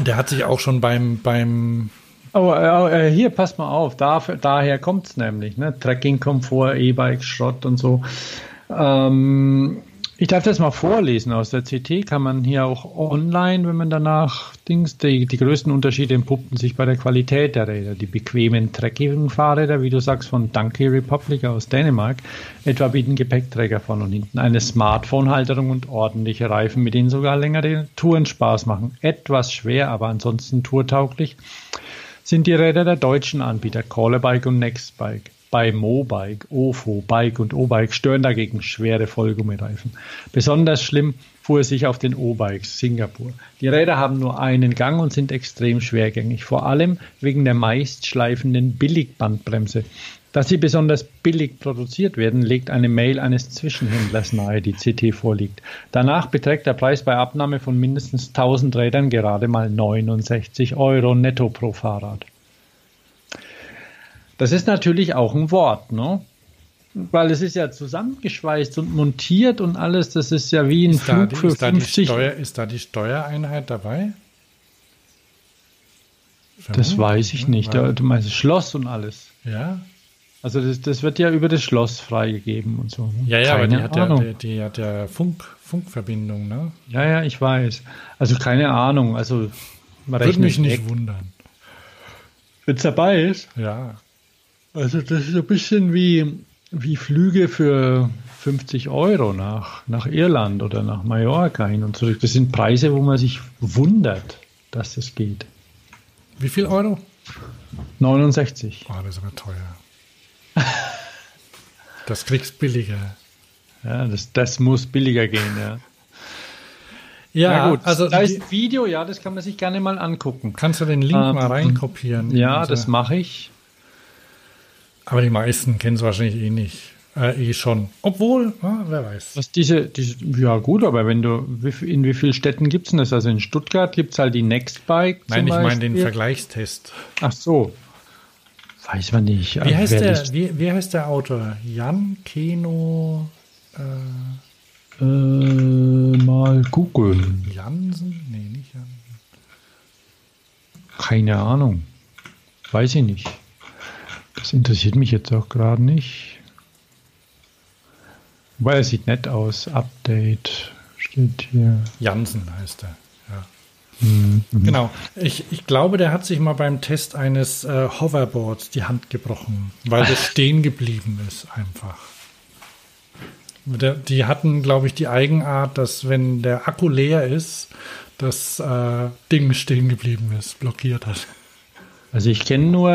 Der hat sich auch schon beim, beim Oh, äh, hier, pass mal auf, da, daher kommt es nämlich, ne? Trekking-Komfort, E-Bike, Schrott und so. Ähm, ich darf das mal vorlesen aus der CT, kann man hier auch online, wenn man danach Dings, die, die größten Unterschiede entpuppten sich bei der Qualität der Räder. Die bequemen Trekking-Fahrräder, wie du sagst, von Donkey Republic aus Dänemark, etwa bieten Gepäckträger vorne und hinten, eine Smartphone-Halterung und ordentliche Reifen, mit denen sogar längere Touren Spaß machen. Etwas schwer, aber ansonsten tourtauglich sind die Räder der deutschen Anbieter Callabike und Nextbike. Bei Mobike, Ofo, Bike und O-Bike stören dagegen schwere Vollgummireifen. Besonders schlimm fuhr es sich auf den O-Bikes Singapur. Die Räder haben nur einen Gang und sind extrem schwergängig, vor allem wegen der meist schleifenden Billigbandbremse. Dass sie besonders billig produziert werden, legt eine Mail eines Zwischenhändlers nahe, die CT vorliegt. Danach beträgt der Preis bei Abnahme von mindestens 1000 Rädern gerade mal 69 Euro netto pro Fahrrad. Das ist natürlich auch ein Wort, ne? Weil es ist ja zusammengeschweißt und montiert und alles. Das ist ja wie ein ist Flug die, für ist 50. Da Steuer, ist da die Steuereinheit dabei? Das weiß ich nicht. Ja, du meinst Schloss und alles. Ja. Also das, das wird ja über das Schloss freigegeben und so. Ne? Ja, ja, keine aber die Ahnung. hat ja, die, die hat ja Funk, Funkverbindung, ne? Ja, ja, ich weiß. Also keine Ahnung. Also würde mich nicht weg. wundern. Wenn es dabei ist? Ja. Also das ist ein bisschen wie, wie Flüge für 50 Euro nach, nach Irland oder nach Mallorca hin und zurück. Das sind Preise, wo man sich wundert, dass das geht. Wie viel Euro? 69. Oh, das ist aber teuer. das kriegst billiger. Ja, das, das muss billiger gehen, ja. Ja, gut. Also da ist Video, ja, das kann man sich gerne mal angucken. Kannst du den Link ähm, mal reinkopieren? Ja, das mache ich. Aber die meisten kennen es wahrscheinlich eh nicht. Äh, eh schon. Obwohl, ja, wer weiß. Was diese, diese, ja gut, aber wenn du, in wie vielen Städten gibt es denn das? Also in Stuttgart gibt es halt die Nextbike. Nein, ich meine den Vergleichstest. Ach so. Weiß man nicht. Wie heißt, der, wie, wie heißt der Autor? Jan Keno. Äh, äh, mal googeln. Jansen? Nee, nicht Jansen. Keine Ahnung. Weiß ich nicht. Das interessiert mich jetzt auch gerade nicht. Weil er sieht nett aus. Update steht hier. Jansen heißt er. Ja. Mhm. Genau. Ich, ich glaube, der hat sich mal beim Test eines äh, Hoverboards die Hand gebrochen, weil das stehen geblieben ist einfach. Die hatten, glaube ich, die Eigenart, dass wenn der Akku leer ist, das äh, Ding stehen geblieben ist, blockiert hat. Also ich kenne nur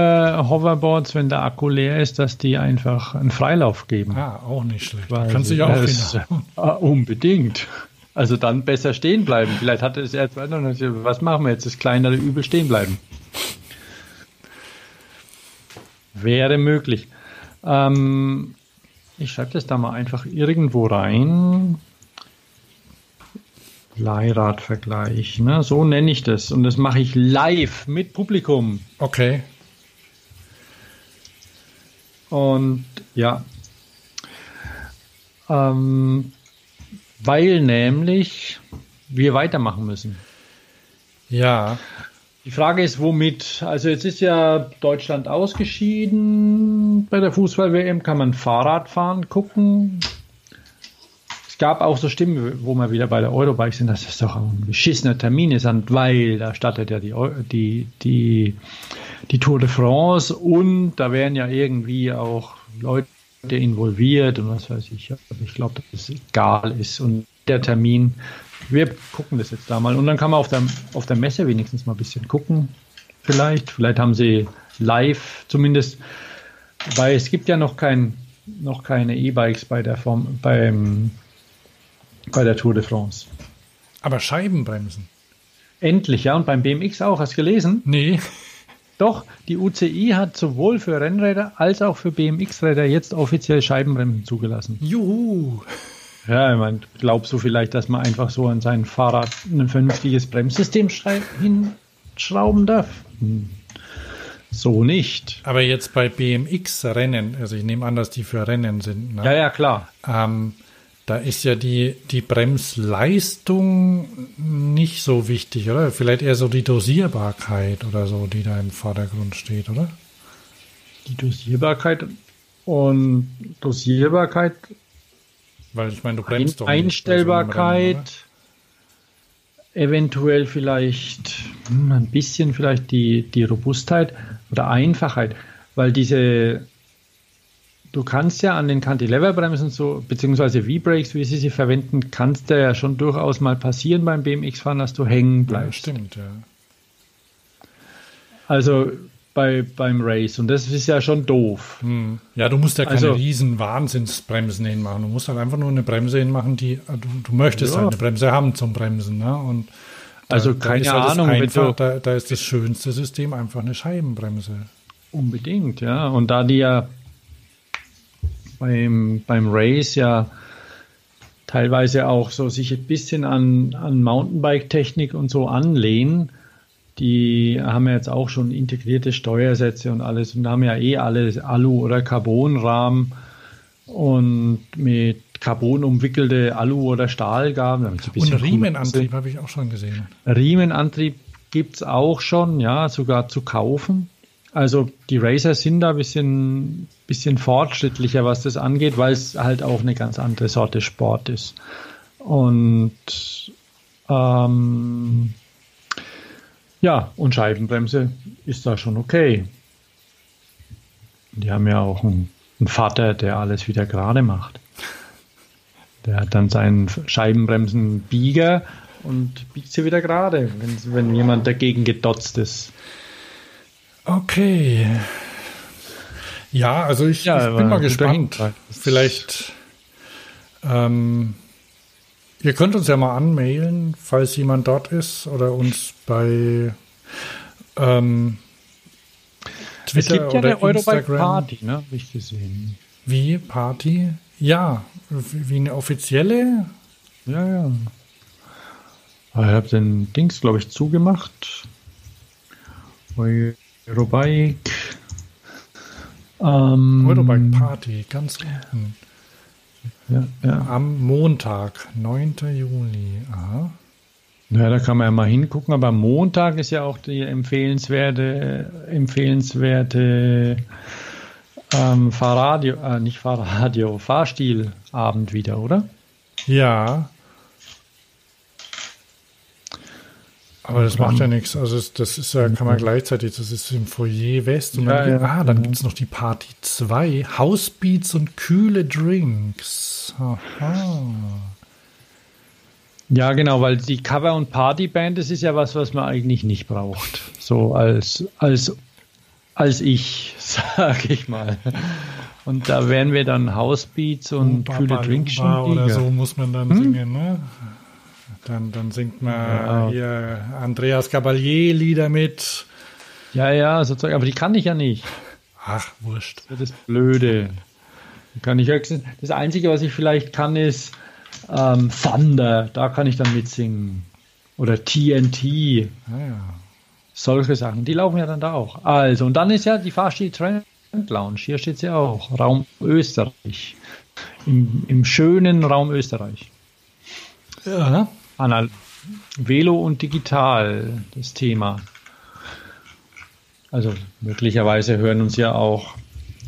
Hoverboards, wenn der Akku leer ist, dass die einfach einen Freilauf geben. Ah, auch nicht schlecht. Quasi. Kannst du ja auch das, ah, Unbedingt. Also dann besser stehen bleiben. Vielleicht hat es jetzt, was machen wir jetzt? Das kleinere Übel stehen bleiben. Wäre möglich. Ähm, ich schreibe das da mal einfach irgendwo rein. Leihradvergleich, ne? so nenne ich das. Und das mache ich live mit Publikum. Okay. Und ja, ähm, weil nämlich wir weitermachen müssen. Ja. Die Frage ist, womit? Also jetzt ist ja Deutschland ausgeschieden. Bei der Fußball-WM kann man Fahrrad fahren, gucken. Gab auch so Stimmen, wo wir wieder bei der Eurobike sind, dass das doch ein beschissener Termin ist, weil da startet ja die, die, die, die Tour de France und da wären ja irgendwie auch Leute involviert und was weiß ich. ich glaube, dass es egal ist und der Termin wir gucken das jetzt da mal. Und dann kann man auf der, auf der Messe wenigstens mal ein bisschen gucken. Vielleicht. Vielleicht haben sie live zumindest, weil es gibt ja noch kein, noch keine E-Bikes bei der Form, beim, bei der Tour de France. Aber Scheibenbremsen. Endlich, ja. Und beim BMX auch. Hast du gelesen? Nee. Doch, die UCI hat sowohl für Rennräder als auch für BMX-Räder jetzt offiziell Scheibenbremsen zugelassen. Juhu! Ja, meine, glaubst du vielleicht, dass man einfach so an sein Fahrrad ein vernünftiges Bremssystem hinschrauben darf? Hm. So nicht. Aber jetzt bei BMX-Rennen, also ich nehme an, dass die für Rennen sind. Ne? Ja, ja, klar. Ähm, da ist ja die, die Bremsleistung nicht so wichtig, oder? Vielleicht eher so die Dosierbarkeit oder so, die da im Vordergrund steht, oder? Die Dosierbarkeit und Dosierbarkeit weil ich meine, du bremst Ein, doch Einstellbarkeit, Rennen, eventuell vielleicht hm, ein bisschen vielleicht die, die Robustheit oder Einfachheit, weil diese du kannst ja an den Cantilever-Bremsen so, beziehungsweise V-Brakes, wie sie sie verwenden, kannst du ja schon durchaus mal passieren beim BMX-Fahren, dass du hängen bleibst. Ja, stimmt, ja. Also bei, beim Race und das ist ja schon doof. Hm. Ja, du musst ja keine also, riesen Wahnsinnsbremsen hinmachen. Du musst halt einfach nur eine Bremse hinmachen, die du, du möchtest ja. halt eine Bremse haben zum Bremsen. Ne? Und da, also keine halt Ahnung, einfach, da, da ist das schönste System einfach eine Scheibenbremse. Unbedingt, ja. Und da die ja beim, beim Race ja teilweise auch so sich ein bisschen an, an Mountainbike-Technik und so anlehnen, die haben ja jetzt auch schon integrierte Steuersätze und alles und haben ja eh alle Alu- oder Carbonrahmen und mit Carbon umwickelte Alu- oder Stahlgaben. Und Riemenantrieb habe ich auch schon gesehen. Riemenantrieb gibt es auch schon, ja, sogar zu kaufen. Also die Racer sind da ein bisschen, bisschen fortschrittlicher, was das angeht, weil es halt auch eine ganz andere Sorte Sport ist. Und ähm, ja, und Scheibenbremse ist da schon okay. Die haben ja auch einen, einen Vater, der alles wieder gerade macht. Der hat dann seinen Scheibenbremsenbieger und biegt sie wieder gerade, wenn, wenn jemand dagegen gedotzt ist. Okay. Ja, also ich, ja, ich bin mal gespannt. Vielleicht ähm, Ihr könnt uns ja mal anmailen, falls jemand dort ist oder uns bei ähm, Twitter es gibt ja oder eine Eurobike Party, ne? Habe ich gesehen. Wie Party? Ja, wie eine offizielle. Ja, ja. Aber ich habe den Dings, glaube ich, zugemacht. Eurobike. Ähm, Eurobike Party, ganz unten. Ja, ja. Am Montag, 9. Juli. Aha. Ja, da kann man ja mal hingucken, aber Montag ist ja auch die empfehlenswerte, empfehlenswerte ähm, Fahrradio, äh, nicht Fahrradio, Fahrstilabend wieder, oder? Ja. Aber das macht ja nichts. Also das ist ja, kann man gleichzeitig, das ist im Foyer West. Und dann, Ja, ja. Ah, dann gibt es noch die Party 2. Housebeats und kühle Drinks. Aha. Ja, genau, weil die Cover- und Partyband, das ist ja was, was man eigentlich nicht braucht. So als, als, als ich, sag ich mal. Und da wären wir dann Housebeats und Oompa kühle Drinks schon oder so muss man dann singen, ne? Dann, dann singt man Ja. hier Andreas Gabalier Lieder mit. Ja, ja, sozusagen, aber die kann ich ja nicht. Ach, wurscht. Das ist Blöde. Kann ich höchstens, das Einzige, was ich vielleicht kann, ist ähm, Thunder. Da kann ich dann mitsingen. Oder TNT. Ah, ja. Solche Sachen. Die laufen ja dann da auch. Also, und dann ist ja die Fahrstil Trend Lounge. Hier steht sie auch. Raum Österreich. Im, Im schönen Raum Österreich. Ja, ne? Anal Velo und digital, das Thema. Also möglicherweise hören uns ja auch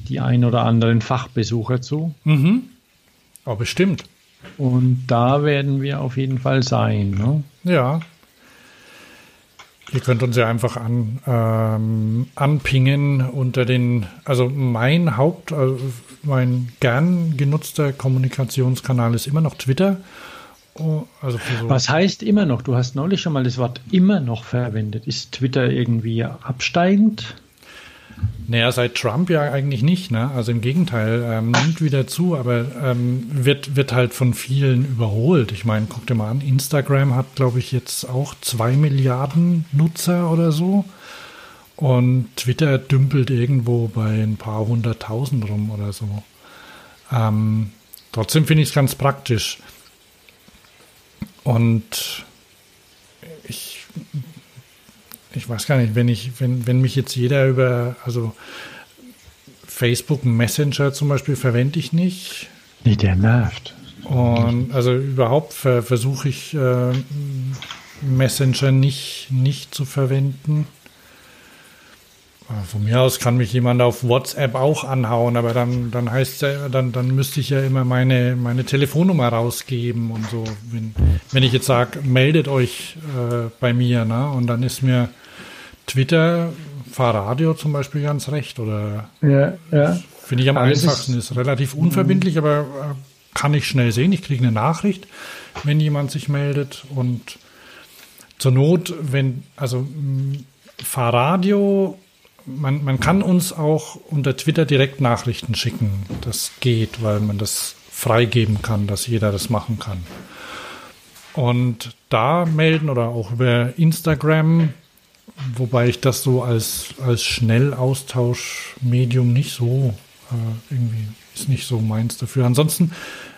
die ein oder anderen Fachbesucher zu. Mhm. Oh, bestimmt. Und da werden wir auf jeden Fall sein. Ne? Ja. Ihr könnt uns ja einfach an, ähm, anpingen unter den, also mein Haupt, also mein gern genutzter Kommunikationskanal ist immer noch Twitter. Also so, Was heißt immer noch? Du hast neulich schon mal das Wort immer noch verwendet. Ist Twitter irgendwie absteigend? Naja, seit Trump ja eigentlich nicht, ne? Also im Gegenteil, ähm, nimmt wieder zu, aber ähm, wird, wird halt von vielen überholt. Ich meine, guck dir mal an, Instagram hat, glaube ich, jetzt auch zwei Milliarden Nutzer oder so. Und Twitter dümpelt irgendwo bei ein paar hunderttausend rum oder so. Ähm, trotzdem finde ich es ganz praktisch. Und ich ich weiß gar nicht, wenn ich, wenn, wenn mich jetzt jeder über, also Facebook Messenger zum Beispiel verwende ich nicht. Nee, der nervt. Und also überhaupt ver, versuche ich äh, Messenger nicht, nicht zu verwenden. Äh, Von mir aus kann mich jemand auf WhatsApp auch anhauen, aber dann, dann heißt ja, dann, dann müsste ich ja immer meine, meine Telefonnummer rausgeben und so. Wenn, wenn ich jetzt sage, meldet euch äh, bei mir, ne? Und dann ist mir Twitter, Fahrradio zum Beispiel ganz recht oder Ja, ja. Finde ich am Aber einfachsten. Ist, relativ unverbindlich, aber äh, kann ich schnell sehen. Ich kriege eine Nachricht, wenn jemand sich meldet. Und zur Not, wenn, also mh, Fahrradio, man, man kann uns auch unter Twitter direkt Nachrichten schicken. Das geht, weil man das freigeben kann, dass jeder das machen kann. Und da melden oder auch über Instagram, wobei ich das so als, als Schnellaustauschmedium nicht so äh, irgendwie ist nicht so meins dafür. Ansonsten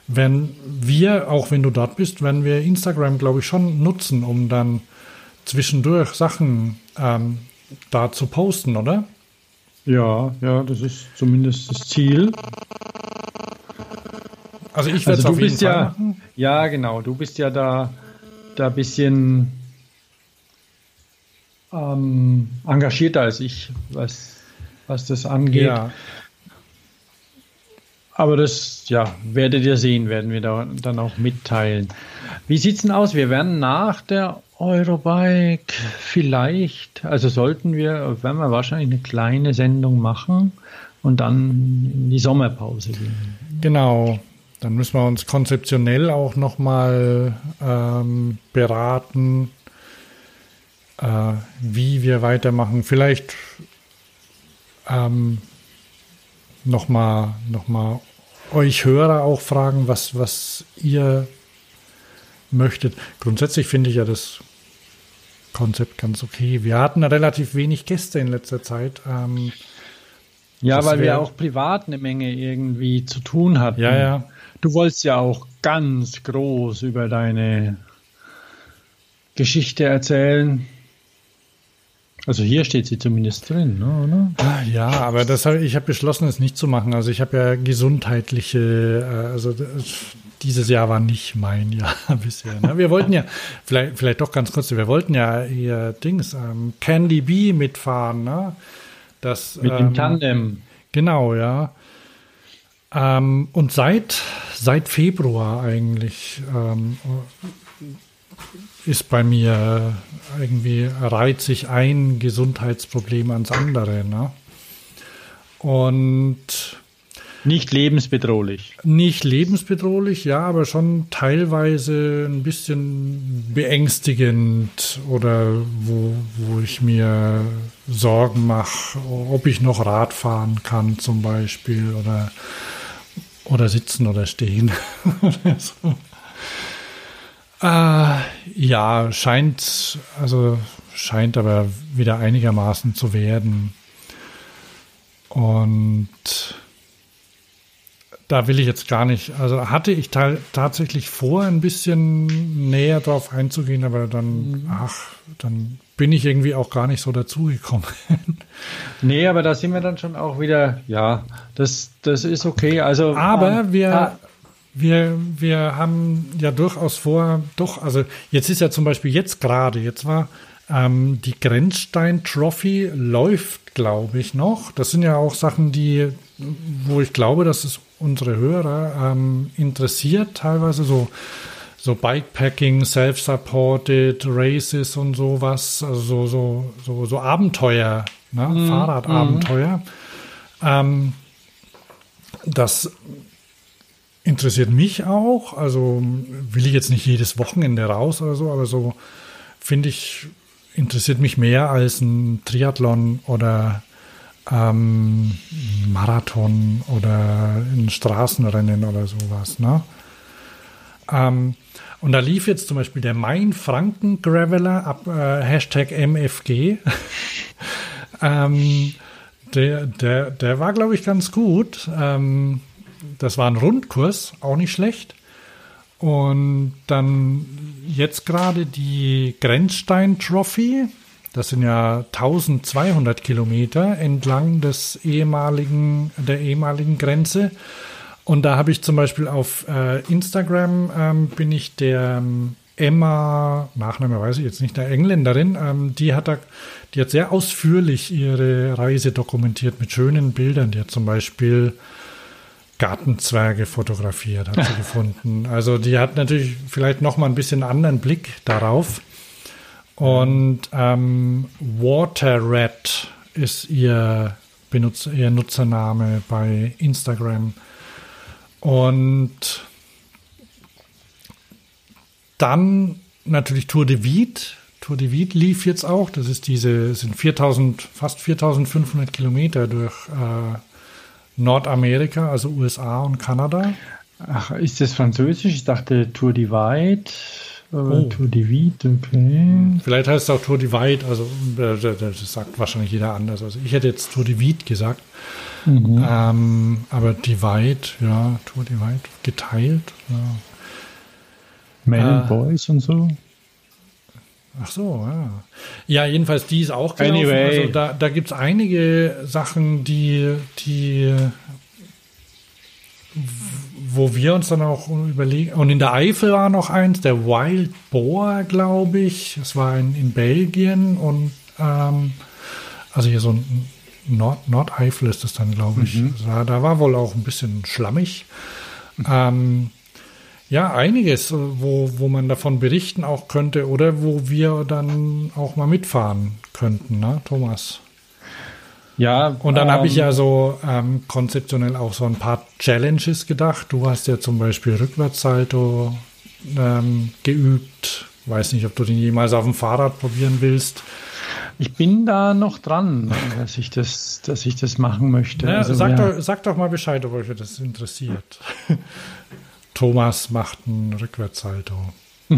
werden wir, auch wenn du dort bist, werden wir Instagram, glaube ich, schon nutzen, um dann zwischendurch Sachen ähm, da zu posten, oder? Ja, ja, das ist zumindest das Ziel. Also ich werde es Also du auf jeden bist Fall ja, machen. ja genau, du bist ja da, da ein bisschen ähm, engagierter als ich, was, was das angeht. Ja, Aber das, ja, werdet ihr sehen, werden wir da dann auch mitteilen. Wie sieht's denn aus? Wir werden nach der Eurobike vielleicht, also sollten wir, werden wir wahrscheinlich eine kleine Sendung machen und dann in die Sommerpause gehen. genau. Dann müssen wir uns konzeptionell auch nochmal ähm, beraten, äh, wie wir weitermachen. Vielleicht ähm, nochmal noch mal euch Hörer auch fragen, was, was ihr möchtet. Grundsätzlich finde ich ja das Konzept ganz okay. Wir hatten relativ wenig Gäste in letzter Zeit. Ähm, Ja, weil wir auch privat eine Menge irgendwie zu tun hatten. ja, ja. Du wolltest ja auch ganz groß über deine Geschichte erzählen. Also hier steht sie zumindest drin, ne, oder? Ja, aber das hab, ich habe beschlossen, es nicht zu machen. Also ich habe ja gesundheitliche, äh, also das, dieses Jahr war nicht mein Jahr bisher. Ne? Wir wollten ja, vielleicht, vielleicht doch ganz kurz, wir wollten ja hier Dings, ähm, Candy Bee mitfahren, ne? Das, Mit ähm, dem Tandem. Genau, ja. Ähm, und seit, seit Februar eigentlich ähm, ist bei mir irgendwie reiht sich ein Gesundheitsproblem ans andere. Ne? Und nicht lebensbedrohlich. Nicht lebensbedrohlich, ja, aber schon teilweise ein bisschen beängstigend oder wo, wo ich mir Sorgen mache, ob ich noch Rad fahren kann zum Beispiel oder, oder sitzen oder stehen. so. Äh, ja, scheint, also scheint aber wieder einigermaßen zu werden. Und da will ich jetzt gar nicht, also hatte ich tatsächlich vor, ein bisschen näher drauf einzugehen, aber dann, mhm. ach, dann bin ich irgendwie auch gar nicht so dazugekommen. nee, aber da sind wir dann schon auch wieder, ja, das, das ist okay. Also, aber ähm, wir, ah, wir, wir haben ja durchaus vor, doch, also jetzt ist ja zum Beispiel jetzt gerade, jetzt war ähm, die Grenzstein Trophy läuft, glaube ich, noch. Das sind ja auch Sachen, die, wo ich glaube, dass es unsere Hörer ähm, interessiert, teilweise so, so Bikepacking, Self-Supported Races und sowas, also so, so, so, so Abenteuer, ne? Mm, Fahrradabenteuer. Mm. Ähm, das interessiert mich auch. Also will ich jetzt nicht jedes Wochenende raus oder so, aber so finde ich, interessiert mich mehr als ein Triathlon oder ähm, Marathon oder ein Straßenrennen oder sowas. Ne? Ähm, und da lief jetzt zum Beispiel der Main-Franken-Graveler ab äh, Hashtag MFG. ähm, der, der, der war, glaube ich, ganz gut. Ähm, das war ein Rundkurs, auch nicht schlecht. Und dann jetzt gerade die Grenzstein Trophy. Das sind ja 1200 Kilometer entlang des ehemaligen, der ehemaligen Grenze. Und da habe ich zum Beispiel auf äh, Instagram ähm, bin ich der ähm, Emma, Nachname weiß ich jetzt nicht, der Engländerin, ähm, die hat da, die hat sehr ausführlich ihre Reise dokumentiert mit schönen Bildern. Die hat zum Beispiel Gartenzwerge fotografiert, hat sie gefunden. Also die hat natürlich vielleicht noch mal ein bisschen anderen Blick darauf. Und ähm, Waterrat ist ihr, Benutzer, ihr Nutzername bei Instagram. Und dann natürlich Tour de Vide. Tour de Vide lief jetzt auch. Das ist diese, sind 4000, fast 4500 Kilometer durch äh, Nordamerika, also USA und Kanada. Ach, ist das Französisch? Ich dachte Tour Divide. Oh. Tour Divide, okay. Vielleicht heißt es auch Tour Divide, also äh, das sagt wahrscheinlich jeder anders. Also ich hätte jetzt Tour Divide gesagt. Mhm. Ähm, aber Divide, ja, Tour Divide, geteilt. Ja. Men äh, Boys und so. Ach so, ja. Ja, jedenfalls die ist auch gelaufen. Anyway. Also da, da gibt es einige Sachen, die, die, wo wir uns dann auch überlegen. Und in der Eifel war noch eins, der Wild Boar, glaube ich. Es war in, in Belgien und ähm, also hier so ein Nord, Nordeifel ist das dann, glaube ich. Mhm. Da, da, war wohl auch ein bisschen schlammig. Mhm. Ähm, ja, einiges, wo, wo man davon berichten auch könnte oder wo wir dann auch mal mitfahren könnten, ne, Thomas? Ja. Und dann ähm, habe ich ja so ähm, konzeptionell auch so ein paar Challenges gedacht. Du hast ja zum Beispiel Rückwärtssalto ähm, geübt. Weiß nicht, ob du den jemals auf dem Fahrrad probieren willst. Ich bin da noch dran, dass ich das, dass ich das machen möchte. Ja, also, sag, ja. doch, sag doch mal Bescheid, ob euch das interessiert. Thomas macht einen Rückwärtssalto.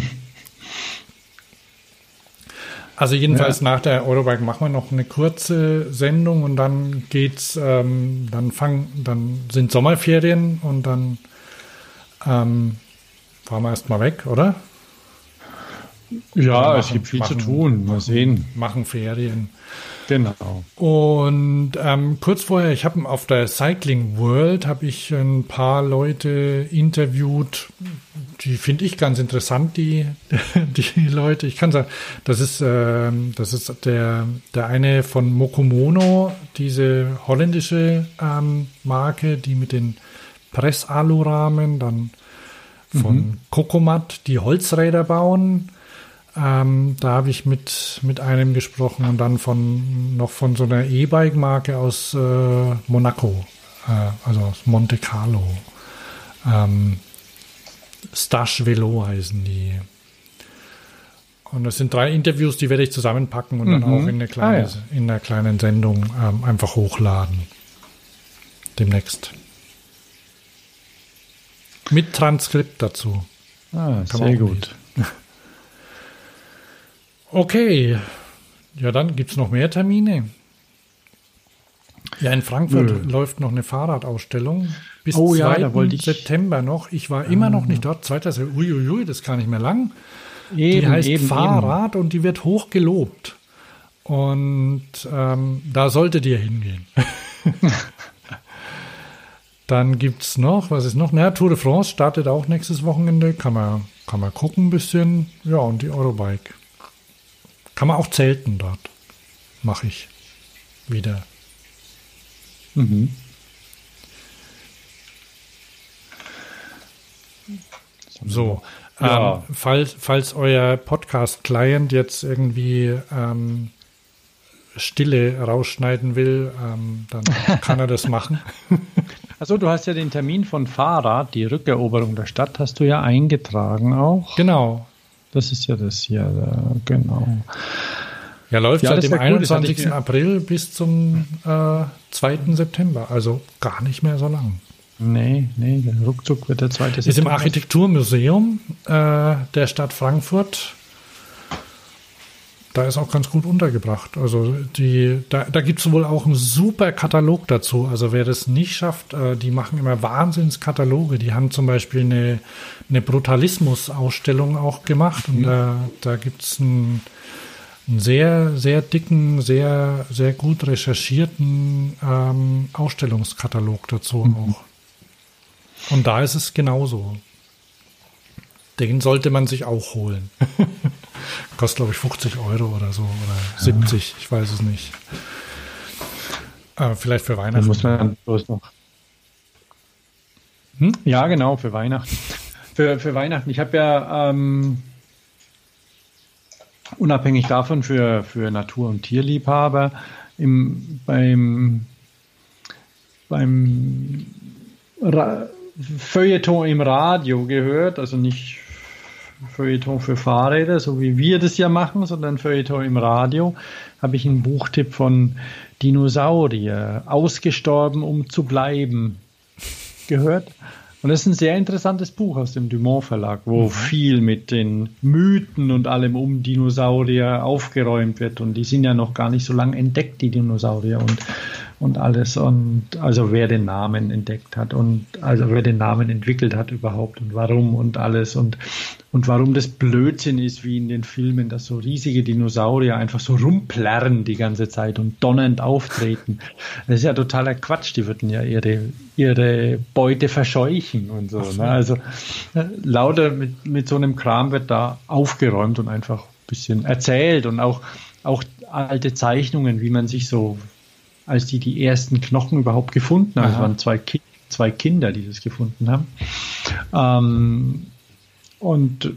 Also jedenfalls ja. nach der Eurobike machen wir noch eine kurze Sendung und dann geht's, ähm, dann fangen, dann sind Sommerferien und dann ähm, fahren wir erstmal weg, oder? Ja, machen- es gibt viel zu machen- tun. Mal sehen. Machen Ferien. Genau. Und ähm, kurz vorher, ich habe auf der Cycling World habe ich ein paar Leute interviewt, die finde ich ganz interessant, die die Leute. Ich kann sagen, das ist ähm, das ist der der eine von Mokomono, diese holländische ähm, Marke, die mit den Pressalurahmen, dann von Kokomat, die Holzräder bauen. Ähm, da habe ich mit, mit einem gesprochen und dann von noch von so einer E-Bike-Marke aus äh, Monaco, äh, also aus Monte Carlo. Ähm, Stash Velo heißen die. Und das sind drei Interviews, die werde ich zusammenpacken und dann auch in eine kleine, Ah, ja. in einer kleinen Sendung ähm, einfach hochladen. Demnächst. Mit Transkript dazu. Ah, Kann sehr gut. Okay. Ja, dann gibt es noch mehr Termine. Ja, in Frankfurt Nö. läuft noch eine Fahrradausstellung bis Oh ja, 2. da wollte ich- September noch. Ich war immer noch nicht dort. 2. September. Uiuiui, das gar nicht mehr lang. Eben, die heißt eben, Fahrrad und die wird hoch gelobt. Und ähm, da solltet ihr hingehen. Dann gibt es noch, was ist noch? Na, Tour de France startet auch nächstes Wochenende. Kann man, kann man gucken ein bisschen. Ja, und die Eurobike. Kann man auch zelten dort. Mache ich. Wieder. Mhm. So. Ja. Ähm, falls, falls euer Podcast-Client jetzt irgendwie ähm, Stille rausschneiden will, ähm, dann kann er das machen. Also du hast ja den Termin von Fahrrad, die Rückeroberung der Stadt, hast du ja eingetragen auch. Genau. Das ist ja das hier, genau. Ja, läuft Ja, seit dem wär cool, das hatte ich 21. mir- April bis zum äh, 2. September. Also gar nicht mehr so lang. Nee, nee, ruckzuck wird der zweite Ist im September. Architekturmuseum äh, der Stadt Frankfurt. Da ist auch ganz gut untergebracht. Also die, da, da gibt es wohl auch einen super Katalog dazu. Also wer das nicht schafft, äh, die machen immer Wahnsinnskataloge. Die haben zum Beispiel eine, eine Brutalismus-Ausstellung auch gemacht. Und da, da gibt es einen, einen sehr, sehr dicken, sehr, sehr gut recherchierten ähm, Ausstellungskatalog dazu auch. Und da ist es genauso. Den sollte man sich auch holen. Kostet, glaube ich, 50 Euro oder so oder 70, ich weiß es nicht. Aber vielleicht für Dann Weihnachten. muss man bloß noch. Hm? Ja, genau, für Weihnachten. Für, für Weihnachten. Ich habe ja ähm, unabhängig davon für, für Natur- und Tierliebhaber im, beim, beim Ra Feuilleton im Radio gehört, also nicht Feuilleton für Fahrräder, so wie wir das ja machen, sondern Feuilleton im Radio, habe ich einen Buchtipp von Dinosaurier, ausgestorben, um zu bleiben, gehört. Und das ist ein sehr interessantes Buch aus dem Dumont Verlag, wo viel mit den Mythen und allem um Dinosaurier aufgeräumt wird. Und die sind ja noch gar nicht so lange entdeckt, die Dinosaurier und, und alles. Und also wer den Namen entdeckt hat und also wer den Namen entwickelt hat überhaupt und warum und alles. Und, und warum das Blödsinn ist, wie in den Filmen, dass so riesige Dinosaurier einfach so rumplärren die ganze Zeit und donnernd auftreten. Das ist ja totaler Quatsch. Die würden ja ihre, ihre Beute verscheuchen und so. Ne? Also äh, lauter mit, mit so einem Kram wird da aufgeräumt und einfach ein bisschen erzählt und auch, auch alte Zeichnungen, wie man sich so, als die die ersten Knochen überhaupt gefunden haben, es Aha. waren zwei, Ki zwei Kinder, die das gefunden haben. Ähm, und,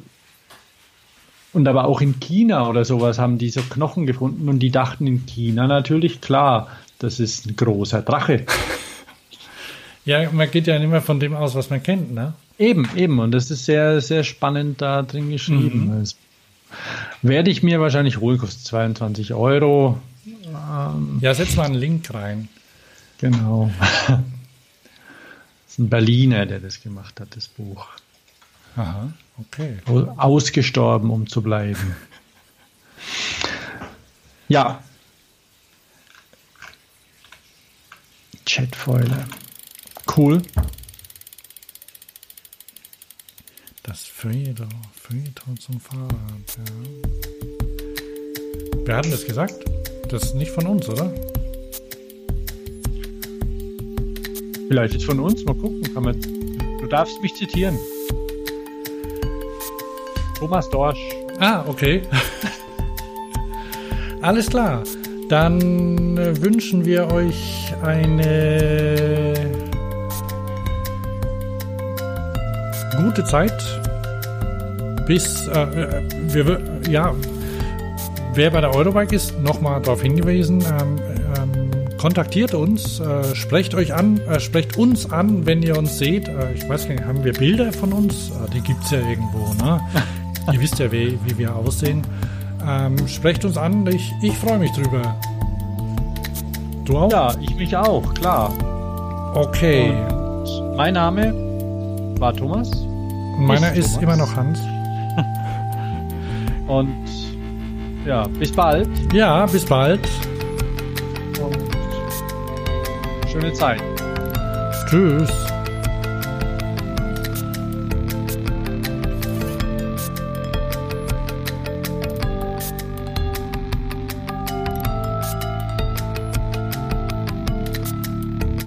und aber auch in China oder sowas haben die so Knochen gefunden und die dachten in China natürlich, klar, das ist ein großer Drache. Ja, man geht ja immer von dem aus, was man kennt, ne? Eben, eben. Und das ist sehr, sehr spannend da drin geschrieben. Das werde ich mir wahrscheinlich holen, kostet 22 Euro. Ähm, Ja, setz mal einen Link rein. genau. das ist ein Berliner, der das gemacht hat, das Buch. Aha, okay. Au- Ausgestorben, um zu bleiben. Ja. Chatfoiler. Cool. Das Feuilleton, Feuilleton zum Fahrrad, ja. Wer hat denn das gesagt? Das ist nicht von uns, oder? Vielleicht ist von uns, mal gucken. Kann man, du darfst mich zitieren. Thomas Dorsch. Ah, okay. Alles klar. Dann äh, wünschen wir euch eine gute Zeit. Bis äh, äh wir wir- ja, wer bei der Eurobike ist, nochmal darauf hingewiesen. Ähm, ähm, kontaktiert uns, äh, sprecht euch an, äh, sprecht uns an, wenn ihr uns seht. Äh, ich weiß gar nicht, haben wir Bilder von uns? Äh, die gibt's ja irgendwo, ne? ihr wisst ja, wie, wie wir aussehen. Ähm, sprecht uns an, ich, ich freue mich drüber. Du auch? Ja, ich mich auch, klar. Okay. Und mein Name war Thomas. Meiner ist ist Thomas. immer noch Hans. Und ja, bis bald Ja, bis bald. und schöne Zeit. Tschüss.